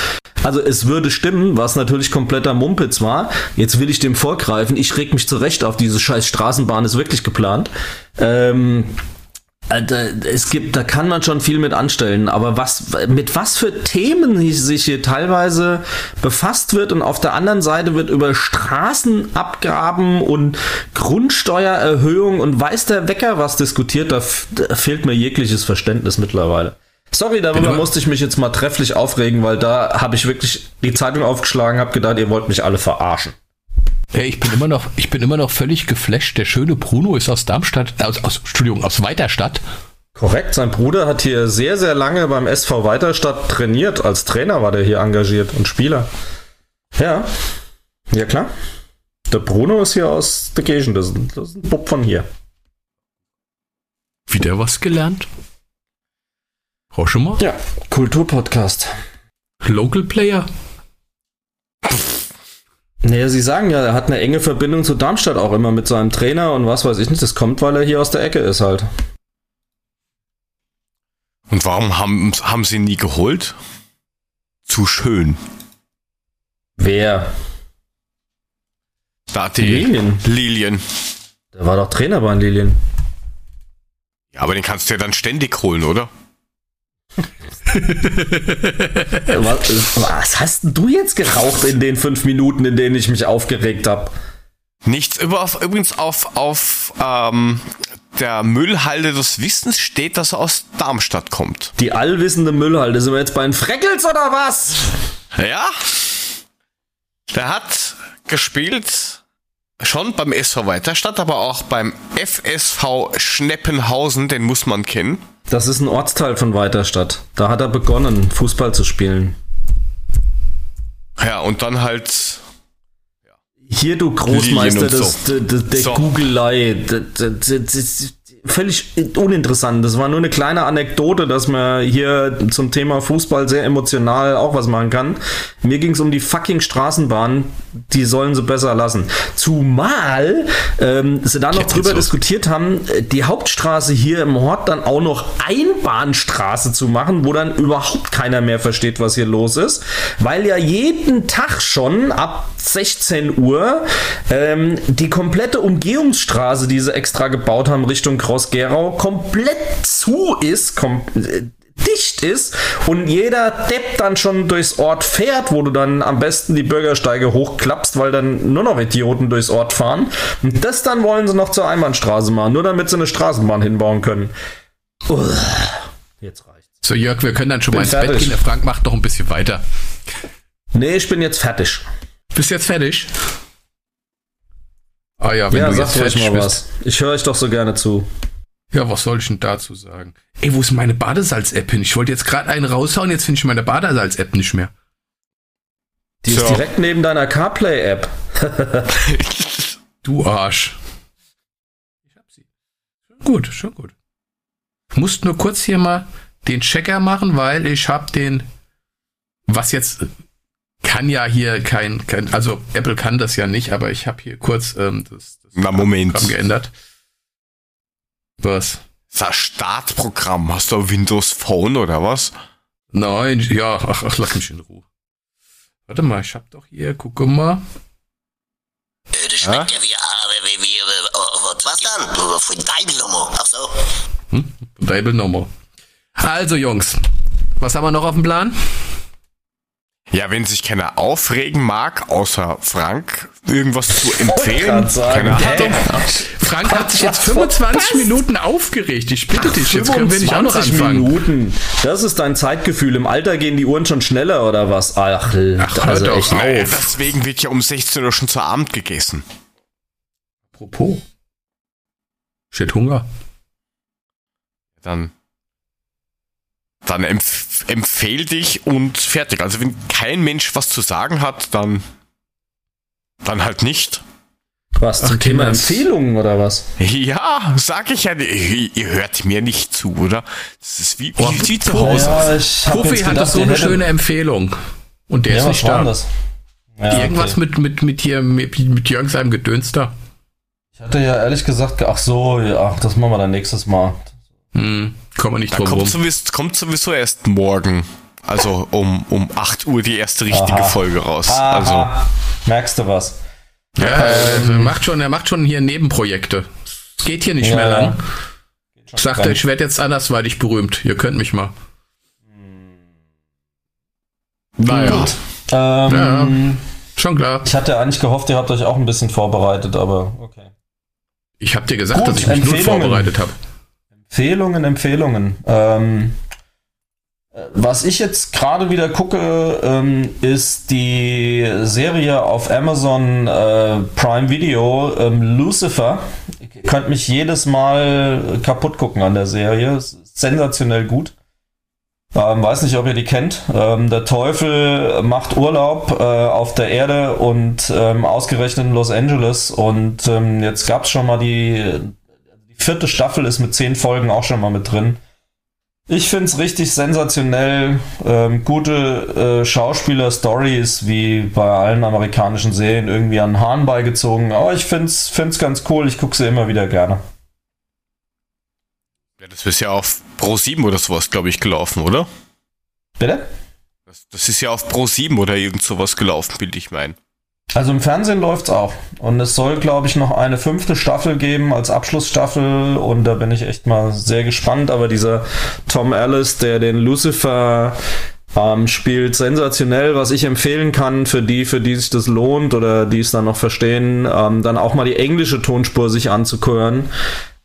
Also es würde stimmen, was natürlich kompletter Mumpitz war. Jetzt will ich dem vorgreifen. Ich reg mich zurecht auf. Diese scheiß Straßenbahn ist wirklich geplant. Ähm, äh, es gibt, da kann man schon viel mit anstellen, aber was, mit was für Themen sich hier teilweise befasst wird und auf der anderen Seite wird über Straßenabgaben und Grundsteuererhöhung und weiß der Wecker was diskutiert, da, da fehlt mir jegliches Verständnis mittlerweile. Sorry, darüber musste ich mich jetzt mal trefflich aufregen, weil da habe ich wirklich die Zeitung aufgeschlagen, habe gedacht, ihr wollt mich alle verarschen. Ich bin immer noch, ich bin immer noch völlig geflasht. Der schöne Bruno ist aus Darmstadt, aus, aus Entschuldigung, aus Weiterstadt. Korrekt, sein Bruder hat hier sehr, sehr lange beim SV Weiterstadt trainiert. Als Trainer war der hier engagiert und Spieler. Ja, ja klar. Der Bruno ist hier aus der Gegend, das ist, das ist ein Bub von hier. Wieder was gelernt? Brauch schon mal? Ja, Kulturpodcast. Local Player. Naja, sie sagen ja, er hat eine enge Verbindung zu Darmstadt auch immer mit seinem Trainer und was weiß ich nicht. Das kommt, weil er hier aus der Ecke ist halt. Und warum haben, haben sie ihn nie geholt? Zu schön. Wer? Da die Lilien. Lilien. Der war doch Trainer bei Lilien. Ja, aber den kannst du ja dann ständig holen, oder? Was, was, hast du jetzt geraucht in den fünf Minuten, in denen ich mich aufgeregt habe? Nichts. Übrigens auf, auf ähm, der Müllhalde des Wissens steht, dass er aus Darmstadt kommt. Die allwissende Müllhalde. Sind wir jetzt bei den Freckels oder was? Ja. Der hat gespielt schon beim SV Weiterstadt, aber auch beim FSV Schneppenhausen, den muss man kennen. Das ist ein Ortsteil von Weiterstadt. Da hat er begonnen, Fußball zu spielen. Ja, und dann halt hier, du Großmeister des, der, der so. Googelei. Völlig uninteressant. Das war nur eine kleine Anekdote, dass man hier zum Thema Fußball sehr emotional auch was machen kann. Mir ging es um die fucking Straßenbahn. Die sollen sie besser lassen. Zumal ähm, sie da noch drüber so. diskutiert haben, die Hauptstraße hier im Ort dann auch noch Einbahnstraße zu machen, wo dann überhaupt keiner mehr versteht, was hier los ist. Weil ja jeden Tag schon ab 16 Uhr ähm, die komplette Umgehungsstraße, die sie extra gebaut haben Richtung Groß-Gerau, komplett zu ist, kom äh, dicht ist und jeder Depp dann schon durchs Ort fährt, wo du dann am besten die Bürgersteige hochklappst, weil dann nur noch Idioten durchs Ort fahren. Und das dann wollen sie noch zur Einbahnstraße machen, nur damit sie eine Straßenbahn hinbauen können. Uah, jetzt reicht's. So Jörg, wir können dann schon bin mal ins fertig. Bett gehen. Der Frank macht noch ein bisschen weiter. Nee, ich bin jetzt fertig. Bist jetzt fertig? Ah ja, wenn ja, du jetzt fertig mal bist. was. Ich höre euch doch so gerne zu. Ja, was soll ich denn dazu sagen? Ey, wo ist meine Badesalz-App hin? Ich wollte jetzt gerade einen raushauen, jetzt finde ich meine Badesalz-App nicht mehr. Die so. ist direkt neben deiner CarPlay-App. <laughs> du Arsch. Ich hab sie. Schon gut, schon gut. Ich musste nur kurz hier mal den Checker machen, weil ich habe den, was jetzt kann ja hier kein, kein, also Apple kann das ja nicht, aber ich habe hier kurz ähm, das, das Na, Moment. Programm geändert. Was? Das Startprogramm. Hast du Windows Phone oder was? Nein, ja, ach, ach, lass mich in Ruhe. Warte mal, ich hab doch hier, guck mal. Das schmeckt ja, ja wie, wie, wie, oh, was dann? Von Deibelnummer, ach so. Hm? Deibelnummer. Also, Jungs, was haben wir noch auf dem Plan? Ja, wenn sich keiner aufregen mag, außer Frank, irgendwas zu empfehlen. Sagen, Ahnung. Frank hat sich jetzt 25 Minuten aufgeregt. Ich bitte dich, jetzt können wir nicht auch noch anfangen. Minuten. Das ist dein Zeitgefühl. Im Alter gehen die Uhren schon schneller oder was? Ach, Ach also echt auf. Naja, deswegen wird ja um 16 Uhr schon zu Abend gegessen. Apropos. Shit Hunger. Dann dann empf empfehl dich und fertig. Also wenn kein Mensch was zu sagen hat, dann, dann halt nicht. Was zum Ach, Thema Empfehlungen oder was? Ja, sag ich ja. Ihr, hört mir nicht zu, oder? Das ist wie, oh, wie, wie zu Hause. Ja, Kofi hat doch so eine schöne Empfehlung. Und der ja, ist nicht da. Das? Ja, Irgendwas okay. mit, mit, mit hier, mit, mit Jörg seinem Gedöns da. Ich hatte ja ehrlich gesagt, ach so, ja, das machen wir dann nächstes Mal. Hm, kommen wir nicht drum kommt sowieso, kommt sowieso erst morgen. Also um, um 8 Uhr die erste richtige Aha. Folge raus. Aha. Also. Merkst du was? Ja, ähm, er macht schon, er macht schon hier Nebenprojekte. Es geht hier nicht ja, mehr lang. Ich sagte, ich werde jetzt andersweitig berühmt. Ihr könnt mich mal. Naja. Gut. Ähm, ja, schon klar. Ich hatte eigentlich gehofft, ihr habt euch auch ein bisschen vorbereitet, aber okay. Ich habe dir gesagt, Gut, dass ich mich nur vorbereitet habe. Empfehlungen, Empfehlungen. Ähm, was ich jetzt gerade wieder gucke, ähm, ist die Serie auf Amazon äh, Prime Video ähm, Lucifer. Ihr könnt mich jedes Mal kaputt gucken an der Serie. Sensationell gut. Ähm, weiß nicht, ob ihr die kennt. Ähm, der Teufel macht Urlaub äh, auf der Erde und ähm, ausgerechnet in Los Angeles. Und ähm, jetzt gab es schon mal die die vierte Staffel ist mit zehn Folgen auch schon mal mit drin. Ich finde es richtig sensationell. Ähm, gute äh, Schauspieler-Stories, wie bei allen amerikanischen Serien, irgendwie an Hahn beigezogen. Aber ich finde es ganz cool. Ich gucke sie immer wieder gerne. Ja, das ist ja auf Pro 7 oder sowas, glaube ich, gelaufen, oder? Bitte? Das, das, ist ja auf Pro 7 oder irgend sowas gelaufen, bilde ich meinen. Also im Fernsehen läuft es auch. Und es soll, glaube ich, noch eine fünfte Staffel geben als Abschlussstaffel. Und da bin ich echt mal sehr gespannt. Aber dieser Tom Ellis, der den Lucifer Ähm, spielt sensationell, was ich empfehlen kann für die, für die sich das lohnt oder die es dann noch verstehen, ähm, dann auch mal die englische Tonspur sich anzuhören,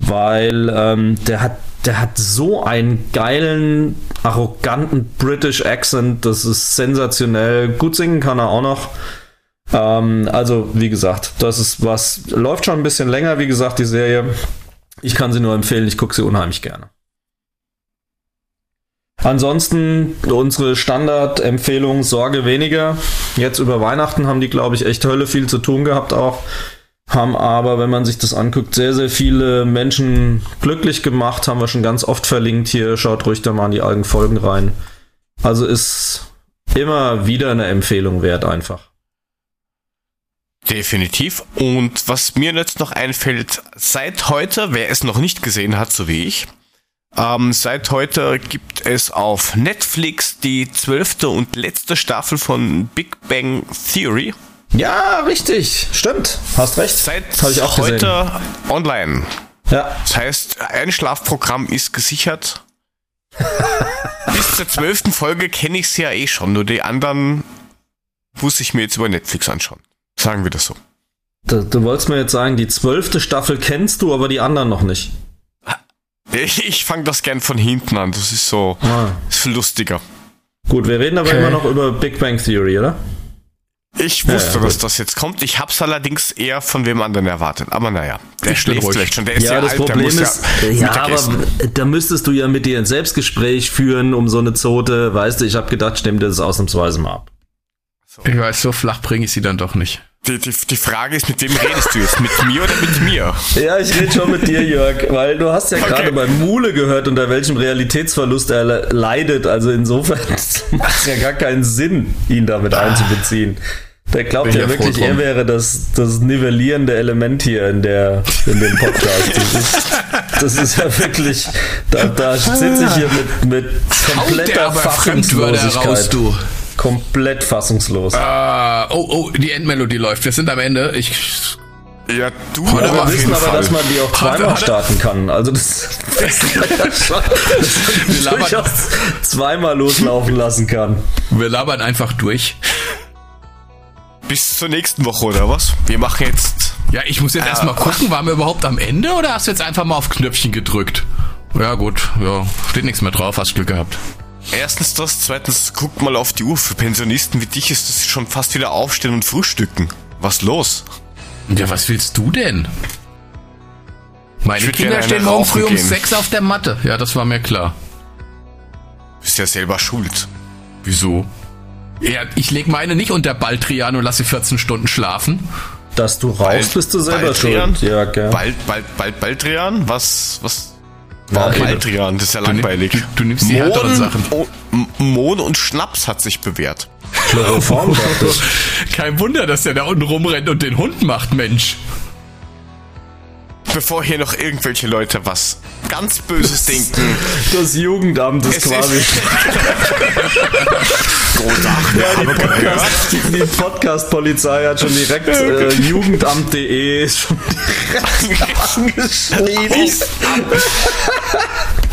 weil ähm, der hat der hat so einen geilen, arroganten British Accent, das ist sensationell. Gut singen kann er auch noch. Ähm, also, wie gesagt, das ist was, läuft schon ein bisschen länger, wie gesagt, die Serie. Ich kann sie nur empfehlen, ich gucke sie unheimlich gerne. Ansonsten unsere Standardempfehlung Sorge weniger. Jetzt über Weihnachten haben die, glaube ich, echt Hölle viel zu tun gehabt auch. Haben aber, wenn man sich das anguckt, sehr, sehr viele Menschen glücklich gemacht. Haben wir schon ganz oft verlinkt hier. Schaut ruhig da mal in die alten Folgen rein. Also ist immer wieder eine Empfehlung wert einfach. Definitiv. Und was mir jetzt noch einfällt, seit heute, wer es noch nicht gesehen hat, so wie ich, ähm, seit heute gibt es auf Netflix die zwölfte und letzte Staffel von Big Bang Theory. Ja, richtig. Stimmt. Hast recht. Seit ich auch heute gesehen. online. Ja. Das heißt, ein Schlafprogramm ist gesichert. <laughs> Bis zur zwölften Folge kenne ich es ja eh schon, nur die anderen muss ich mir jetzt über Netflix anschauen. Sagen wir das so. Du, du wolltest mir jetzt sagen, die zwölfte Staffel kennst du, aber die anderen noch nicht. <laughs> Ich, ich fange das gern von hinten an. Das ist so ah. ist viel lustiger. Gut, wir reden aber okay. immer noch über Big Bang Theory, oder? Ich wusste, ja, ja, dass das jetzt kommt. Ich hab's allerdings eher von wem anderen erwartet. Aber naja, der ich schläft vielleicht schon. Der ist ja, ja das alt, Problem ist, ja, ja aber da müsstest du ja mit dir ein Selbstgespräch führen um so eine Zote. Weißt du, ich habe gedacht, stimmt das ausnahmsweise mal ab. So. Ich weiß, so flach bringe ich sie dann doch nicht. Die, die, die Frage ist, mit wem redest du jetzt? Mit mir oder mit mir? Ja, ich rede schon mit dir, Jörg, weil du hast ja okay. gerade bei Mule gehört, unter welchem Realitätsverlust er leidet. Also insofern <laughs> macht es ja gar keinen Sinn, ihn damit einzubeziehen. Der glaubt ja wirklich, er wäre das, das nivellierende Element hier in, der, in dem Podcast. Das ist, das ist ja wirklich, da, da sitze ich hier mit, mit kompletter Fassungslosigkeit. Raus, du komplett fassungslos. Uh, oh, oh, die Endmelodie läuft. Wir sind am Ende. Ich. Ja, du aber wir wissen aber, dass man die auch zweimal starten kann. Also das, <laughs> <laughs> das, das durchaus zweimal loslaufen lassen kann. Wir labern einfach durch. Bis zur nächsten Woche, oder was? Wir machen jetzt. Ja, ich muss jetzt äh, erstmal gucken, waren wir überhaupt am Ende oder hast du jetzt einfach mal auf Knöpfchen gedrückt? Ja, gut, ja, steht nichts mehr drauf, hast Glück gehabt. Erstens das, zweitens guck mal auf die Uhr. Für Pensionisten wie dich ist das schon fast wieder aufstehen und frühstücken. Was los? Ja, was willst du denn? Meine Kinder stehen morgen früh um sechs auf der Matte. Ja, das war mir klar. Bist ja selber schuld. Wieso? Ja, ich leg meine nicht unter Baldrian und lass sie 14 Stunden schlafen. Dass du rauchst, bist du selber Baldrian? schuld. Ja, gell. Bald, bald, bald, Baldrian? Was, was, Warum okay. Baldrian? Das ist ja langweilig. Du, du nimmst die Mohn, härteren Sachen. Mohn und Schnaps hat sich bewährt. Chloroform, <laughs> Kein Wunder, dass der da unten rumrennt und den Hund macht, Mensch. Bevor hier noch irgendwelche Leute was ganz Böses denken. Das Jugendamt ist es quasi. <laughs> Ist Gotach, ja, die Podcast, die, Podcast-Polizei hat schon direkt äh, jugendamt.de schon <laughs> direkt angeschrieben.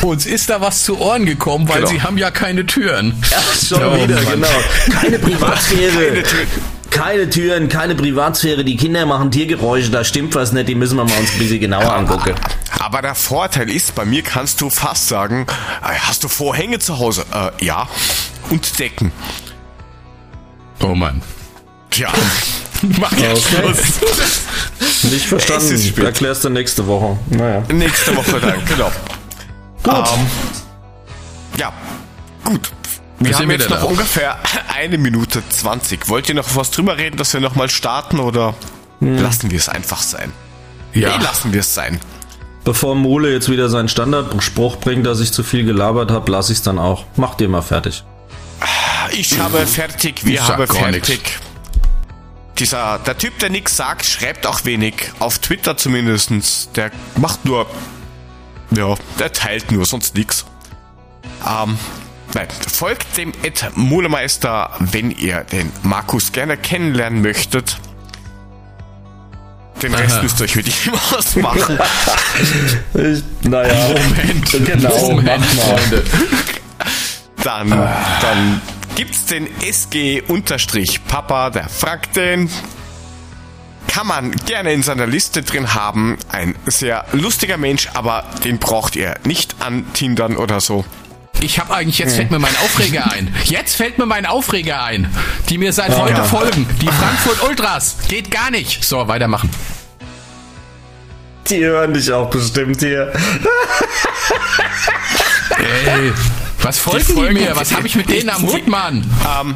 Uns ist da was zu Ohren gekommen, weil genau. sie haben ja keine Türen. Ja, schon oh, wieder, Mann. genau. Keine <laughs> Privatsphäre. Keine Tür keine Türen, keine Privatsphäre, die Kinder machen Tiergeräusche, da stimmt was nicht, die müssen wir mal uns ein bisschen genauer angucken. Aber der Vorteil ist, bei mir kannst du fast sagen, äh, hast du Vorhänge zu Hause? Äh, ja. Und Decken. Oh Mann. Tja. <laughs> Mach jetzt okay. Schluss. Nicht verstanden. Erklärst du nächste Woche. Naja. Nächste Woche dann, genau. Gut. Um, ähm, ja, gut. Wir haben jetzt noch da? ungefähr <laughs> eine Minute zwanzig. Wollt ihr noch was drüber reden, dass wir nochmal starten oder hm. lassen wir es einfach sein? Ja. Nee, lassen wir es sein. Bevor Mole jetzt wieder seinen Standardspruch bringt, dass ich zu viel gelabert habe, lasse ich es dann auch. Macht ihr mal fertig. Ich habe fertig, wir haben fertig. Nix. Dieser, der Typ, der nichts sagt, schreibt auch wenig. Auf Twitter zumindest. Der macht nur, ja, der teilt nur, sonst nichts. Ähm, Nein, folgt dem Ed Mulemeister, wenn ihr den Markus gerne kennenlernen möchtet. Den Rest Aha. müsst ihr euch mit ihm ausmachen. ich, naja, Moment, genau, Moment, Freunde. Dann, dann gibt's den SG-Papa, der fragt den, kann man gerne in seiner Liste drin haben. Ein sehr lustiger Mensch, aber den braucht ihr nicht an Tindern oder so. Ich habe eigentlich, jetzt fällt mir mein Aufreger ein. Jetzt fällt mir mein Aufreger ein, die mir seit heute folgen. Die Frankfurt Ultras. Geht gar nicht. So, weitermachen. Die hören dich auch bestimmt hier. Ey, was folgen die, folgen die mir? Was habe ich mit denen am Hut, Mann? Ähm,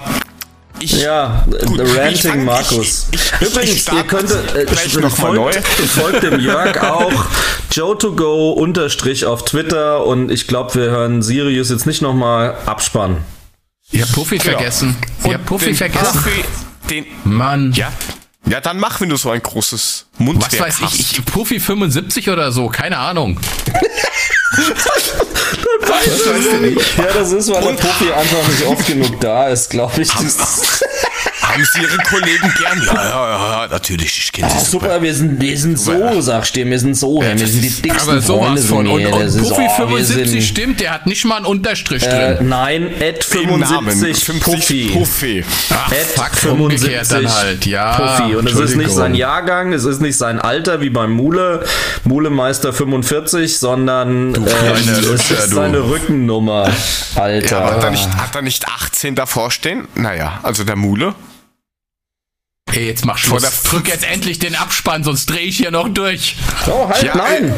ich, ja, gut, The Ranting fang, Markus. Ich, ich, Übrigens, ihr könnt äh, noch folgt, neu. folgt dem Jörg <laughs> auch Joe2Go unterstrich auf Twitter und ich glaube, wir hören Sirius jetzt nicht nochmal abspannen. Ihr habt Puffy genau. vergessen. Ihr habt Puffy vergessen. Puffy, den, Mann. Ja, ja, dann mach, wenn du so ein großes Mundwerk Was weiß hast. ich, ich Puffy 75 oder so, keine Ahnung. <laughs> das weißt du nicht. Ja, das ist, weil Und der Puffy einfach nicht oft genug da ist, glaube ich. Haben Sie Ihre Kollegen gern? Ja, ja, ja, natürlich, ich kenne Sie ah, super. super. wir sind, wir sind super. so, sagst du, wir sind so, ja, wir sind die dicksten aber Freunde. Von. Und, und Puffy oh, 75 stimmt, der hat nicht mal einen Unterstrich äh, drin. Nein, Ed 75 Puffy. Puffy. Ach, Ed fuck, 75 dann halt, ja. Puffy. Und es ist nicht sein Jahrgang, es ist nicht sein Alter wie beim Mule, Mulemeister 45, sondern du, äh, es ist seine Rückennummer, Alter. Ja, hat, er nicht, hat er nicht 18 davor stehen? Naja, also der Mule. Hey, jetzt mach Schluss. Drück jetzt endlich den Abspann, sonst drehe ich hier noch durch. Oh, halt, ja, nein.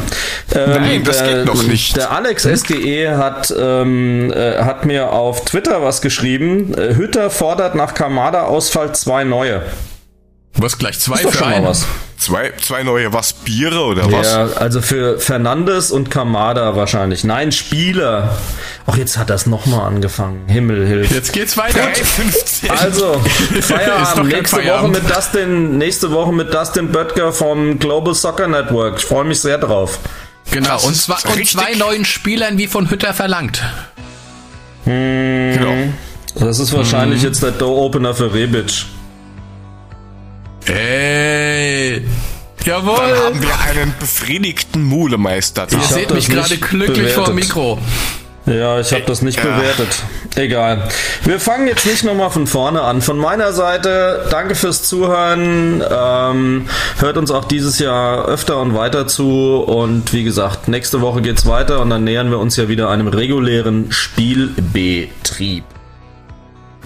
Ähm, nein, das geht noch nicht. Der Alex SGE hat, ähm, äh, hat mir auf Twitter was geschrieben. Äh, Hütter fordert nach Kamada-Ausfall zwei neue. Was gleich zwei ist für einen? Was. Zwei, zwei neue was? Biere oder was? Ja, also für Fernandes und Kamada wahrscheinlich. Nein, Spieler. Ach, jetzt hat das nochmal angefangen. Himmel hilft. Jetzt geht's weiter. 3,15. Also, <laughs> Feierabend. nächste Feierabend. Woche mit Dustin, nächste Woche mit Dustin Böttger vom Global Soccer Network. Ich freue mich sehr drauf. Genau, und, zwar, und zwei neuen Spielern wie von Hütter verlangt. Hm, genau. Das ist wahrscheinlich hm. jetzt der Door-Opener für Rebic. Ey! Jawohl! Dann haben wir einen befriedigten Mulemeister. Ihr seht mich gerade glücklich vor dem Mikro. Ja, ich habe das nicht ja. bewertet. Egal. Wir fangen jetzt nicht nochmal von vorne an. Von meiner Seite, danke fürs Zuhören. Ähm, hört uns auch dieses Jahr öfter und weiter zu. Und wie gesagt, nächste Woche geht's weiter und dann nähern wir uns ja wieder einem regulären Spielbetrieb.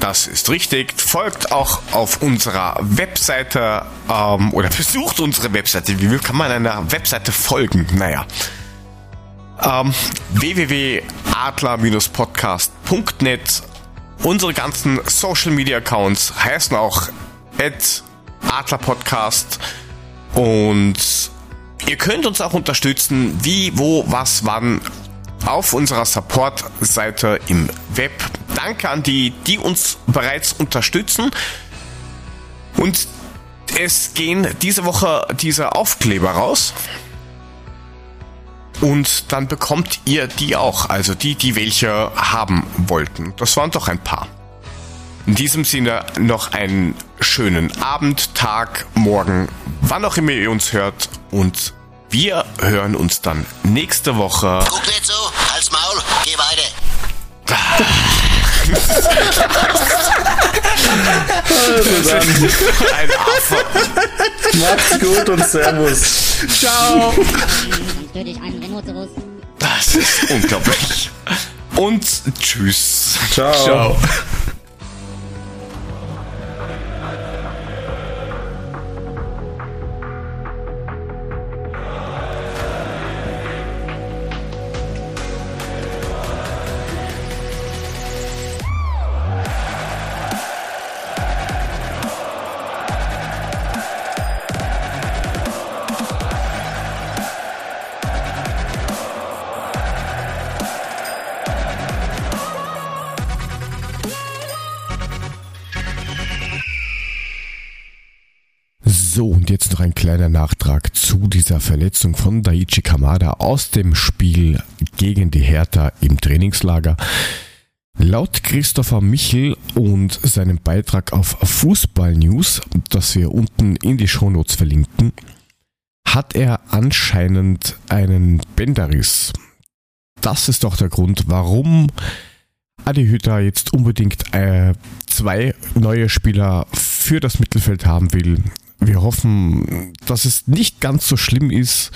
Das ist richtig. Folgt auch auf unserer Webseite ähm, oder besucht unsere Webseite. Wie kann man einer Webseite folgen? Naja. Ähm, www.adler-podcast.net Unsere ganzen Social Media Accounts heißen auch Adlerpodcast und ihr könnt uns auch unterstützen, wie, wo, was, wann auf unserer Support-Seite im Web. Danke an die, die uns bereits unterstützen. Und es gehen diese Woche diese Aufkleber raus. Und dann bekommt ihr die auch, also die, die welche haben wollten. Das waren doch ein paar. In diesem Sinne noch einen schönen Abend, Tag, Morgen, wann auch immer ihr uns hört und wir hören uns dann nächste Woche. Guck nicht so, halt's Maul, geh weiter. Ein Affe. Macht's gut und Servus. Ciao. Das ist unglaublich. Und tschüss. Ciao. Ciao. Noch ein kleiner Nachtrag zu dieser Verletzung von Daichi Kamada aus dem Spiel gegen die Hertha im Trainingslager. Laut Christopher Michel und seinem Beitrag auf Fußball News, das wir unten in die Shownotes verlinken, hat er anscheinend einen Bänderriss. Das ist doch der Grund, warum Adi Hütter jetzt unbedingt äh, zwei neue Spieler für das Mittelfeld haben will. Wir hoffen, dass es nicht ganz so schlimm ist,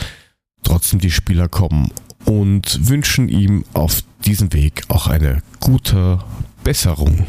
trotzdem die Spieler kommen und wünschen ihm auf diesem Weg auch eine gute Besserung.